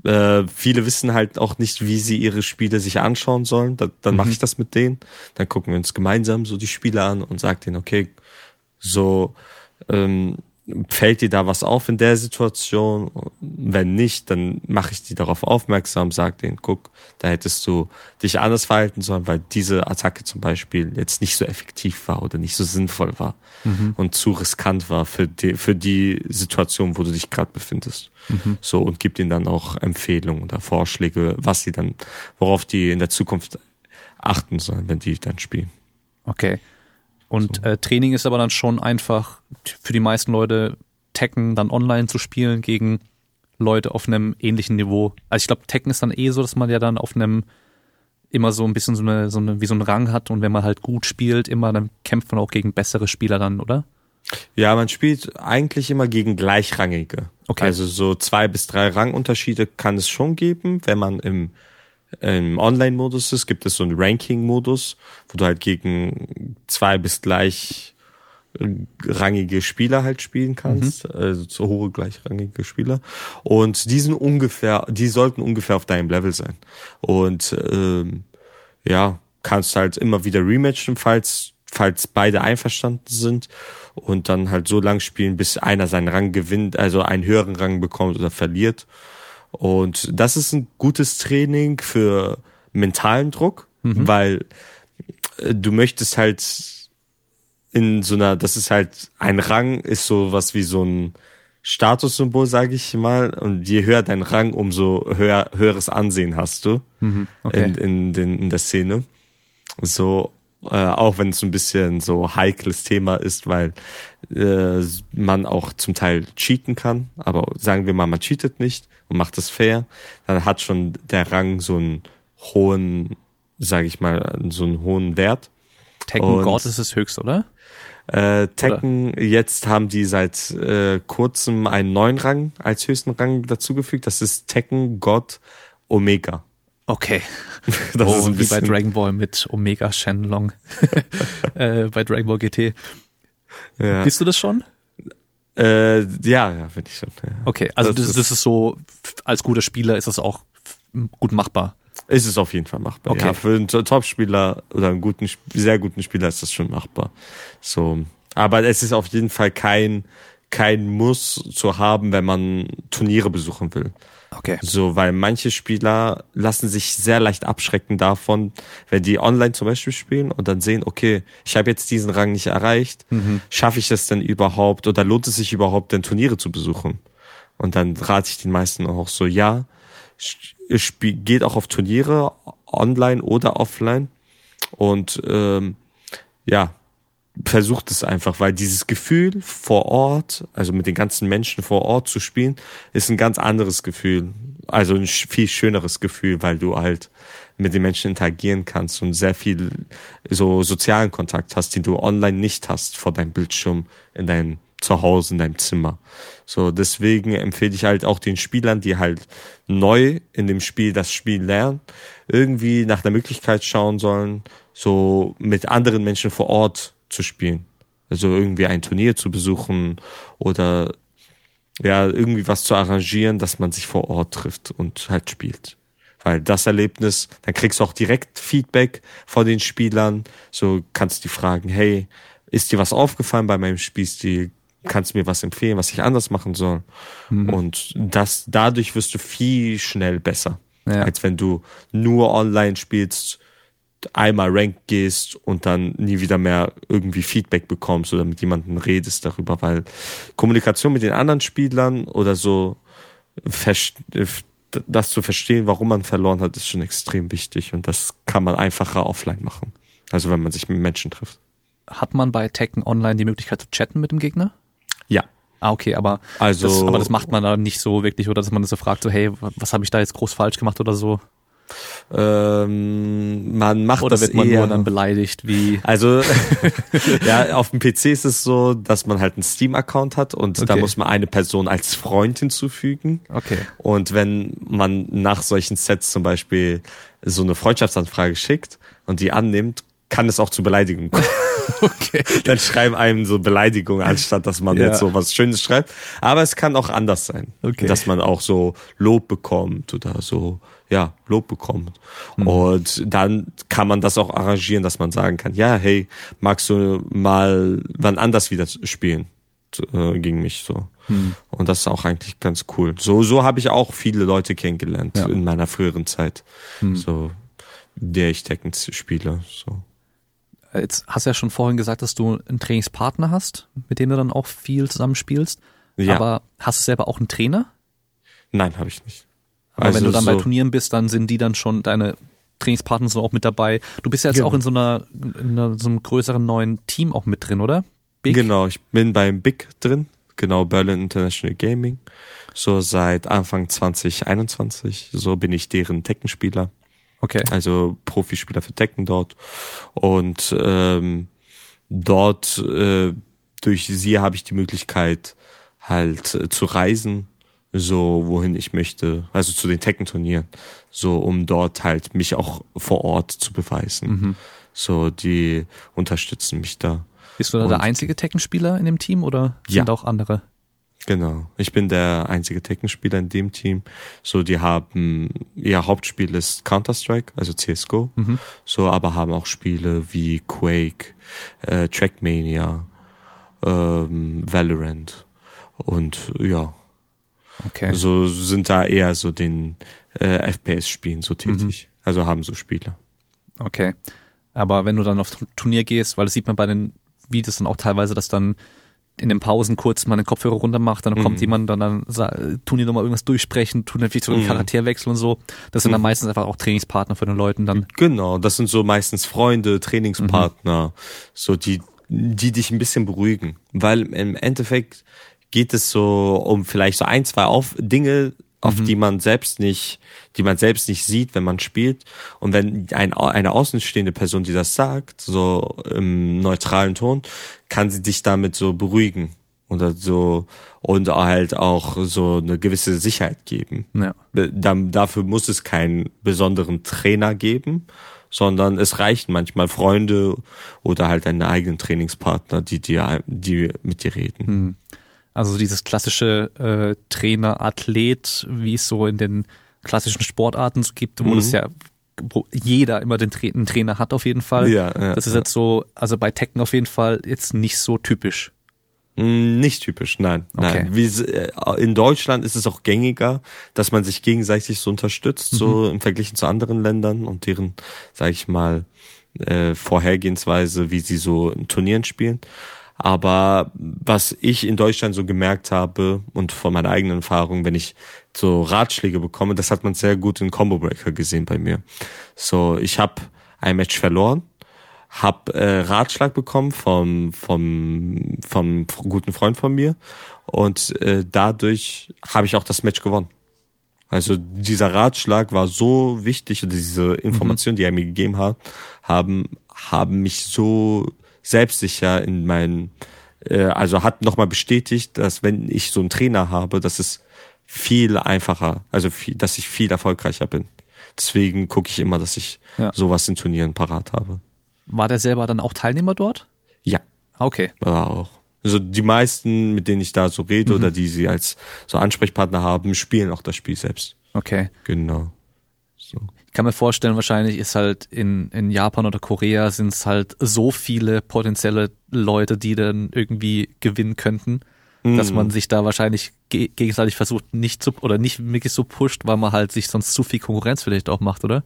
äh, viele wissen halt auch nicht, wie sie ihre Spiele sich anschauen sollen. Da, dann mhm. mache ich das mit denen. Dann gucken wir uns gemeinsam so die Spiele an und sagen denen, okay, so ähm, fällt dir da was auf in der Situation? Wenn nicht, dann mache ich die darauf aufmerksam, sag denen, guck, da hättest du dich anders verhalten sollen, weil diese Attacke zum Beispiel jetzt nicht so effektiv war oder nicht so sinnvoll war mhm. und zu riskant war für die, für die Situation, wo du dich gerade befindest. Mhm. So und gib ihnen dann auch Empfehlungen oder Vorschläge, was sie dann, worauf die in der Zukunft achten sollen, wenn die dann spielen. Okay. Und so. äh, Training ist aber dann schon einfach für die meisten Leute Tekken dann online zu spielen gegen Leute auf einem ähnlichen Niveau. Also ich glaube, Tekken ist dann eh so, dass man ja dann auf einem immer so ein bisschen so eine, so eine, wie so einen Rang hat und wenn man halt gut spielt, immer, dann kämpft man auch gegen bessere Spieler dann, oder? Ja, man spielt eigentlich immer gegen Gleichrangige. Okay. Also so zwei bis drei Rangunterschiede kann es schon geben, wenn man im im Online-Modus ist, gibt es so einen Ranking-Modus, wo du halt gegen zwei bis gleich rangige Spieler halt spielen kannst, mhm. also zu hohe gleichrangige Spieler. Und die sind ungefähr, die sollten ungefähr auf deinem Level sein. Und ähm, ja, kannst halt immer wieder rematchen, falls, falls beide einverstanden sind und dann halt so lang spielen, bis einer seinen Rang gewinnt, also einen höheren Rang bekommt oder verliert. Und das ist ein gutes Training für mentalen Druck, mhm. weil äh, du möchtest halt in so einer, das ist halt ein Rang, ist so was wie so ein Statussymbol, sage ich mal. Und je höher dein Rang, umso höher, höheres Ansehen hast du mhm. okay. in, in, den, in der Szene. So, äh, auch wenn es ein bisschen so heikles Thema ist, weil äh, man auch zum Teil cheaten kann. Aber sagen wir mal, man cheatet nicht und macht es fair, dann hat schon der Rang so einen hohen, sage ich mal, so einen hohen Wert. Tekken God ist es höchst, oder? Äh, Tekken, oder? jetzt haben die seit äh, kurzem einen neuen Rang als höchsten Rang dazugefügt. Das ist Tekken God Omega. Okay. (laughs) Das oh, ist wie bei Dragon Ball mit Omega Shenlong (laughs) äh, bei Dragon Ball GT. Ja. Bist du das schon? Äh, ja, ja, finde ich schon. Ja. Okay, also das, das, das, ist so, als guter Spieler ist das auch gut machbar. Ist es auf jeden Fall machbar. Okay. Ja, für einen Top-Spieler oder einen guten, sehr guten Spieler ist das schon machbar. So, Aber es ist auf jeden Fall kein, kein Muss zu haben, wenn man Turniere besuchen will. Okay. So, weil manche Spieler lassen sich sehr leicht abschrecken davon, wenn die online zum Beispiel spielen und dann sehen, okay, ich habe jetzt diesen Rang nicht erreicht, mhm. schaffe ich das denn überhaupt oder lohnt es sich überhaupt, denn Turniere zu besuchen? Und dann rate ich den meisten auch so, ja, geht auch auf Turniere, online oder offline. Und ähm, ja, versucht es einfach, weil dieses Gefühl vor Ort, also mit den ganzen Menschen vor Ort zu spielen, ist ein ganz anderes Gefühl. Also ein viel schöneres Gefühl, weil du halt mit den Menschen interagieren kannst und sehr viel so sozialen Kontakt hast, den du online nicht hast vor deinem Bildschirm in deinem Zuhause, in deinem Zimmer. So, deswegen empfehle ich halt auch den Spielern, die halt neu in dem Spiel das Spiel lernen, irgendwie nach der Möglichkeit schauen sollen, so mit anderen Menschen vor Ort zu spielen. Also irgendwie ein Turnier zu besuchen oder ja, irgendwie was zu arrangieren, dass man sich vor Ort trifft und halt spielt. Weil das Erlebnis, dann kriegst du auch direkt Feedback von den Spielern. So kannst du die fragen, hey, ist dir was aufgefallen bei meinem Spielstil? Kannst du mir was empfehlen, was ich anders machen soll? Mhm. Und das, dadurch wirst du viel schnell besser. Ja. Als wenn du nur online spielst einmal Rank gehst und dann nie wieder mehr irgendwie Feedback bekommst oder mit jemandem redest darüber, weil Kommunikation mit den anderen Spielern oder so das zu verstehen, warum man verloren hat, ist schon extrem wichtig und das kann man einfacher offline machen. Also wenn man sich mit Menschen trifft. Hat man bei Tekken Online die Möglichkeit zu chatten mit dem Gegner? Ja. Ah, okay, aber, also, das, aber das macht man da nicht so wirklich, oder dass man so fragt, so, hey, was habe ich da jetzt groß falsch gemacht oder so? Ähm, man macht Oder das wird man eher, nur dann beleidigt, wie? Also, (laughs) (laughs) ja, auf dem PC ist es so, dass man halt einen Steam-Account hat und okay. da muss man eine Person als Freund hinzufügen. Okay. Und wenn man nach solchen Sets zum Beispiel so eine Freundschaftsanfrage schickt und die annimmt, kann es auch zu Beleidigungen kommen. (laughs) okay. Dann schreiben einem so Beleidigungen, anstatt dass man ja. jetzt so was Schönes schreibt. Aber es kann auch anders sein. Okay. Dass man auch so Lob bekommt oder so, ja, Lob bekommt. Mhm. Und dann kann man das auch arrangieren, dass man sagen kann, ja, hey, magst du mal wann anders wieder spielen? Äh, gegen mich so. Mhm. Und das ist auch eigentlich ganz cool. So, so habe ich auch viele Leute kennengelernt ja. in meiner früheren Zeit. Mhm. So, der ich Tekken spiele. So. Jetzt hast du ja schon vorhin gesagt, dass du einen Trainingspartner hast, mit dem du dann auch viel zusammenspielst. Ja. Aber hast du selber auch einen Trainer? Nein, habe ich nicht. Aber also wenn du dann so bei Turnieren bist, dann sind die dann schon deine Trainingspartner so auch mit dabei. Du bist ja jetzt genau. auch in so einer, in einer, so einem größeren neuen Team auch mit drin, oder? Big? Genau, ich bin beim Big drin, genau Berlin International Gaming. So seit Anfang 2021. So bin ich deren Teckenspieler. Okay. Also Profispieler für Tekken dort. Und ähm, dort äh, durch sie habe ich die Möglichkeit halt äh, zu reisen, so wohin ich möchte, also zu den Tekken-Turnieren, so um dort halt mich auch vor Ort zu beweisen. Mhm. So, die unterstützen mich da. Bist du da der einzige Tekken-Spieler in dem Team oder sind ja. auch andere? Genau. Ich bin der einzige Tekken-Spieler in dem Team. So, die haben, ihr Hauptspiel ist Counter-Strike, also CSGO. Mhm. So, aber haben auch Spiele wie Quake, äh, Trackmania, ähm, Valorant und ja. Okay. So sind da eher so den äh, FPS-Spielen so tätig. Mhm. Also haben so Spiele. Okay. Aber wenn du dann auf Turnier gehst, weil das sieht man bei den Videos dann auch teilweise, dass dann in den Pausen kurz mal den Kopfhörer runter macht, dann mhm. kommt jemand, dann, dann tun die nochmal irgendwas durchsprechen, tun natürlich so einen mhm. Charakterwechsel und so. Das sind dann mhm. meistens einfach auch Trainingspartner für den Leuten dann. Genau, das sind so meistens Freunde, Trainingspartner, mhm. so die, die dich ein bisschen beruhigen. Weil im Endeffekt geht es so um vielleicht so ein, zwei Auf Dinge, auf mhm. die man selbst nicht, die man selbst nicht sieht, wenn man spielt. Und wenn ein, eine außenstehende Person, die das sagt, so im neutralen Ton, kann sie dich damit so beruhigen oder so und halt auch so eine gewisse Sicherheit geben. Ja. Dann, dafür muss es keinen besonderen Trainer geben, sondern es reichen manchmal Freunde oder halt deine eigenen Trainingspartner, die dir, die mit dir reden. Hm. Also dieses klassische äh, Trainer-Athlet, wie es so in den klassischen Sportarten gibt, wo mhm. es ja wo jeder immer den Tra einen Trainer hat auf jeden Fall. Ja, ja, das ist ja. jetzt so, also bei Tekken auf jeden Fall jetzt nicht so typisch. Mm, Nicht typisch, nein. Okay. nein. Wie, äh, in Deutschland ist es auch gängiger, dass man sich gegenseitig so unterstützt, so im Vergleich zu anderen Ländern und deren, sag ich mal, äh, Vorhergehensweise, wie sie so in Turnieren spielen. Aber was ich in Deutschland so gemerkt habe und von meiner eigenen Erfahrung, wenn ich so Ratschläge bekomme, das hat man sehr gut in Combo Breaker gesehen bei mir. So, ich habe ein Match verloren, hab äh, Ratschlag bekommen vom vom vom guten Freund von mir und äh, dadurch habe ich auch das Match gewonnen. Also dieser Ratschlag war so wichtig und diese Informationen, die er mir gegeben hat, haben haben mich so selbstsicher in meinen äh, also hat nochmal bestätigt, dass wenn ich so einen Trainer habe, dass es viel einfacher, also viel, dass ich viel erfolgreicher bin. Deswegen gucke ich immer, dass ich Ja. sowas in Turnieren parat habe. War der selber dann auch Teilnehmer dort? Ja, Okay. war auch. Also die meisten, mit denen ich da so rede Mhm. oder die sie als so Ansprechpartner haben, spielen auch das Spiel selbst. Okay. Genau. So. Ich kann mir vorstellen, wahrscheinlich ist halt in, in Japan oder Korea sind es halt so viele potenzielle Leute, die dann irgendwie gewinnen könnten, dass Mhm. man sich da wahrscheinlich ge gegenseitig versucht, nicht zu oder nicht wirklich so pusht, weil man halt sich sonst zu viel Konkurrenz vielleicht auch macht, oder?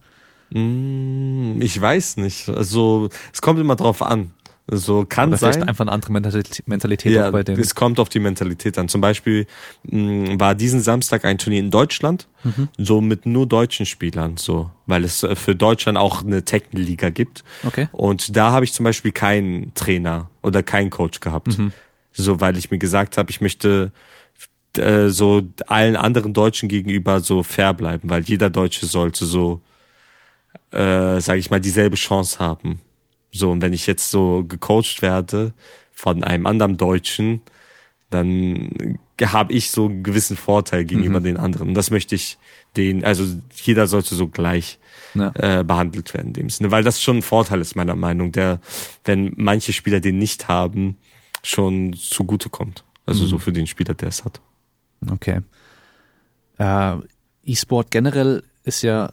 Mm, Ich weiß nicht. Also es kommt immer drauf an. So kann Oder vielleicht sein. einfach eine andere Mentalität, Ja, bei denen. es kommt auf die Mentalität an. Zum Beispiel mh, war diesen Samstag ein Turnier in Deutschland, Mhm. so mit nur deutschen Spielern, so, weil es äh, für Deutschland auch eine Tekken-Liga gibt. Okay. Und da habe ich zum Beispiel keinen Trainer oder keinen Coach gehabt, Mhm. so, weil ich mir gesagt habe, ich möchte äh, so allen anderen Deutschen gegenüber so fair bleiben, weil jeder Deutsche sollte so, äh, sage ich mal, dieselbe Chance haben. So, und wenn ich jetzt so gecoacht werde von einem anderen Deutschen, dann habe ich so einen gewissen Vorteil gegenüber den anderen. Und das möchte ich den, also jeder sollte so gleich Ja. äh, behandelt werden in dem Sinne, weil das schon ein Vorteil ist meiner Meinung, der, wenn manche Spieler den nicht haben, schon zugutekommt. Also so für den Spieler, der es hat. Okay. Äh, E-Sport generell ist ja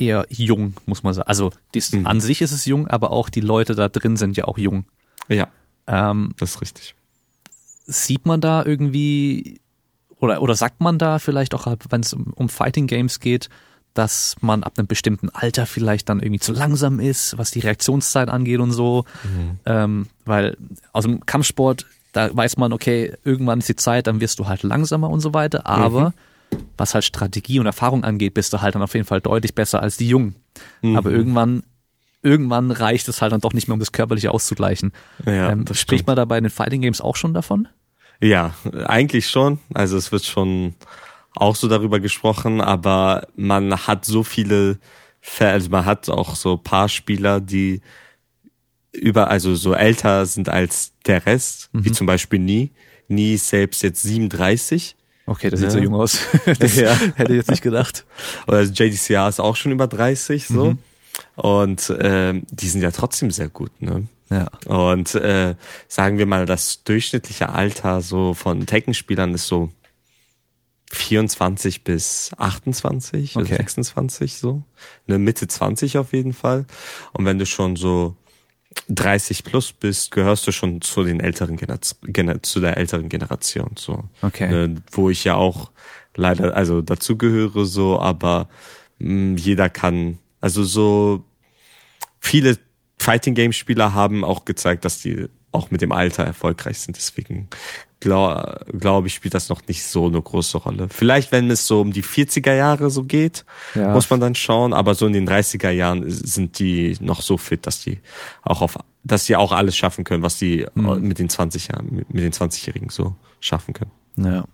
eher jung, muss man sagen. Also dies, Mhm. an sich ist es jung, aber auch die Leute da drin sind ja auch jung. Ja, Ähm, das ist richtig. sieht man da irgendwie oder oder sagt man da vielleicht auch, wenn es um, um Fighting Games geht, dass man ab einem bestimmten Alter vielleicht dann irgendwie zu langsam ist, was die Reaktionszeit angeht und so, ähm, weil aus dem Kampfsport da weiß man, okay, irgendwann ist die Zeit, dann wirst du halt langsamer und so weiter, aber was halt Strategie und Erfahrung angeht, bist du halt dann auf jeden Fall deutlich besser als die Jungen. Aber irgendwann irgendwann reicht es halt dann doch nicht mehr, um das körperliche auszugleichen. Ja, ähm, spricht man da bei den Fighting Games auch schon davon? Ja, eigentlich schon. Also es wird schon auch so darüber gesprochen, aber man hat so viele, also man hat auch so paar Spieler, die über, also so älter sind als der Rest, wie zum Beispiel Nie. Nie selbst jetzt 37. Okay, das sieht Ja. so jung aus. (laughs) das Ja. hätte ich jetzt nicht gedacht. Oder JDCA ist auch schon über 30 so. Und ähm, die sind ja trotzdem sehr gut, ne? Ja. Und äh, sagen wir mal, das durchschnittliche Alter so von Tekken-Spielern ist so 24 bis 28 oder Okay. 26 so. Eine Mitte 20 auf jeden Fall. Und wenn du schon so 30 plus bist, gehörst du schon zu den älteren Genera Gener zu der älteren Generation so. Okay. Ne, wo ich ja auch leider also dazu gehöre so, aber mh, jeder kann also so viele Fighting Game Spieler haben auch gezeigt, dass die auch mit dem Alter erfolgreich sind. Deswegen glaube glaub ich, spielt das noch nicht so eine große Rolle. Vielleicht, wenn es so um die 40er Jahre so geht, Ja. muss man dann schauen. Aber so in den 30er Jahren sind die noch so fit, dass die auch auf, dass die auch alles schaffen können, was die Mhm. mit den 20 Jahren, mit den 20-Jährigen so schaffen können. Ja.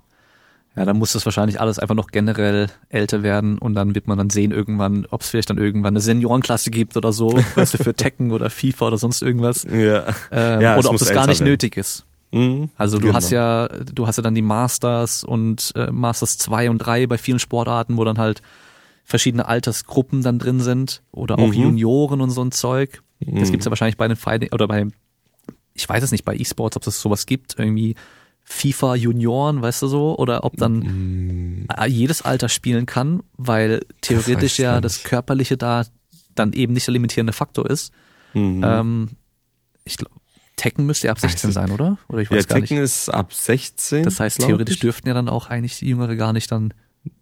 Ja, dann muss das wahrscheinlich alles einfach noch generell älter werden und dann wird man dann sehen irgendwann, ob es vielleicht dann irgendwann eine Seniorenklasse gibt oder so, weißt du, für (laughs) Tekken oder FIFA oder sonst irgendwas. Ja. Ähm, Ja, es oder ob das gar nicht werden. nötig ist. Mhm. Also du Genau. hast ja, du hast ja dann die Masters und äh, Masters 2 und 3 bei vielen Sportarten, wo dann halt verschiedene Altersgruppen dann drin sind oder auch Mhm. Junioren und so ein Zeug. Das Mhm. gibt's ja wahrscheinlich bei den Fighting oder bei, ich weiß es nicht, bei E-Sports, ob es sowas gibt, irgendwie FIFA Junioren, weißt du so, oder ob dann mm. jedes Alter spielen kann, weil theoretisch das ja das Körperliche da dann eben nicht der limitierende Faktor ist. Mhm. Ähm, ich glaube, Tekken müsste ab 16 sein, oder? Oder ich weiß ja, gar Tekken nicht. ist ab 16. Das heißt, theoretisch ich. dürften ja dann auch eigentlich die Jüngere gar nicht dann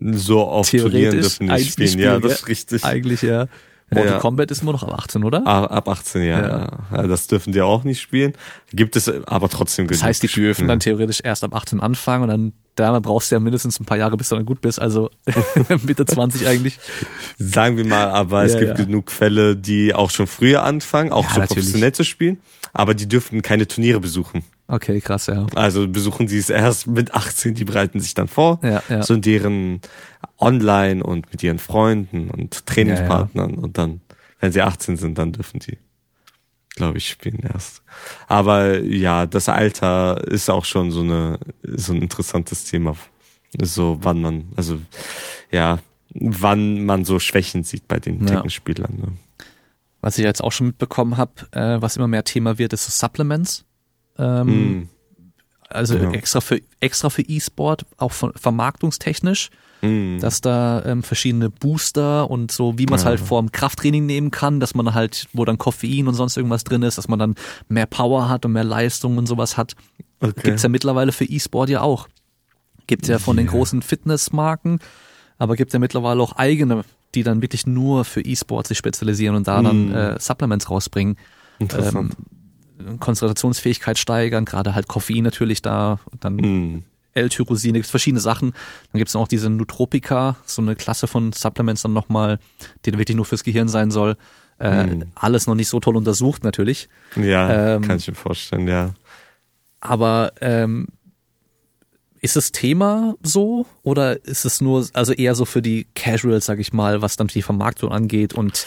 so oft Turnieren dürfen nicht spielen. spielen. Ja, das ist richtig. Eigentlich ja. Mortal ja. Kombat ist immer noch ab 18, oder? Ab 18, ja. ja. ja. Das dürfen die auch nicht spielen. Gibt es aber trotzdem genug. Das heißt, die dürfen dann theoretisch erst ab 18 anfangen und dann da brauchst du ja mindestens ein paar Jahre, bis du dann gut bist. Also (laughs) Mitte 20 eigentlich. Sagen wir mal, aber es gibt genug Fälle, die auch schon früher anfangen, auch so natürlich. professionell zu spielen, aber die dürfen keine Turniere besuchen. Okay, krass, ja. Also besuchen sie es erst mit 18, die bereiten sich dann vor. Ja, ja. So in deren online und mit ihren Freunden und Trainingspartnern ja, und dann, wenn sie 18 sind, dann dürfen die, glaube ich, spielen erst. Aber ja, das Alter ist auch schon so eine, so ein interessantes Thema. So, wann man, also, ja, wann man so Schwächen sieht bei den ja. Tekken-Spielern. Ne? Was ich jetzt auch schon mitbekommen habe, äh, was immer mehr Thema wird, ist so Supplements. Ähm, mm. Also ja. extra für extra für E-Sport, auch von, vermarktungstechnisch, mm. dass da ähm, verschiedene Booster und so, wie man es ja. halt vorm Krafttraining nehmen kann, dass man halt, wo dann Koffein und sonst irgendwas drin ist, dass man dann mehr Power hat und mehr Leistung und sowas hat. Okay. Gibt's ja mittlerweile für E-Sport ja auch. Gibt's ja von yeah. den großen Fitnessmarken, aber gibt's ja mittlerweile auch eigene, die dann wirklich nur für E-Sport sich spezialisieren und da mm. dann äh, Supplements rausbringen. Interessant. Ähm, Konzentrationsfähigkeit steigern, gerade halt Koffein natürlich da, dann mm. L-Tyrosin, gibt verschiedene Sachen. Dann gibt es auch diese Nootropica, so eine Klasse von Supplements dann nochmal, die dann wirklich nur fürs Gehirn sein soll. Äh, mm. Alles noch nicht so toll untersucht natürlich. Ja, ähm, kann ich mir vorstellen, ja. Aber ähm, ist das Thema so oder ist es nur, also eher so für die Casuals, sag ich mal, was dann die Vermarktung angeht und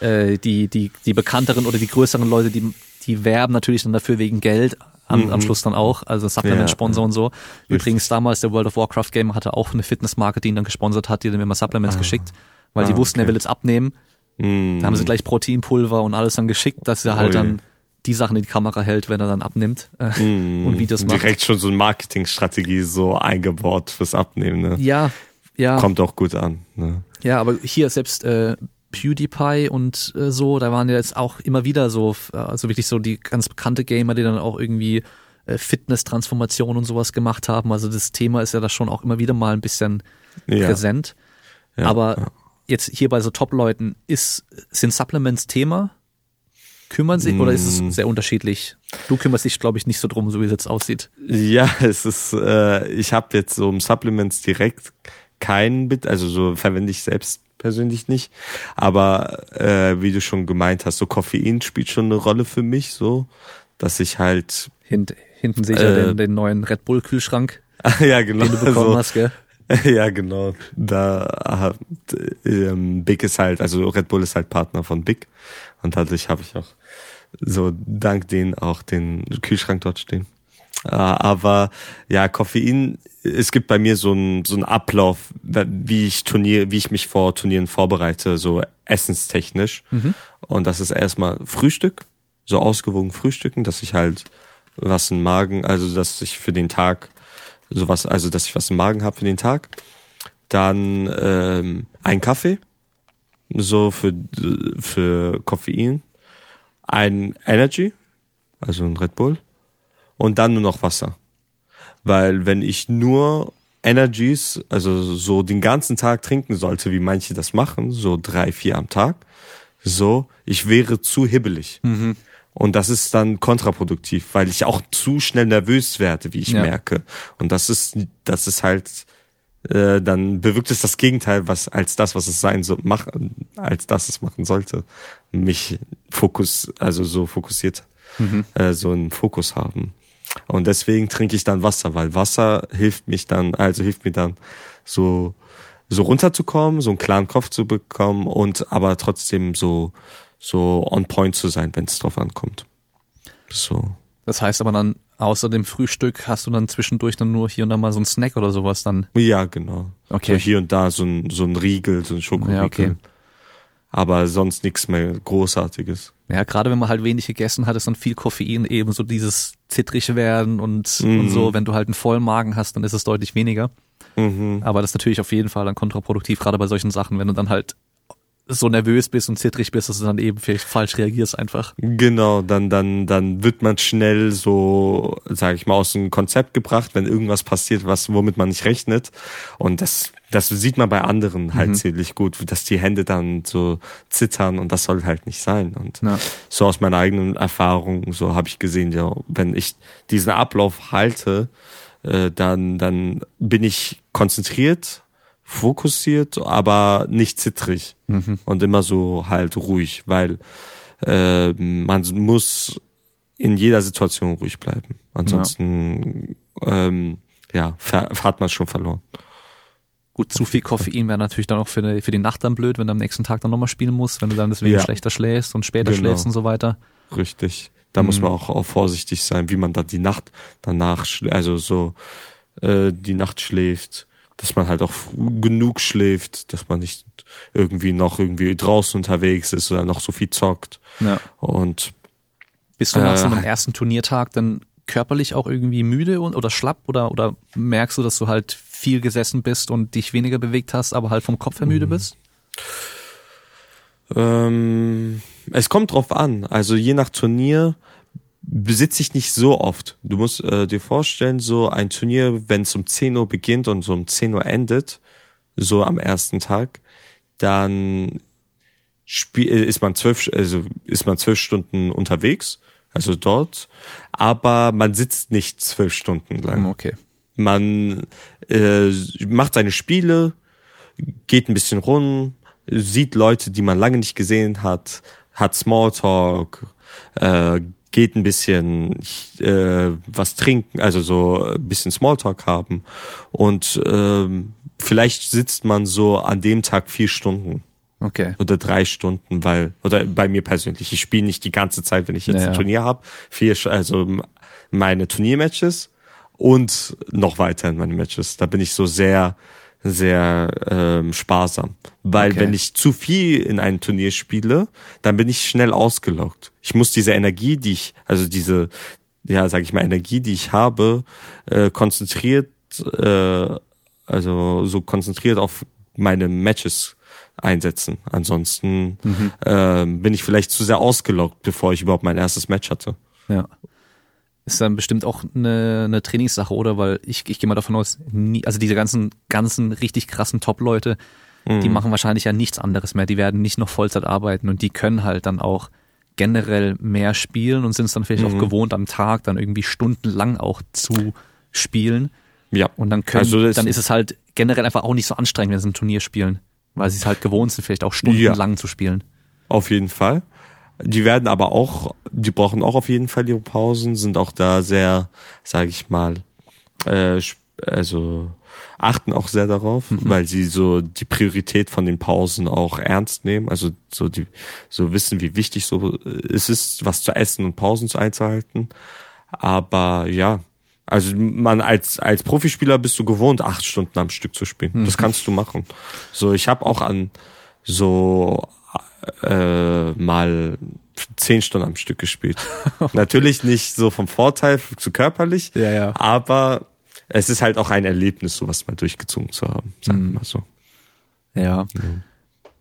äh, die, die, die bekannteren oder die größeren Leute, die die werben natürlich dann dafür wegen Geld am, mhm. am Schluss dann auch, also Supplement-Sponsor ja, und so. Übrigens damals der World of Warcraft Game hatte auch eine Fitnessmarke, die ihn dann gesponsert hat, die dann immer Supplements ah. geschickt, weil ah, die wussten, okay. er will jetzt abnehmen. Mhm. Da haben sie gleich Proteinpulver und alles dann geschickt, dass er halt Ui. dann die Sachen in die Kamera hält, wenn er dann abnimmt äh, mm, und Videos macht. Direkt schon so eine Marketingstrategie so eingebaut fürs Abnehmen. Ne? Ja, ja. Kommt auch gut an. Ne? Ja, aber hier selbst äh, PewDiePie und äh, so, da waren ja jetzt auch immer wieder so, also wirklich so die ganz bekannte Gamer, die dann auch irgendwie äh, Fitness-Transformation und sowas gemacht haben. Also das Thema ist ja da schon auch immer wieder mal ein bisschen ja. präsent. Ja, Aber ja. jetzt hier bei so Top-Leuten, ist, sind Supplements Thema? Kümmern sich oder ist es mm. sehr unterschiedlich? Du kümmerst dich, glaube ich, nicht so drum, so wie es jetzt aussieht. Ja, es ist, äh, ich habe jetzt so um Supplements direkt keinen Bit, also so verwende ich selbst persönlich nicht. Aber äh, wie du schon gemeint hast, so Koffein spielt schon eine Rolle für mich, so, dass ich halt. Hint, hinten sehe ich äh, ja den, den neuen Red Bull Kühlschrank. (laughs) ja, genau. Den du bekommen so. hast, gell? (laughs) Ja, genau. Da ähm, Big ist halt, also Red Bull ist halt Partner von Big. Und dadurch habe ich auch so dank denen auch den Kühlschrank dort stehen. Äh, aber ja, Koffein, es gibt bei mir so einen so einen Ablauf, wie ich Turnier, wie ich mich vor Turnieren vorbereite, so essenstechnisch. Mhm. Und das ist erstmal Frühstück, so ausgewogen frühstücken, dass ich halt was im Magen, also dass ich für den Tag sowas, also dass ich was im Magen habe für den Tag. Dann ähm, ein Kaffee, so für für Koffein, ein Energy, also ein Red Bull und dann nur noch Wasser. Weil wenn ich nur Energies, also so den ganzen Tag trinken sollte, wie manche das machen, so drei, vier am Tag, so, ich wäre zu hibbelig. Mhm. Und das ist dann kontraproduktiv, weil ich auch zu schnell nervös werde, wie ich ja. merke. Und das ist, das ist halt, äh, dann bewirkt es das Gegenteil, was als das, was es sein soll, mach, als das es machen sollte. Mich Fokus, also so fokussiert, mhm. äh, so einen Fokus haben. Und deswegen trinke ich dann Wasser, weil Wasser hilft mich dann, also hilft mir dann so, so runterzukommen, so einen klaren Kopf zu bekommen und aber trotzdem so, so on point zu sein, wenn es drauf ankommt. So. Das heißt aber dann, außer dem Frühstück hast du dann zwischendurch dann nur hier und da mal so ein Snack oder sowas dann? Ja, genau. Okay. So hier und da so ein, so ein Riegel, so ein Schokoriegel. Ja, okay. Aber sonst nichts mehr Großartiges. Ja, gerade wenn man halt wenig gegessen hat, ist dann viel Koffein eben so dieses zittrig werden und, mhm. und so. Wenn du halt einen vollen Magen hast, dann ist es deutlich weniger. Mhm. Aber das ist natürlich auf jeden Fall dann kontraproduktiv, gerade bei solchen Sachen, wenn du dann halt so nervös bist und zittrig bist, dass du dann eben vielleicht falsch reagierst einfach. Genau, dann, dann, dann wird man schnell so, sag ich mal, aus dem Konzept gebracht, wenn irgendwas passiert, was, womit man nicht rechnet. Und das, das sieht man bei anderen halt mhm. ziemlich gut, dass die Hände dann so zittern und das soll halt nicht sein. Und ja. so aus meiner eigenen Erfahrung, so habe ich gesehen, ja, wenn ich diesen Ablauf halte, äh, dann, dann bin ich konzentriert fokussiert, aber nicht zittrig mhm. und immer so halt ruhig, weil äh, man muss in jeder Situation ruhig bleiben. Ansonsten ja, ähm, ja hat man schon verloren. Gut, zu viel Koffein wäre natürlich dann auch für, die, für die Nacht dann blöd, wenn du am nächsten Tag dann nochmal spielen musst, wenn du dann deswegen ja. schlechter schläfst und später genau. schläfst und so weiter. Richtig. Da mhm. muss man auch, auch vorsichtig sein, wie man da die Nacht danach, also so äh, die Nacht schläft dass man halt auch genug schläft, dass man nicht irgendwie noch irgendwie draußen unterwegs ist oder noch so viel zockt. Ja. Und bist du nach so einem äh, ersten Turniertag dann körperlich auch irgendwie müde und, oder schlapp oder oder merkst du, dass du halt viel gesessen bist und dich weniger bewegt hast, aber halt vom Kopf her müde mhm. bist? Ähm, es kommt drauf an. Also je nach Turnier besitze ich nicht so oft. Du musst äh, dir vorstellen, so ein Turnier, wenn es um 10 Uhr beginnt und so um 10 Uhr endet, so am ersten Tag, dann spiel, äh, ist man zwölf, also ist man zwölf Stunden unterwegs, also dort, aber man sitzt nicht zwölf Stunden lang. Hm, okay. Man äh, macht seine Spiele, geht ein bisschen rum, sieht Leute, die man lange nicht gesehen hat, hat Smalltalk, äh, geht ein bisschen äh, was trinken, also so ein bisschen Smalltalk haben und ähm, vielleicht sitzt man so an dem Tag vier Stunden. Okay. Oder drei Stunden, weil, oder bei mir persönlich, ich spiele nicht die ganze Zeit, wenn ich jetzt naja. ein Turnier habe. Vier, also meine Turniermatches und noch weiter in meine Matches. Da bin ich so sehr sehr ähm, sparsam. Weil okay. wenn ich zu viel in ein Turnier spiele, dann bin ich schnell ausgelockt. Ich muss diese Energie, die ich, also diese, ja, sag ich mal, Energie, die ich habe, äh, konzentriert, äh, also so konzentriert auf meine Matches einsetzen. Ansonsten mhm. äh, bin ich vielleicht zu sehr ausgelockt, bevor ich überhaupt mein erstes Match hatte. Ja ist dann bestimmt auch eine, eine Trainingssache, oder? Weil ich, ich gehe mal davon aus, nie, also diese ganzen, ganzen richtig krassen Top-Leute, mhm. die machen wahrscheinlich ja nichts anderes mehr. Die werden nicht noch Vollzeit arbeiten und die können halt dann auch generell mehr spielen und sind es dann vielleicht mhm. auch gewohnt, am Tag dann irgendwie stundenlang auch zu spielen. Ja. Und dann können, also dann ist es halt generell einfach auch nicht so anstrengend, wenn sie ein Turnier spielen. Weil sie es halt gewohnt sind, vielleicht auch stundenlang ja. zu spielen. Auf jeden Fall. Die werden aber auch, die brauchen auch auf jeden Fall ihre Pausen, sind auch da sehr, sage ich mal, äh, also achten auch sehr darauf, mhm. weil sie so die Priorität von den Pausen auch ernst nehmen, also so die so wissen, wie wichtig so es ist, was zu essen und Pausen zu einzuhalten. Aber ja, also man als als Profispieler bist du gewohnt, acht Stunden am Stück zu spielen. Mhm. Das kannst du machen. So, ich habe auch an so äh, mal zehn Stunden am Stück gespielt. (laughs) Natürlich nicht so vom Vorteil zu körperlich, ja, ja. aber es ist halt auch ein Erlebnis, sowas mal durchgezogen zu haben, sagen wir mhm. mal so. Ja. ja.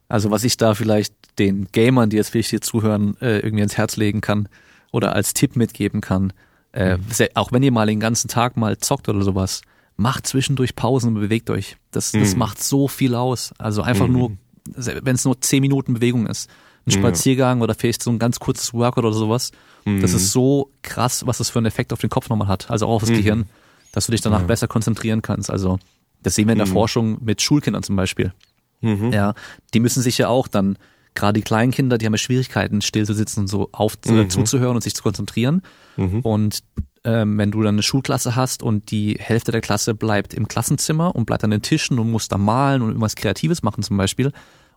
Also was ich da vielleicht den Gamern, die jetzt vielleicht hier zuhören, äh, irgendwie ins Herz legen kann oder als Tipp mitgeben kann, äh, mhm. auch wenn ihr mal den ganzen Tag mal zockt oder sowas, macht zwischendurch Pausen und bewegt euch. Das, das mhm. macht so viel aus. Also einfach mhm. nur wenn es nur zehn Minuten Bewegung ist. Ein Spaziergang ja. oder vielleicht so ein ganz kurzes Workout oder sowas. Mhm. Das ist so krass, was das für einen Effekt auf den Kopf nochmal hat, also auch auf das mhm. Gehirn, dass du dich danach ja. besser konzentrieren kannst. Also das sehen wir in der mhm. Forschung mit Schulkindern zum Beispiel. Mhm. Ja, die müssen sich ja auch dann, gerade die kleinen Kinder, die haben ja Schwierigkeiten, still zu sitzen und so auf mhm. zuzuhören und sich zu konzentrieren. Mhm. Und ähm, wenn du dann eine Schulklasse hast und die Hälfte der Klasse bleibt im Klassenzimmer und bleibt an den Tischen und muss da malen und irgendwas Kreatives machen zum Beispiel,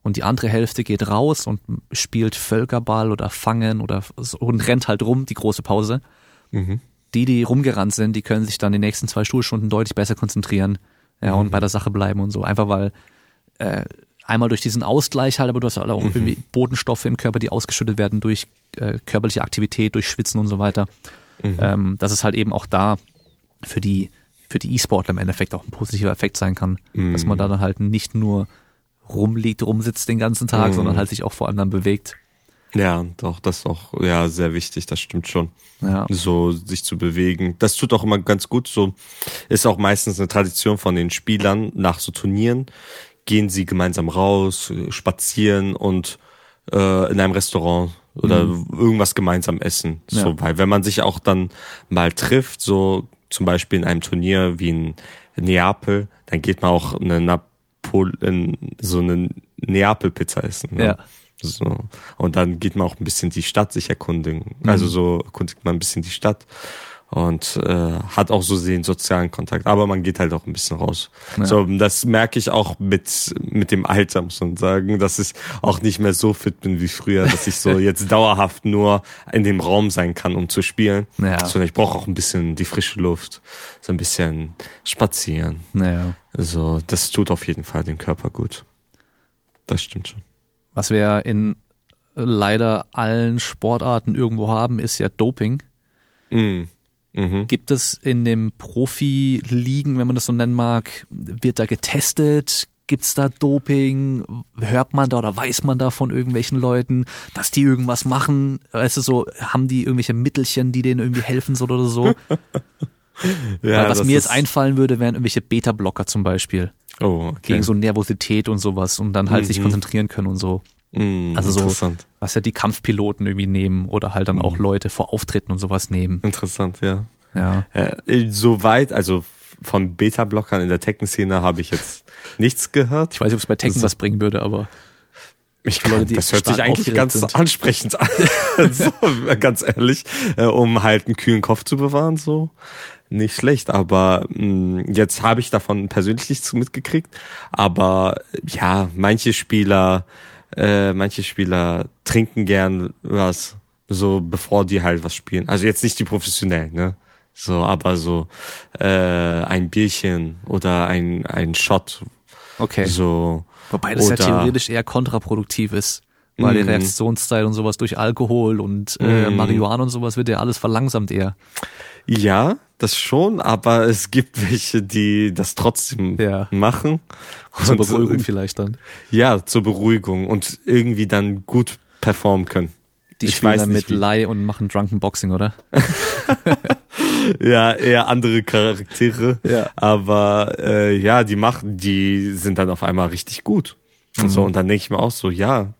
und die andere Hälfte geht raus und spielt Völkerball oder Fangen oder und rennt halt rum, die große Pause. Mhm. Die, die rumgerannt sind, die können sich dann die nächsten zwei Schulstunden deutlich besser konzentrieren ja, mhm. und bei der Sache bleiben und so. Einfach weil äh, einmal durch diesen Ausgleich halt, aber du hast halt auch mhm. irgendwie Bodenstoffe im Körper, die ausgeschüttet werden durch äh, körperliche Aktivität, durch Schwitzen und so weiter. Mhm. Ähm, dass es halt eben auch da für die für die E-Sportler im Endeffekt auch ein positiver Effekt sein kann, mhm. dass man da dann halt nicht nur rumliegt, rumsitzt den ganzen Tag, mhm. sondern halt sich auch vor anderen bewegt. Ja, doch, das ist auch ja sehr wichtig, das stimmt schon. Ja. So sich zu bewegen. Das tut auch immer ganz gut. So ist auch meistens eine Tradition von den Spielern nach so Turnieren. Gehen sie gemeinsam raus, spazieren und äh, in einem Restaurant oder mhm. irgendwas gemeinsam essen. So, ja. weil wenn man sich auch dann mal trifft, so zum Beispiel in einem Turnier wie in Neapel, dann geht man auch eine Napol so eine Neapel-Pizza essen. Ne? Ja. So. Und dann geht man auch ein bisschen die Stadt sich erkundigen. Mhm. Also so erkundigt man ein bisschen die Stadt und äh, hat auch so den sozialen Kontakt. Aber man geht halt auch ein bisschen raus. Ja. So, das merke ich auch mit mit dem Alter, muss man sagen, dass ich auch nicht mehr so fit bin wie früher, dass ich so (laughs) jetzt dauerhaft nur in dem Raum sein kann, um zu spielen. Ja. Sondern ich brauche auch ein bisschen die frische Luft, so ein bisschen spazieren. Ja. Also das tut auf jeden Fall dem Körper gut. Das stimmt schon. Was wir in leider allen Sportarten irgendwo haben, ist ja Doping. Mm. Mhm. Gibt es in dem Profi-Ligen, wenn man das so nennen mag, wird da getestet? Gibt's da Doping? Hört man da oder weiß man da von irgendwelchen Leuten, dass die irgendwas machen? Weißt du, so, haben die irgendwelche Mittelchen, die denen irgendwie helfen soll oder so? (laughs) ja, was mir jetzt einfallen würde, wären irgendwelche Beta-Blocker zum Beispiel. Oh, okay. Gegen so Nervosität und sowas und dann halt mhm. sich konzentrieren können und so. Mm, also so, was ja die Kampfpiloten irgendwie nehmen oder halt dann mm. auch Leute vor Auftritten und sowas nehmen. Interessant, ja. Ja. Äh, Soweit, also von Beta-Blockern in der Tekken-Szene habe ich jetzt (laughs) nichts gehört. Ich weiß nicht, ob es bei Tekken das was bringen würde, aber ich glaube, das hört sich eigentlich ganz sind. ansprechend an. (laughs) (laughs) so, ganz ehrlich, äh, um halt einen kühlen Kopf zu bewahren, so. Nicht schlecht, aber mh, mm, jetzt habe ich davon persönlich nichts mitgekriegt. Aber ja, manche Spieler äh, manche Spieler trinken gern was, so bevor die halt was spielen. Also jetzt nicht die professionellen, ne? So, aber so äh, ein Bierchen oder ein, ein Shot. Okay. So. Wobei das oder, ja theoretisch eher kontraproduktiv ist. Weil die mhm. Reaktionszeit und sowas durch Alkohol und äh, mm. Marihuana und sowas wird ja alles verlangsamt eher. Ja, das schon, aber es gibt (laughs) welche, die das trotzdem ja. machen. Zur Beruhigung vielleicht dann. Ja, zur Beruhigung und irgendwie dann gut performen können. Die ich spielen dann mit Lei und machen Drunken Boxing, oder? (laughs) ja, eher andere Charaktere. Ja. Aber äh, ja, die machen, die sind dann auf einmal richtig gut. Mhm. Und so, und dann denke ich mir auch so, ja,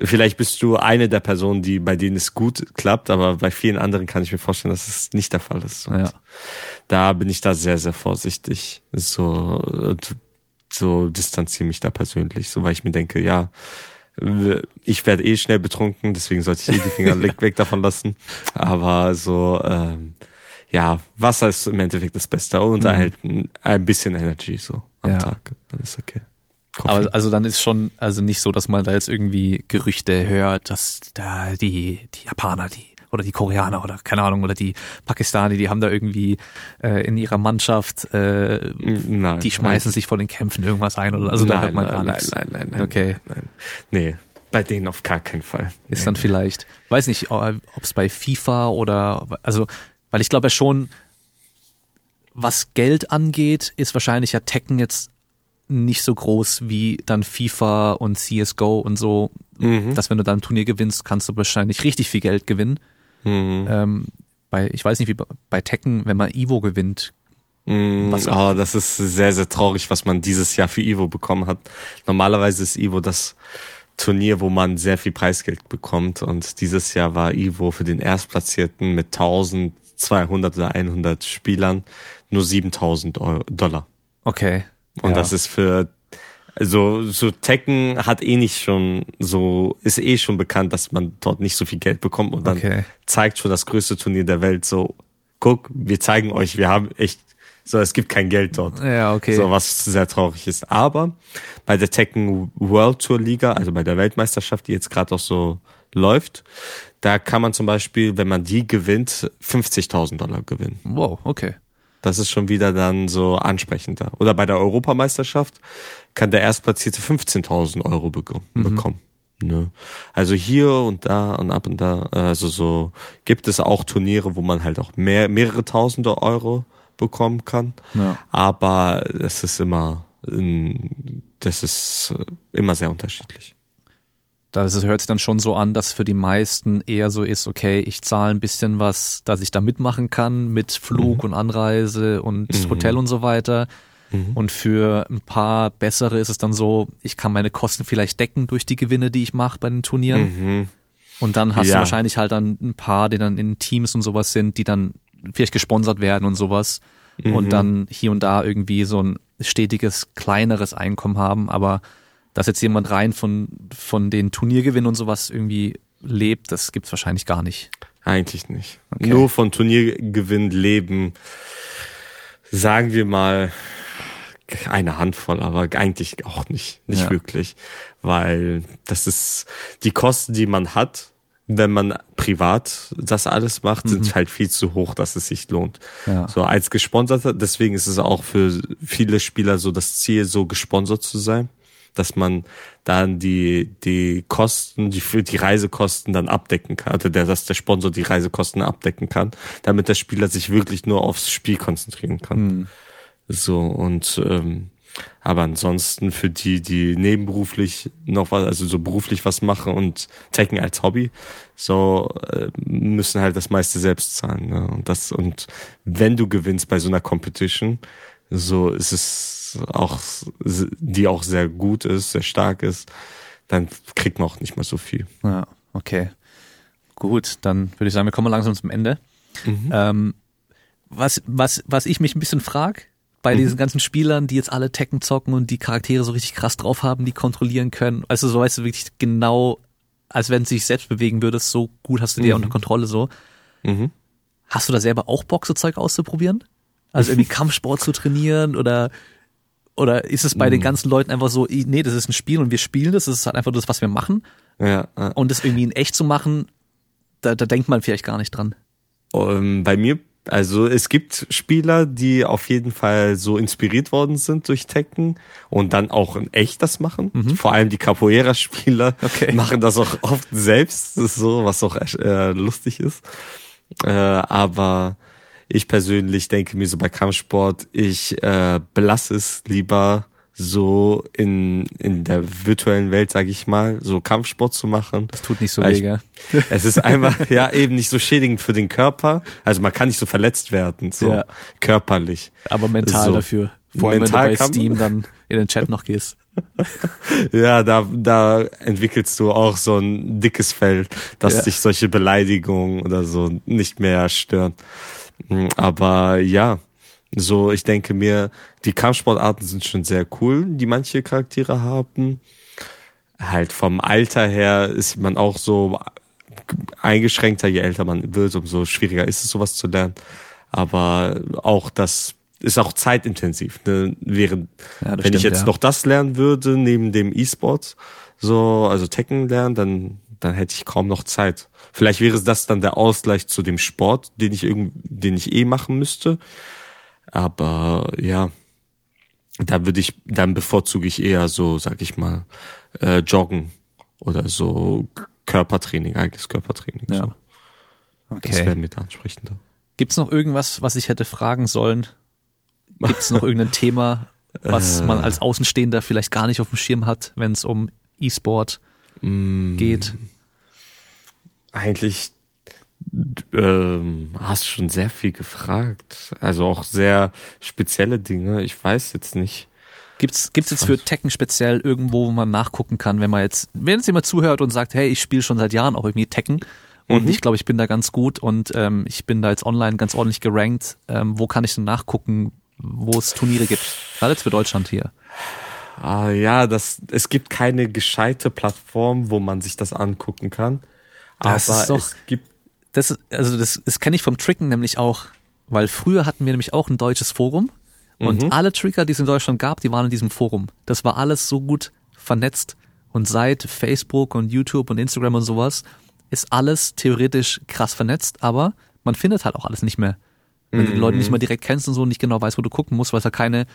Vielleicht bist du eine der Personen, die bei denen es gut klappt, aber bei vielen anderen kann ich mir vorstellen, dass es nicht der Fall ist. Und ja. Da bin ich da sehr, sehr vorsichtig. So, so distanziere mich da persönlich, so weil ich mir denke, ja, ich werde eh schnell betrunken, deswegen sollte ich eh die Finger (laughs) weg davon lassen. Aber so, ähm, ja, Wasser ist im Endeffekt das Beste und mhm. halt ein bisschen Energy so am ja. Tag. Dann ist okay. Aber also dann ist schon also nicht so, dass man da jetzt irgendwie Gerüchte hört, dass da die die Japaner, die oder die Koreaner oder keine Ahnung oder die Pakistani, die haben da irgendwie äh, in ihrer Mannschaft äh, nein, die schmeißen nein. sich vor den Kämpfen irgendwas ein oder also nein, da hört man gar nichts. Nein, nein, nein, nein. Okay. Nein. Nee, bei denen auf gar keinen Fall. Ist nee. dann vielleicht, weiß nicht, ob es bei FIFA oder also weil ich glaube ja schon was Geld angeht, ist wahrscheinlich ja Tekken jetzt nicht so groß wie dann FIFA und CSGO und so, mhm. dass wenn du dann ein Turnier gewinnst, kannst du wahrscheinlich richtig viel Geld gewinnen. Mhm. Ähm, bei, ich weiß nicht, wie bei Tekken, wenn man Ivo gewinnt. Mhm. Was oh, das ist sehr, sehr traurig, was man dieses Jahr für Ivo bekommen hat. Normalerweise ist Ivo das Turnier, wo man sehr viel Preisgeld bekommt und dieses Jahr war Ivo für den Erstplatzierten mit 1200 oder 100 Spielern nur 7000 Dollar. Okay. Und ja. das ist für also so Tekken hat eh nicht schon so ist eh schon bekannt, dass man dort nicht so viel Geld bekommt und dann okay. zeigt schon das größte Turnier der Welt so guck, wir zeigen euch, wir haben echt so es gibt kein Geld dort. Ja, okay. So was sehr traurig ist, aber bei der Tekken World Tour Liga, also bei der Weltmeisterschaft, die jetzt gerade auch so läuft, da kann man zum Beispiel, wenn man die gewinnt, 50.000 Dollar gewinnen. Wow, okay. Das ist schon wieder dann so ansprechender. Oder bei der Europameisterschaft kann der Erstplatzierte 15.000 Euro bekommen. Mhm. Ne? Also hier und da und ab und da, also so gibt es auch Turniere, wo man halt auch mehr, mehrere Tausende Euro bekommen kann. Ja. Aber es ist immer, das ist immer sehr unterschiedlich. Das hört sich dann schon so an, dass für die meisten eher so ist, okay, ich zahle ein bisschen was, dass ich da mitmachen kann mit Flug mhm. und Anreise und mhm. Hotel und so weiter. Mhm. Und für ein paar bessere ist es dann so, ich kann meine Kosten vielleicht decken durch die Gewinne, die ich mache bei den Turnieren. Mhm. Und dann hast ja. du wahrscheinlich halt dann ein paar, die dann in Teams und sowas sind, die dann vielleicht gesponsert werden und sowas. Und mhm. dann hier und da irgendwie so ein stetiges, kleineres Einkommen haben. Aber dass jetzt jemand rein von, von den Turniergewinnen und sowas irgendwie lebt, das gibt's wahrscheinlich gar nicht. Eigentlich nicht. Okay. Nur von Turniergewinn leben, sagen wir mal, eine Handvoll, aber eigentlich auch nicht, nicht ja. wirklich, weil das ist die Kosten, die man hat, wenn man privat das alles macht, sind mhm. halt viel zu hoch, dass es sich lohnt. Ja. So als gesponserter, deswegen ist es auch für viele Spieler so das Ziel, so gesponsert zu sein dass man dann die, die Kosten, die, für die Reisekosten dann abdecken kann, also der, dass der Sponsor die Reisekosten abdecken kann, damit der Spieler sich wirklich nur aufs Spiel konzentrieren kann. Mhm. So, und ähm, aber ansonsten für die, die nebenberuflich noch was, also so beruflich was machen und Tekken als Hobby, so äh, müssen halt das meiste selbst zahlen. Ne? Und das und wenn du gewinnst bei so einer Competition, so ist es auch, die auch sehr gut ist, sehr stark ist, dann kriegt man auch nicht mehr so viel. Ja, okay. Gut, dann würde ich sagen, wir kommen langsam zum Ende. Mhm. Ähm, was, was, was ich mich ein bisschen frage, bei mhm. diesen ganzen Spielern, die jetzt alle Tekken zocken und die Charaktere so richtig krass drauf haben, die kontrollieren können, also so weißt du wirklich genau, als wenn sie sich selbst bewegen würdest, so gut hast du die mhm. unter Kontrolle so. Mhm. Hast du da selber auch Bock, so Zeug auszuprobieren? Also irgendwie (laughs) Kampfsport zu trainieren oder oder ist es bei mhm. den ganzen Leuten einfach so, nee, das ist ein Spiel und wir spielen das, das ist halt einfach das, was wir machen. Ja, ja. Und das irgendwie in echt zu machen, da, da denkt man vielleicht gar nicht dran. Um, ähm, bei mir, also es gibt Spieler, die auf jeden Fall so inspiriert worden sind durch Tekken und dann auch in echt das machen. Mhm. Vor allem die Capoeira-Spieler (laughs) okay. machen das auch oft selbst, das ist so, was auch äh, lustig ist. Äh, aber ich persönlich denke mir so bei Kampfsport, ich äh, belasse es lieber so in, in der virtuellen Welt, sage ich mal, so Kampfsport zu machen. Das tut nicht so weh, gell? (laughs) Es ist (laughs) einfach, ja, eben nicht so schädigend für den Körper. Also man kann nicht so verletzt werden, so ja. körperlich. Aber mental so. dafür. Vor allem, mental wenn du bei Steam dann in den Chat noch gehst. (laughs) ja, da, da entwickelst du auch so ein dickes Fell, dass ja. dich solche Beleidigungen oder so nicht mehr stören. Hm, aber ja, so ich denke mir, die Kampfsportarten sind schon sehr cool, die manche Charaktere haben. Halt vom Alter her ist man auch so eingeschränkter, je älter man wird, umso schwieriger ist es, sowas zu lernen. Aber auch das ist auch zeitintensiv. Ne? Während, ja, wenn stimmt, ich jetzt ja. noch das lernen würde, neben dem E-Sport, so, also Tekken lernen, dann, dann hätte ich kaum noch Zeit. Vielleicht wäre das dann der Ausgleich zu dem Sport, den ich irgendwie, den ich eh machen müsste. Aber ja, da würde ich, dann bevorzuge ich eher so, sag ich mal, äh, Joggen oder so Körpertraining, eigenes Körpertraining. Ja. So. Okay. Das wäre mir da ansprechender. Gibt's noch irgendwas, was ich hätte fragen sollen? Gibt's noch irgendein (laughs) Thema, was äh, man als Außenstehender vielleicht gar nicht auf dem Schirm hat, wenn es um E-Sport mm. geht? Eigentlich ähm, hast schon sehr viel gefragt. Also auch sehr spezielle Dinge. Ich weiß jetzt nicht. Gibt's gibt's jetzt für Tekken speziell irgendwo, wo man nachgucken kann, wenn man jetzt, wenn jetzt jemand zuhört und sagt, hey, ich spiele schon seit Jahren auch irgendwie Tekken und mhm. ich glaube, ich bin da ganz gut und ähm, ich bin da jetzt online ganz ordentlich gerankt. Ähm, wo kann ich denn nachgucken, wo es Turniere gibt? Gerade jetzt für Deutschland hier. Ah, ja, das, es gibt keine gescheite Plattform, wo man sich das angucken kann. Das aber doch, es gibt. Das, also das, das kenne ich vom Tricken nämlich auch, weil früher hatten wir nämlich auch ein deutsches Forum und mhm. alle Trigger, die es in Deutschland gab, die waren in diesem Forum. Das war alles so gut vernetzt und seit Facebook und YouTube und Instagram und sowas ist alles theoretisch krass vernetzt, aber man findet halt auch alles nicht mehr. Wenn du die Leute nicht mal direkt kennst und so und nicht genau weißt, wo du gucken musst, weil es ja keine,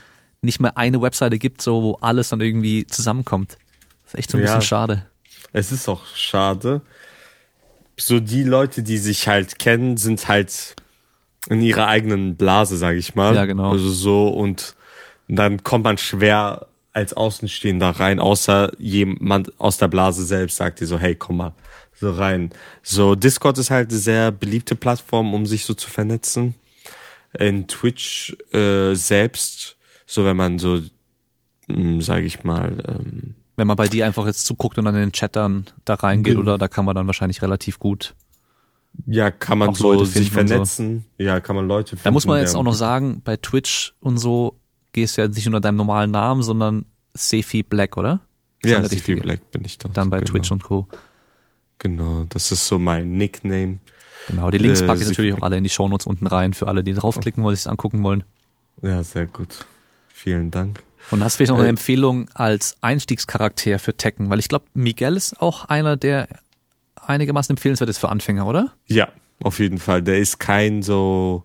nicht mehr eine Webseite gibt, so wo alles dann irgendwie zusammenkommt. Das ist echt so ein Ja. bisschen schade. Es ist auch schade. So die Leute, die sich halt kennen, sind halt in ihrer eigenen Blase, sag ich mal. Ja, genau. Also so und dann kommt man schwer als Außenstehender rein, außer jemand aus der Blase selbst sagt dir so, hey, komm mal so rein. So Discord ist halt eine sehr beliebte Plattform, um sich so zu vernetzen. In Twitch äh, selbst, so wenn man so, mh, sag ich mal, ähm, Wenn man bei dir einfach jetzt zuguckt und dann in den Chat dann da reingeht, Genau. oder da kann man dann wahrscheinlich relativ gut. Ja, kann man so Leute sich und so. vernetzen. Ja, kann man Leute finden. Da muss man jetzt auch noch sagen, bei Twitch und so gehst du ja nicht unter deinem normalen Namen, sondern Sefi Black, oder? Ist Ja, dann richtige. Black bin ich da. Dann bei genau. Twitch und Co. Genau, das ist so mein Nickname. Genau, die Links Äh, packe ich Sefi natürlich auch alle in die Shownotes unten rein, für alle, die draufklicken wollen, sich das angucken wollen. Ja, sehr gut. Vielen Dank. Und hast vielleicht noch eine Äh, Empfehlung als Einstiegscharakter für Tekken? Weil ich glaube, Miguel ist auch einer, der einigermaßen empfehlenswert ist für Anfänger, oder? Ja, auf jeden Fall. Der ist kein so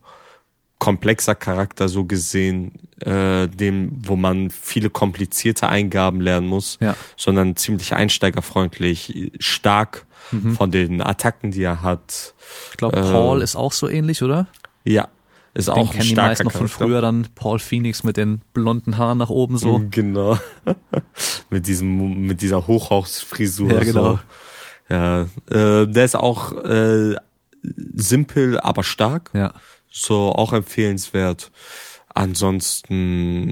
komplexer Charakter so gesehen, äh, dem, wo man viele komplizierte Eingaben lernen muss, Ja. sondern ziemlich einsteigerfreundlich, stark Mhm. von den Attacken, die er hat. Ich glaube, Äh, Paul ist auch so ähnlich, oder? Ja, ist Den auch ein starker noch von früher dann. Paul Phoenix mit den blonden Haaren nach oben so. Genau. (laughs) mit diesem, mit dieser Hochhausfrisur. Ja, genau. So. Ja, äh, der ist auch äh, simpel, aber stark. Ja. So auch empfehlenswert. Ansonsten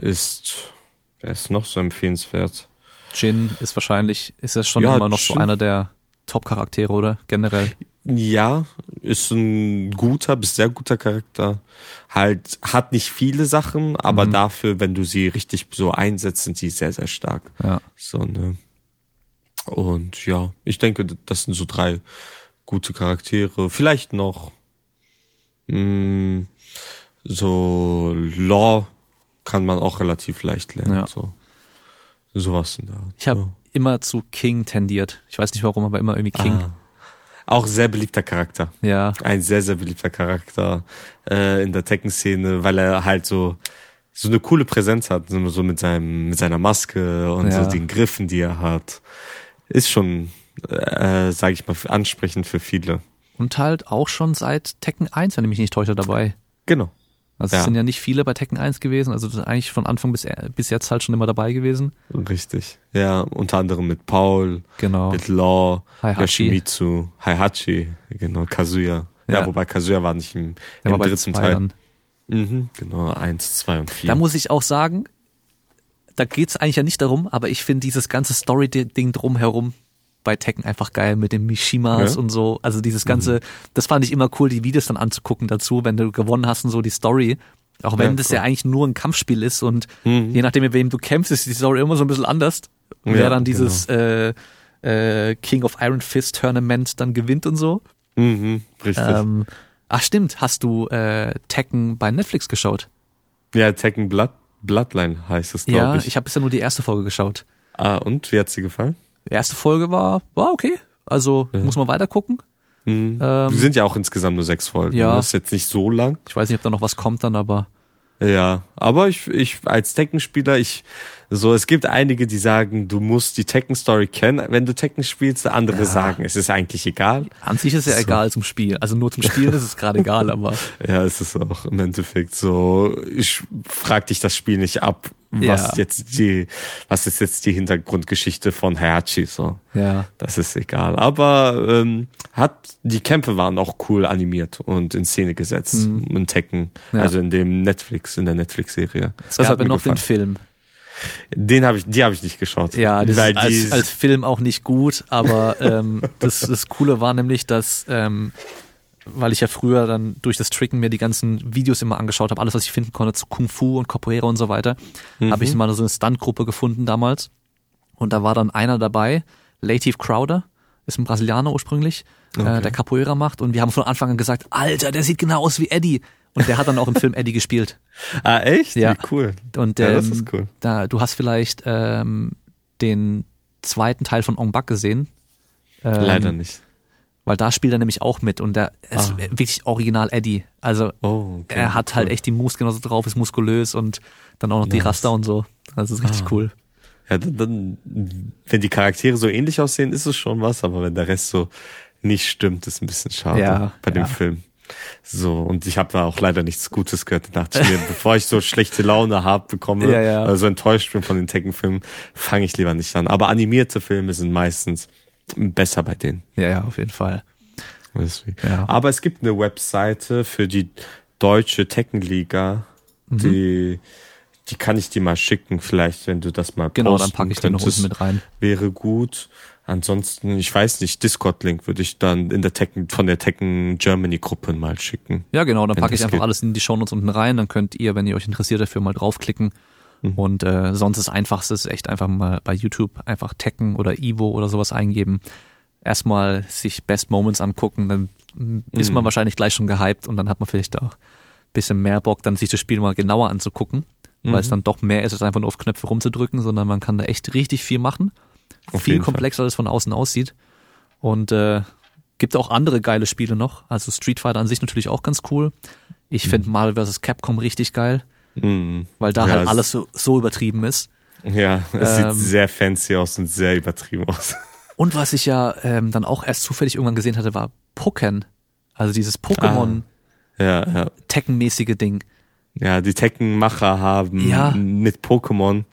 ist, wer ist noch so empfehlenswert? Jin ist wahrscheinlich, ist das schon Ja, immer noch so Jin. einer der Top-Charaktere, oder? Generell. Ja, ist ein guter bis sehr guter Charakter. Halt, hat nicht viele Sachen, aber Mhm. dafür, wenn du sie richtig so einsetzt, sind sie sehr, sehr stark. Ja. So, ne? Und ja, ich denke, das sind so drei gute Charaktere. Vielleicht noch mh, so Law kann man auch relativ leicht lernen. Ja. So. Sowas in der Art. Ich habe ja. immer zu King tendiert. Ich weiß nicht warum, aber immer irgendwie King. Ah. Auch sehr beliebter Charakter. Ja. Ein sehr, sehr beliebter Charakter äh, in der Tekken-Szene, weil er halt so so eine coole Präsenz hat, so mit seinem mit seiner Maske und Ja. so den Griffen, die er hat. Ist schon, äh, sage ich mal, ansprechend für viele. Und halt auch schon seit Tekken 1, wenn ich mich nicht täusche, dabei. Genau. Also es Ja. sind ja nicht viele bei Tekken 1 gewesen, also das ist eigentlich von Anfang bis, bis jetzt halt schon immer dabei gewesen. Richtig. Ja, unter anderem mit Paul, Genau. mit Law, Heihachi. Yoshimitsu, Heihachi, genau, Kazuya. Ja, Ja. wobei Kazuya war nicht im, im dritten Teil. dann. Mhm, genau, eins, zwei und vier. Da muss ich auch sagen, da geht's eigentlich ja nicht darum, aber ich finde dieses ganze Story-Ding drumherum bei Tekken einfach geil mit den Mishimas Ja. und so. Also dieses ganze, das fand ich immer cool, die Videos dann anzugucken dazu, wenn du gewonnen hast und so die Story. Auch wenn Ja, das cool. ja eigentlich nur ein Kampfspiel ist und Mhm. je nachdem, mit wem du kämpfst, ist die Story immer so ein bisschen anders. Ja, wer dann dieses äh, äh, King of Iron Fist Tournament dann gewinnt und so. Mhm, richtig. Ähm, ach stimmt, hast du äh, Tekken bei Netflix geschaut? ja, Tekken Blood, Bloodline heißt es, Ja, glaube ich, ich. habe bisher nur die erste Folge geschaut. Ah, und wie hat's dir gefallen? Die erste Folge war, war okay. Also muss man weiter gucken. Mhm. Ähm, sind ja auch insgesamt nur sechs Folgen. ja. Das ist jetzt nicht so lang. Ich weiß nicht, ob da noch was kommt dann, aber Ja, aber ich, ich als Tekken-Spieler, ich so, es gibt einige, die sagen, du musst die Tekken-Story kennen, wenn du Tekken spielst. Andere Ja. sagen, es ist eigentlich egal. an sich ist ja So. egal zum Spiel. Also nur zum Spielen ist es gerade egal, aber (laughs) Ja, es ist auch im Endeffekt so. Ich frag dich das Spiel nicht ab, was Ja. jetzt die, was ist jetzt die Hintergrundgeschichte von Hayachi so. ja. Das ist egal. Aber ähm, hat die Kämpfe waren auch cool animiert und in Szene gesetzt in Tekken, Mhm. Ja. also in dem Netflix, in der Netflix-Serie. Es gab ja noch den Film. Den habe ich, die habe ich nicht geschaut. Ja, das Weil ist als, als Film auch nicht gut, aber ähm, das, das Coole war nämlich, dass, ähm, weil ich ja früher dann durch das Tricken mir die ganzen Videos immer angeschaut habe, alles, was ich finden konnte zu Kung Fu und Capoeira und so weiter, habe ich mal so eine Stuntgruppe gefunden damals. Und da war dann einer dabei, Latif Crowder, ist ein Brasilianer ursprünglich, äh, der Capoeira macht. Und wir haben von Anfang an gesagt, Alter, der sieht genau aus wie Eddie. Und der hat dann auch im Film Eddie gespielt. (laughs) ah, echt? Ja. Wie cool. Und Ja, das ähm, ist cool. da, du hast vielleicht ähm, den zweiten Teil von Ong Bak gesehen. Ähm, Leider nicht. Weil da spielt er nämlich auch mit und der ist Ah. wirklich original Eddie. Also Oh, okay. er hat halt Cool. echt die Moves genauso drauf, ist muskulös und dann auch noch die Nice. Raster und so. Also ist richtig Ah. cool. Ja, dann, dann, wenn die Charaktere so ähnlich aussehen, ist es schon was, aber wenn der Rest so nicht stimmt, ist ein bisschen schade Ja, bei dem ja. Film. So, und ich habe da auch leider nichts Gutes gehört. Da dachte ich mir, (laughs) bevor ich so schlechte Laune hab bekomme, Ja, ja. also enttäuscht bin von den Tekken-Filmen, fange ich lieber nicht an. Aber animierte Filme sind meistens besser bei denen. Ja, ja, auf jeden Fall. Ja. Aber es gibt eine Webseite für die deutsche Tekken-Liga, Mhm. die, die kann ich dir mal schicken, vielleicht, wenn du das mal Genau, dann packe ich den noch mit rein. Wäre gut. Ansonsten, ich weiß nicht, Discord-Link würde ich dann in der Tekken, von der Tekken Germany-Gruppe mal schicken. Ja, genau, dann packe ich einfach geht. alles in die Shownotes unten rein, dann könnt ihr, wenn ihr euch interessiert dafür, mal draufklicken. Mhm. Und äh, sonst das Einfachste ist echt einfach mal bei YouTube einfach Tekken oder Evo oder sowas eingeben. Erstmal sich Best Moments angucken, dann mm, ist man Mhm. wahrscheinlich gleich schon gehypt und dann hat man vielleicht auch ein bisschen mehr Bock, dann sich das Spiel mal genauer anzugucken, weil es Mhm. dann doch mehr ist, als einfach nur auf Knöpfe rumzudrücken, sondern man kann da echt richtig viel machen. Auf viel komplexer, als es von außen aussieht. Und äh, gibt auch andere geile Spiele noch. Also Street Fighter an sich natürlich auch ganz cool. Ich finde Marvel vs. Capcom richtig geil, Mhm. weil da Ja, halt es- alles so, so übertrieben ist. Ja, es Ähm, sieht sehr fancy aus und sehr übertrieben aus. (laughs) Und was ich ja ähm, dann auch erst zufällig irgendwann gesehen hatte, war Pokken. Also dieses Pokémon Ja, ja. Tekken-mäßige Ding. Ja, die Tekken-Macher haben Ja. mit Pokémon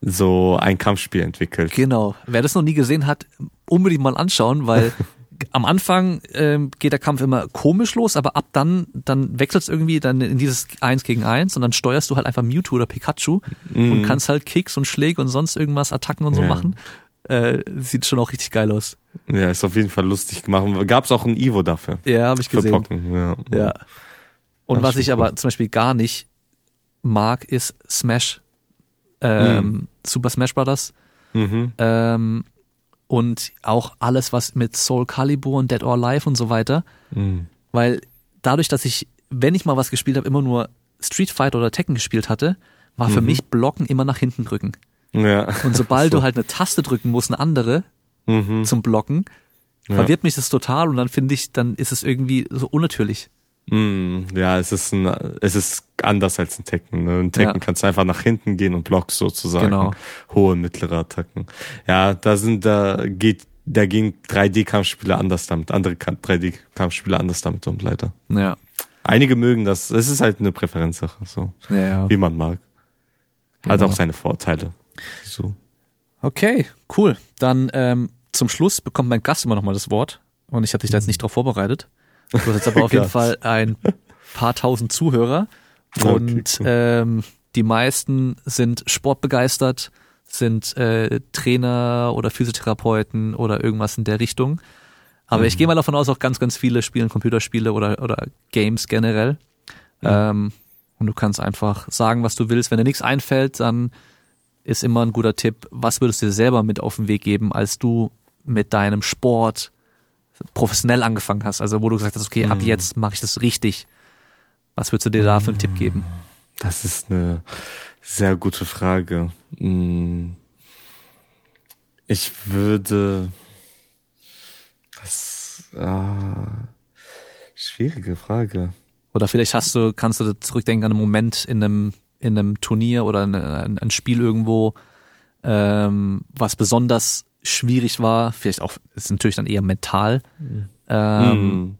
so ein Kampfspiel entwickelt. Genau. Wer das noch nie gesehen hat, unbedingt mal anschauen, weil (laughs) am Anfang ähm, geht der Kampf immer komisch los, aber ab dann, dann wechselt es irgendwie dann in dieses Eins gegen Eins und dann steuerst du halt einfach Mewtwo oder Pikachu und kannst halt Kicks und Schläge und sonst irgendwas, Attacken und so Ja. machen. Äh, sieht schon auch richtig geil aus. Ja, ist auf jeden Fall lustig gemacht. Gab's auch ein Evo dafür. Ja, habe ich Für gesehen. Pocken, ja. Ja. Und Das was ich aber cool. zum Beispiel gar nicht mag, ist Smash. Ähm, Mhm. Super Smash Brothers. Mhm. Ähm, und auch alles, was mit Soul Calibur und Dead or Alive und so weiter. Mhm. Weil dadurch, dass ich, wenn ich mal was gespielt habe, immer nur Street Fighter oder Tekken gespielt hatte, war für Mhm. mich Blocken immer nach hinten drücken. Ja. Und sobald So. (laughs) du halt eine Taste drücken musst, eine andere Mhm. zum Blocken, Ja. verwirrt mich das total und dann finde ich, dann ist es irgendwie so unnatürlich. Mhm. Ja, es ist ein, es ist anders als ein Tekken. Ne? In Tekken Ja. kannst du einfach nach hinten gehen und blockst sozusagen Genau. hohe, mittlere Attacken. Ja, da sind, da geht, da gehen 3D-Kampfspiele anders damit, andere 3D-Kampfspiele anders damit um, leider. Ja. Einige mögen das, es ist halt eine Präferenzsache, so, Ja, ja. wie man mag. Hat Genau. auch seine Vorteile. So. Okay, cool. Dann ähm, zum Schluss bekommt mein Gast immer noch mal das Wort. Und ich hatte dich da jetzt nicht drauf vorbereitet. Du hast jetzt aber (laughs) auf jeden. Fall ein paar tausend Zuhörer. Und ähm, die meisten sind sportbegeistert, sind äh, Trainer oder Physiotherapeuten oder irgendwas in der Richtung. Aber ich gehe mal davon aus, auch ganz, ganz viele spielen Computerspiele oder, oder Games generell. Ähm, und du kannst einfach sagen, was du willst. Wenn dir nichts einfällt, dann ist immer ein guter Tipp. Was würdest du dir selber mit auf den Weg geben, als du mit deinem Sport professionell angefangen hast? Also wo du gesagt hast, okay, ab jetzt mache ich das richtig. Was würdest du dir da für einen Tipp geben? Das ist eine sehr gute Frage. Hm. Ich würde. Das. Ah, schwierige Frage. Oder vielleicht hast du, kannst du zurückdenken an einen Moment in einem, in einem Turnier oder ein, ein, ein Spiel irgendwo, ähm, was besonders schwierig war. Vielleicht auch, ist natürlich dann eher mental. Ähm, Hm.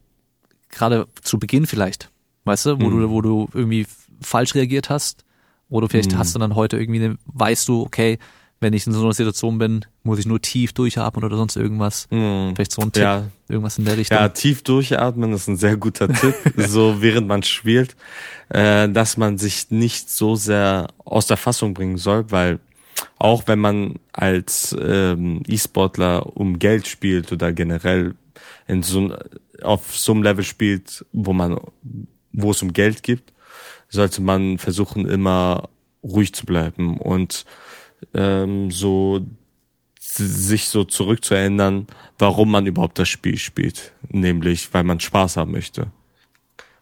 gerade zu Beginn vielleicht, weißt du, wo Mhm. du, wo du irgendwie falsch reagiert hast, oder vielleicht Mhm. hast du dann heute irgendwie, eine, weißt du, okay, wenn ich in so einer Situation bin, muss ich nur tief durchatmen oder sonst irgendwas. Hm. Vielleicht so ein Tipp, Ja, irgendwas in der Richtung. Ja, tief durchatmen ist ein sehr guter Tipp, (laughs) so während man spielt, äh, dass man sich nicht so sehr aus der Fassung bringen soll, weil auch wenn man als ähm, E-Sportler um Geld spielt oder generell in so auf so einem Level spielt, wo man wo es um Geld gibt, sollte man versuchen immer ruhig zu bleiben und ähm, so sich so zurückzuerinnern, warum man überhaupt das Spiel spielt. Nämlich, weil man Spaß haben möchte.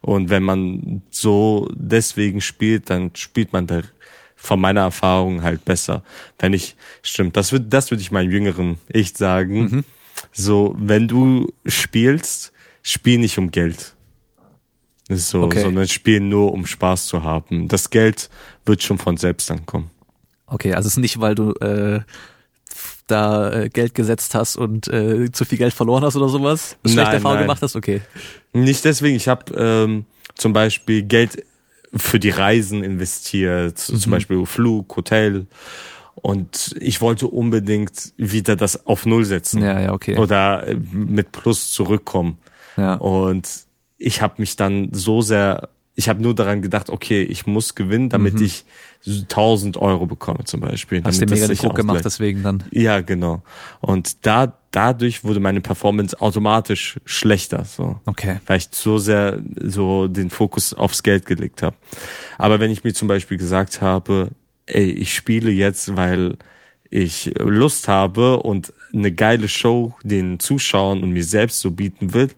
Und wenn man so deswegen spielt, dann spielt man da von meiner Erfahrung halt besser. Wenn ich, stimmt, das würde, das würde ich meinem jüngeren Ich sagen. so, wenn du spielst, spiel nicht um Geld. So, okay. sondern spiel nur um Spaß zu haben. Das Geld wird schon von selbst ankommen. Okay, also es ist nicht, weil du äh, da äh, Geld gesetzt hast und äh, zu viel Geld verloren hast oder sowas? Schlechte Erfahrung gemacht hast? Okay. Nicht deswegen. Ich habe ähm, zum Beispiel Geld für die Reisen investiert, mhm. zum Beispiel Flug, Hotel. Und ich wollte unbedingt wieder das auf Null setzen. Ja, ja, okay. Oder äh, mit Plus zurückkommen. Ja. Und ich habe mich dann so sehr ich habe nur daran gedacht, okay, ich muss gewinnen, damit mhm. ich 1000 Euro bekomme zum Beispiel. Hast du mega den Druck gemacht deswegen dann? Ja, genau. Und da dadurch wurde meine Performance automatisch schlechter, so. Okay. Weil ich so sehr so den Fokus aufs Geld gelegt habe. Aber wenn ich mir zum Beispiel gesagt habe, ey, ich spiele jetzt, weil ich Lust habe und eine geile Show den Zuschauern und mir selbst so bieten will,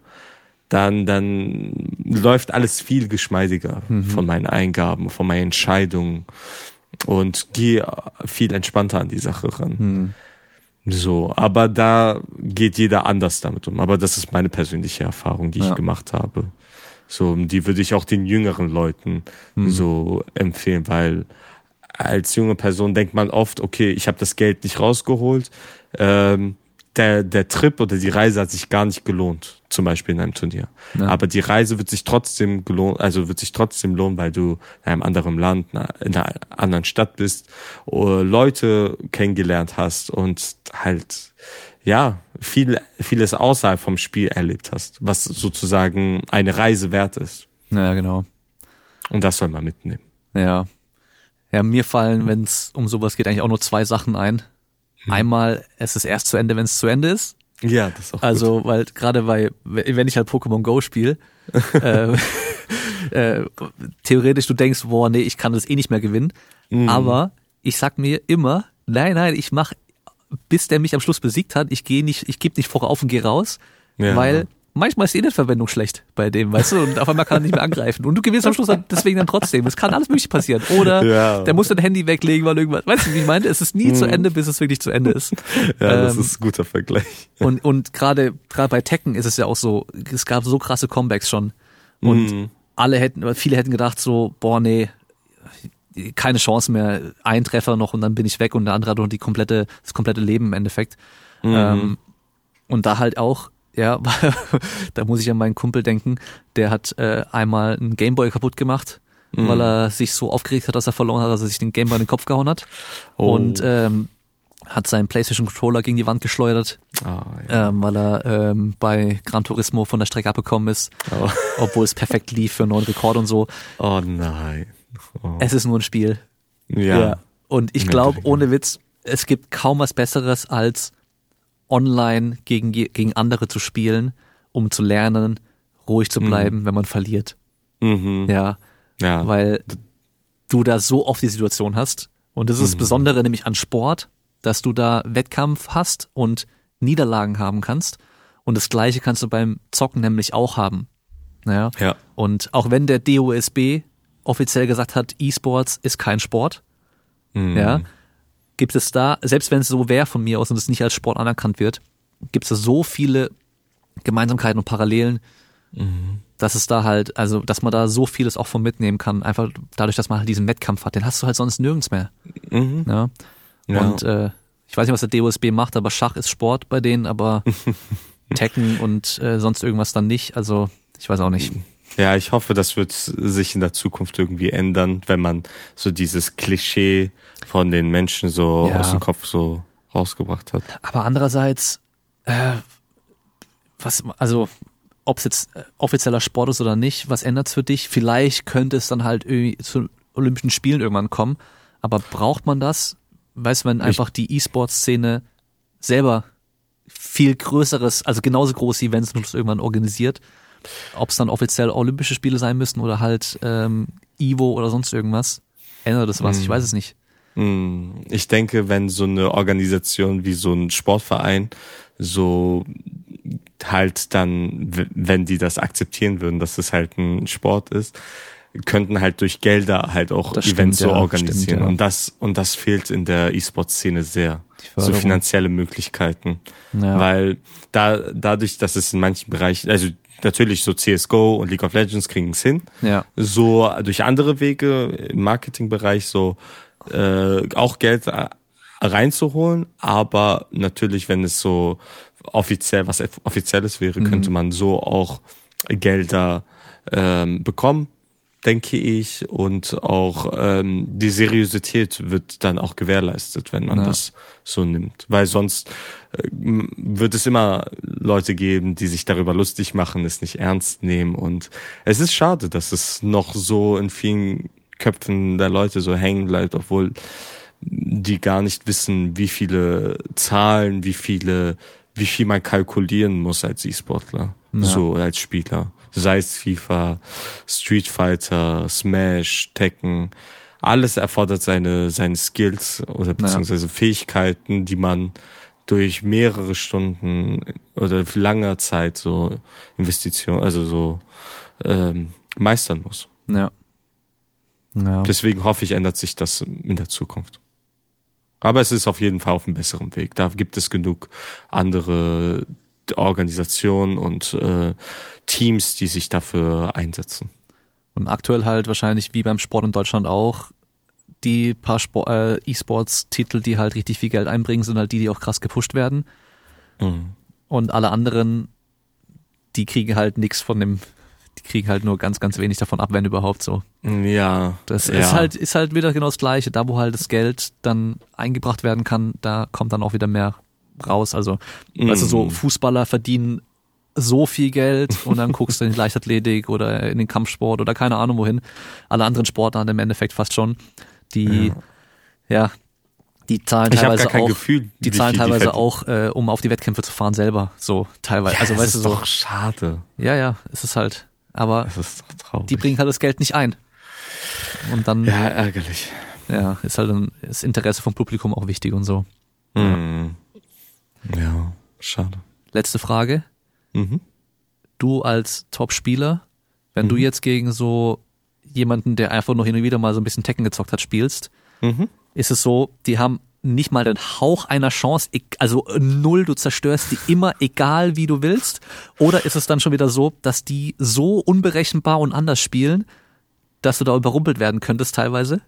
dann, dann läuft alles viel geschmeidiger mhm. von meinen Eingaben, von meinen Entscheidungen und gehe viel entspannter an die Sache ran. Mhm. So, aber da geht jeder anders damit um. Aber das ist meine persönliche Erfahrung, die ja. ich gemacht habe. So, die würde ich auch den jüngeren Leuten mhm. so empfehlen, weil als junge Person denkt man oft, okay, ich habe das Geld nicht rausgeholt. Ähm, der, der Trip oder die Reise hat sich gar nicht gelohnt, zum Beispiel in einem Turnier. Ja. Aber die Reise wird sich trotzdem gelohnt, also wird sich trotzdem lohnen, weil du in einem anderen Land, in einer anderen Stadt bist, Leute kennengelernt hast und halt, ja, viel, vieles außerhalb vom Spiel erlebt hast, was sozusagen eine Reise wert ist. Ja, genau. Und das soll man mitnehmen. Ja. Ja, mir fallen, wenn es um sowas geht, eigentlich auch nur zwei Sachen ein. Hm. Einmal, es ist erst zu Ende, wenn es zu Ende ist. Ja, das ist auch Also, gut. weil gerade bei, wenn ich halt Pokémon Go spiele, (laughs) äh, äh, theoretisch du denkst, boah, nee, ich kann das eh nicht mehr gewinnen. Mhm. Aber ich sag mir immer, nein, nein, ich mach, bis der mich am Schluss besiegt hat, ich gehe nicht, ich gebe nicht vorauf und gehe raus, ja. weil manchmal ist die Internetverwendung schlecht bei dem, weißt du, und auf einmal kann er nicht mehr angreifen. Und du gewinnst am Schluss deswegen dann trotzdem. Es kann alles mögliche passieren. Oder ja. der muss dein Handy weglegen, weil irgendwas, weißt du, wie ich meine? Es ist nie hm. zu Ende, bis es wirklich zu Ende ist. (laughs) Ja, ähm, das ist ein guter Vergleich. Und, und gerade, gerade bei Tekken ist es ja auch so, es gab so krasse Comebacks schon. Und hm. alle hätten, viele hätten gedacht so, boah, nee, keine Chance mehr, ein Treffer noch und dann bin ich weg und der andere hat noch die komplette, das komplette Leben im Endeffekt. Mhm. Ähm, und da halt auch ja, (laughs) da muss ich an meinen Kumpel denken. Der hat äh, einmal einen Gameboy kaputt gemacht, mhm. weil er sich so aufgeregt hat, dass er verloren hat, dass er sich den Gameboy in den Kopf gehauen hat. Oh. Und ähm, hat seinen PlayStation Controller gegen die Wand geschleudert, oh, ja. ähm, weil er ähm, bei Gran Turismo von der Strecke abgekommen ist, oh. (laughs) obwohl es perfekt lief für einen neuen Rekord und so. Oh nein. Oh. Es ist nur ein Spiel. Ja. ja. Und ich glaube, ohne Witz, es gibt kaum was Besseres als online gegen, gegen andere zu spielen, um zu lernen, ruhig zu bleiben, mhm. wenn man verliert. Mhm. Ja. Ja. Weil du da so oft die Situation hast. Und das ist das mhm. Besondere nämlich an Sport, dass du da Wettkampf hast und Niederlagen haben kannst. Und das Gleiche kannst du beim Zocken nämlich auch haben. Ja. ja. Und auch wenn der DOSB offiziell gesagt hat, E-Sports ist kein Sport, mhm. ja, gibt es da, selbst wenn es so wäre von mir aus und es nicht als Sport anerkannt wird, gibt es da so viele Gemeinsamkeiten und Parallelen, mhm. dass es da halt, also dass man da so vieles auch von mitnehmen kann, einfach dadurch, dass man halt diesen Wettkampf hat, den hast du halt sonst nirgends mehr. Mhm. Ja? ja. Und äh, ich weiß nicht, was der DOSB macht, aber Schach ist Sport bei denen, aber (laughs) Tekken und äh, sonst irgendwas dann nicht. Also ich weiß auch nicht. Ja, ich hoffe, das wird sich in der Zukunft irgendwie ändern, wenn man so dieses Klischee von den Menschen so ja. aus dem Kopf so rausgebracht hat. Aber andererseits, äh, was, also ob es jetzt äh, offizieller Sport ist oder nicht, was ändert's für dich? Vielleicht könnte es dann halt irgendwie zu Olympischen Spielen irgendwann kommen, aber braucht man das? Weißt du, wenn einfach die E-Sport-Szene selber viel größeres, also genauso große Events irgendwann organisiert, ob es dann offiziell Olympische Spiele sein müssen oder halt ähm, Ivo oder sonst irgendwas, ändert das was? Ich hm. weiß es nicht. Mm. Ich denke, wenn so eine Organisation wie so ein Sportverein so halt dann, wenn die das akzeptieren würden, dass es halt ein Sport ist, könnten halt durch Gelder halt auch das Events stimmt, so ja, organisieren. Stimmt, ja. Und das, und das fehlt in der E-Sport-Szene sehr. so finanzielle Möglichkeiten. Ja. Weil da, dadurch, dass es in manchen Bereichen, also natürlich so CSGO und League of Legends kriegen es hin. Ja. So durch andere Wege im Marketingbereich so äh, auch Geld reinzuholen, aber natürlich, wenn es so offiziell was offizielles wäre, mhm. könnte man so auch Gelder ähm, bekommen, denke ich, und auch ähm, die Seriosität wird dann auch gewährleistet, wenn man ja. das so nimmt, weil sonst äh, wird es immer Leute geben, die sich darüber lustig machen, es nicht ernst nehmen und es ist schade, dass es noch so in vielen Köpfen der Leute so hängen bleibt, obwohl die gar nicht wissen, wie viele Zahlen, wie viele, wie viel man kalkulieren muss als E-Sportler, ja. so als Spieler. Sei es FIFA, Street Fighter, Smash, Tekken. Alles erfordert seine, seine Skills oder beziehungsweise ja. Fähigkeiten, die man durch mehrere Stunden oder langer Zeit so Investition, also so ähm, meistern muss. Ja. Ja. Deswegen hoffe ich, ändert sich das in der Zukunft. Aber es ist auf jeden Fall auf einem besseren Weg. Da gibt es genug andere Organisationen und äh, Teams, die sich dafür einsetzen. Und aktuell halt wahrscheinlich wie beim Sport in Deutschland auch die paar äh, E-Sports-Titel, die halt richtig viel Geld einbringen, sind halt die, die auch krass gepusht werden. Mhm. Und alle anderen, die kriegen halt nichts von dem kriegen halt nur ganz, ganz wenig davon ab, wenn überhaupt so. Ja. Das ja. ist halt, ist halt wieder genau das Gleiche. Da, wo halt das Geld dann eingebracht werden kann, da kommt dann auch wieder mehr raus. Also, mm. weißt du, so Fußballer verdienen so viel Geld und dann guckst du in die Leichtathletik oder in den Kampfsport oder keine Ahnung wohin. Alle anderen Sportarten im Endeffekt fast schon. Die, ja, ja die zahlen ich teilweise auch, Gefühl, die zahlen teilweise die auch, äh, um auf die Wettkämpfe zu fahren selber. So teilweise. Ja, also weißt du so. Doch schade. Ja, ja, es ist halt aber die bringen halt das Geld nicht ein. Und dann. Ja, ärgerlich. Ja, ist halt ein, das Interesse vom Publikum auch wichtig und so. Mhm. Ja, schade. Letzte Frage. Mhm. Du als Top-Spieler, wenn mhm. du jetzt gegen so jemanden, der einfach nur hin und wieder mal so ein bisschen Tekken gezockt hat, spielst, mhm. ist es so, die haben nicht mal den Hauch einer Chance, also null, du zerstörst die immer, egal wie du willst? Oder ist es dann schon wieder so, dass die so unberechenbar und anders spielen, dass du da überrumpelt werden könntest teilweise?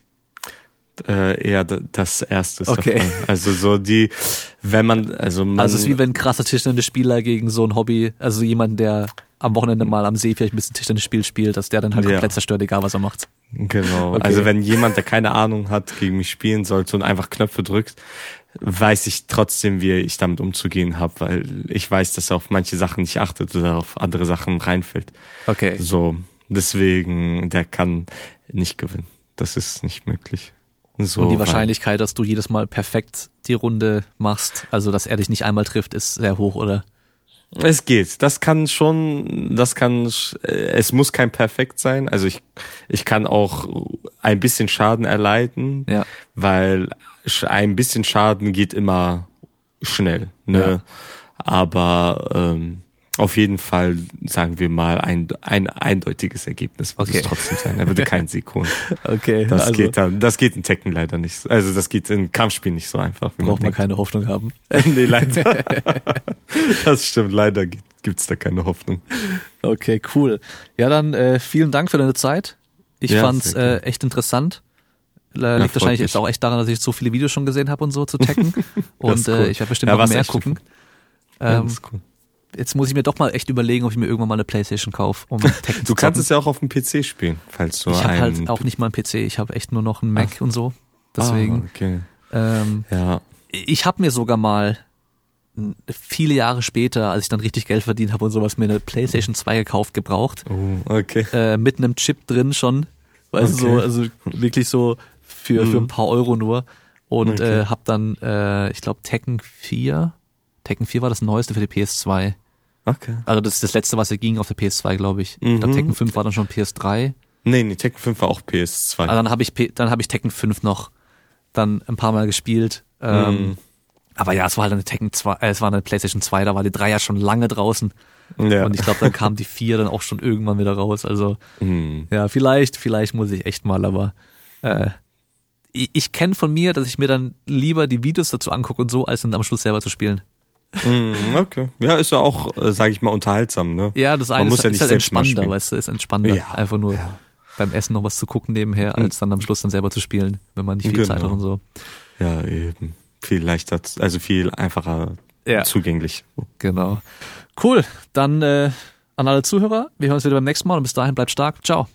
Äh, eher das erste. Okay. Davon. Also so die, wenn man, also man. Also es ist wie wenn ein krasser Tischtennisspieler gegen so ein Hobby, also jemand, der am Wochenende mal am See vielleicht ein bisschen Tischtennisspiel spielt, dass der dann halt ja. komplett zerstört, egal was er macht. Genau. Okay. Also wenn jemand, der keine Ahnung hat, gegen mich spielen sollte und einfach Knöpfe drückt, weiß ich trotzdem, wie ich damit umzugehen habe, weil ich weiß, dass er auf manche Sachen nicht achtet oder auf andere Sachen reinfällt. Okay. So, deswegen, der kann nicht gewinnen. Das ist nicht möglich. So, und die Wahrscheinlichkeit, dass du jedes Mal perfekt die Runde machst, also dass er dich nicht einmal trifft, ist sehr hoch, oder? Es geht. Das kann schon, das kann, es muss kein perfekt sein. Also ich, ich kann auch ein bisschen Schaden erleiden, ja. weil ein bisschen Schaden geht immer schnell. Ne? Ja. Aber ähm, auf jeden Fall, sagen wir mal, ein, ein eindeutiges Ergebnis wird okay. es trotzdem sein. Er würde keinen Sieg holen. (laughs) Okay. Das also, geht dann, das geht in Tekken leider nicht. Also das geht in Kampfspielen nicht so einfach. Braucht man, man keine Hoffnung haben. (laughs) nee, leider. (laughs) das stimmt, leider gibt's da keine Hoffnung. Okay, cool. Ja, dann äh, vielen Dank für deine Zeit. Ich ja, fand's äh, echt interessant. Liegt ja, wahrscheinlich jetzt auch echt daran, dass ich so viele Videos schon gesehen habe und so zu Tekken. und äh, cool. äh, ich werde bestimmt ja, noch mehr gucken. Ähm, ja, das ist cool jetzt muss ich mir doch mal echt überlegen, ob ich mir irgendwann mal eine Playstation kaufe, um Tekken (laughs) Du kannst es ja auch auf dem PC spielen, falls du Ich habe halt auch nicht mal einen PC, ich habe echt nur noch einen Mac Ach. und so. Deswegen. Ah, okay. Ähm, ja. Ich habe mir sogar mal viele Jahre später, als ich dann richtig Geld verdient habe und sowas, mir eine Playstation 2 gekauft, gebraucht. Oh, okay. Äh, mit einem Chip drin schon. Weißt okay. du, so, also wirklich so für, für ein mhm. paar Euro nur. Und okay. äh, hab dann, äh, ich glaube, Tekken 4. Tekken 4 war das neueste für die PS2. Okay. Also das ist das letzte, was er ging auf der PS2, glaube ich. Mhm. Ich glaube, Tekken 5 war dann schon PS3. Nee, nee, Tekken 5 war auch PS2. Also dann habe ich, dann hab ich Tekken 5 noch dann ein paar Mal gespielt. Ähm, mhm. Aber ja, es war halt eine Tekken 2, äh, es war eine PlayStation 2, da war die 3 ja schon lange draußen. Ja. Und ich glaube, dann kam die 4 dann auch schon irgendwann wieder raus. Also mhm. ja, vielleicht, vielleicht muss ich echt mal, aber äh, ich, ich kenne von mir, dass ich mir dann lieber die Videos dazu angucke und so, als dann am Schluss selber zu spielen. Mm, okay. Ja, ist ja auch, äh, sage ich mal, unterhaltsam, ne? Ja, das eine ist, ja ist halt entspannender, weißt du, ist entspannender. Ja. Einfach nur ja. beim Essen noch was zu gucken nebenher, als dann am Schluss dann selber zu spielen, wenn man nicht viel genau. Zeit hat und so. Ja, eben. Viel leichter, also viel einfacher ja. zugänglich. Genau. Cool. Dann äh, an alle Zuhörer, wir hören uns wieder beim nächsten Mal und bis dahin bleibt stark. Ciao.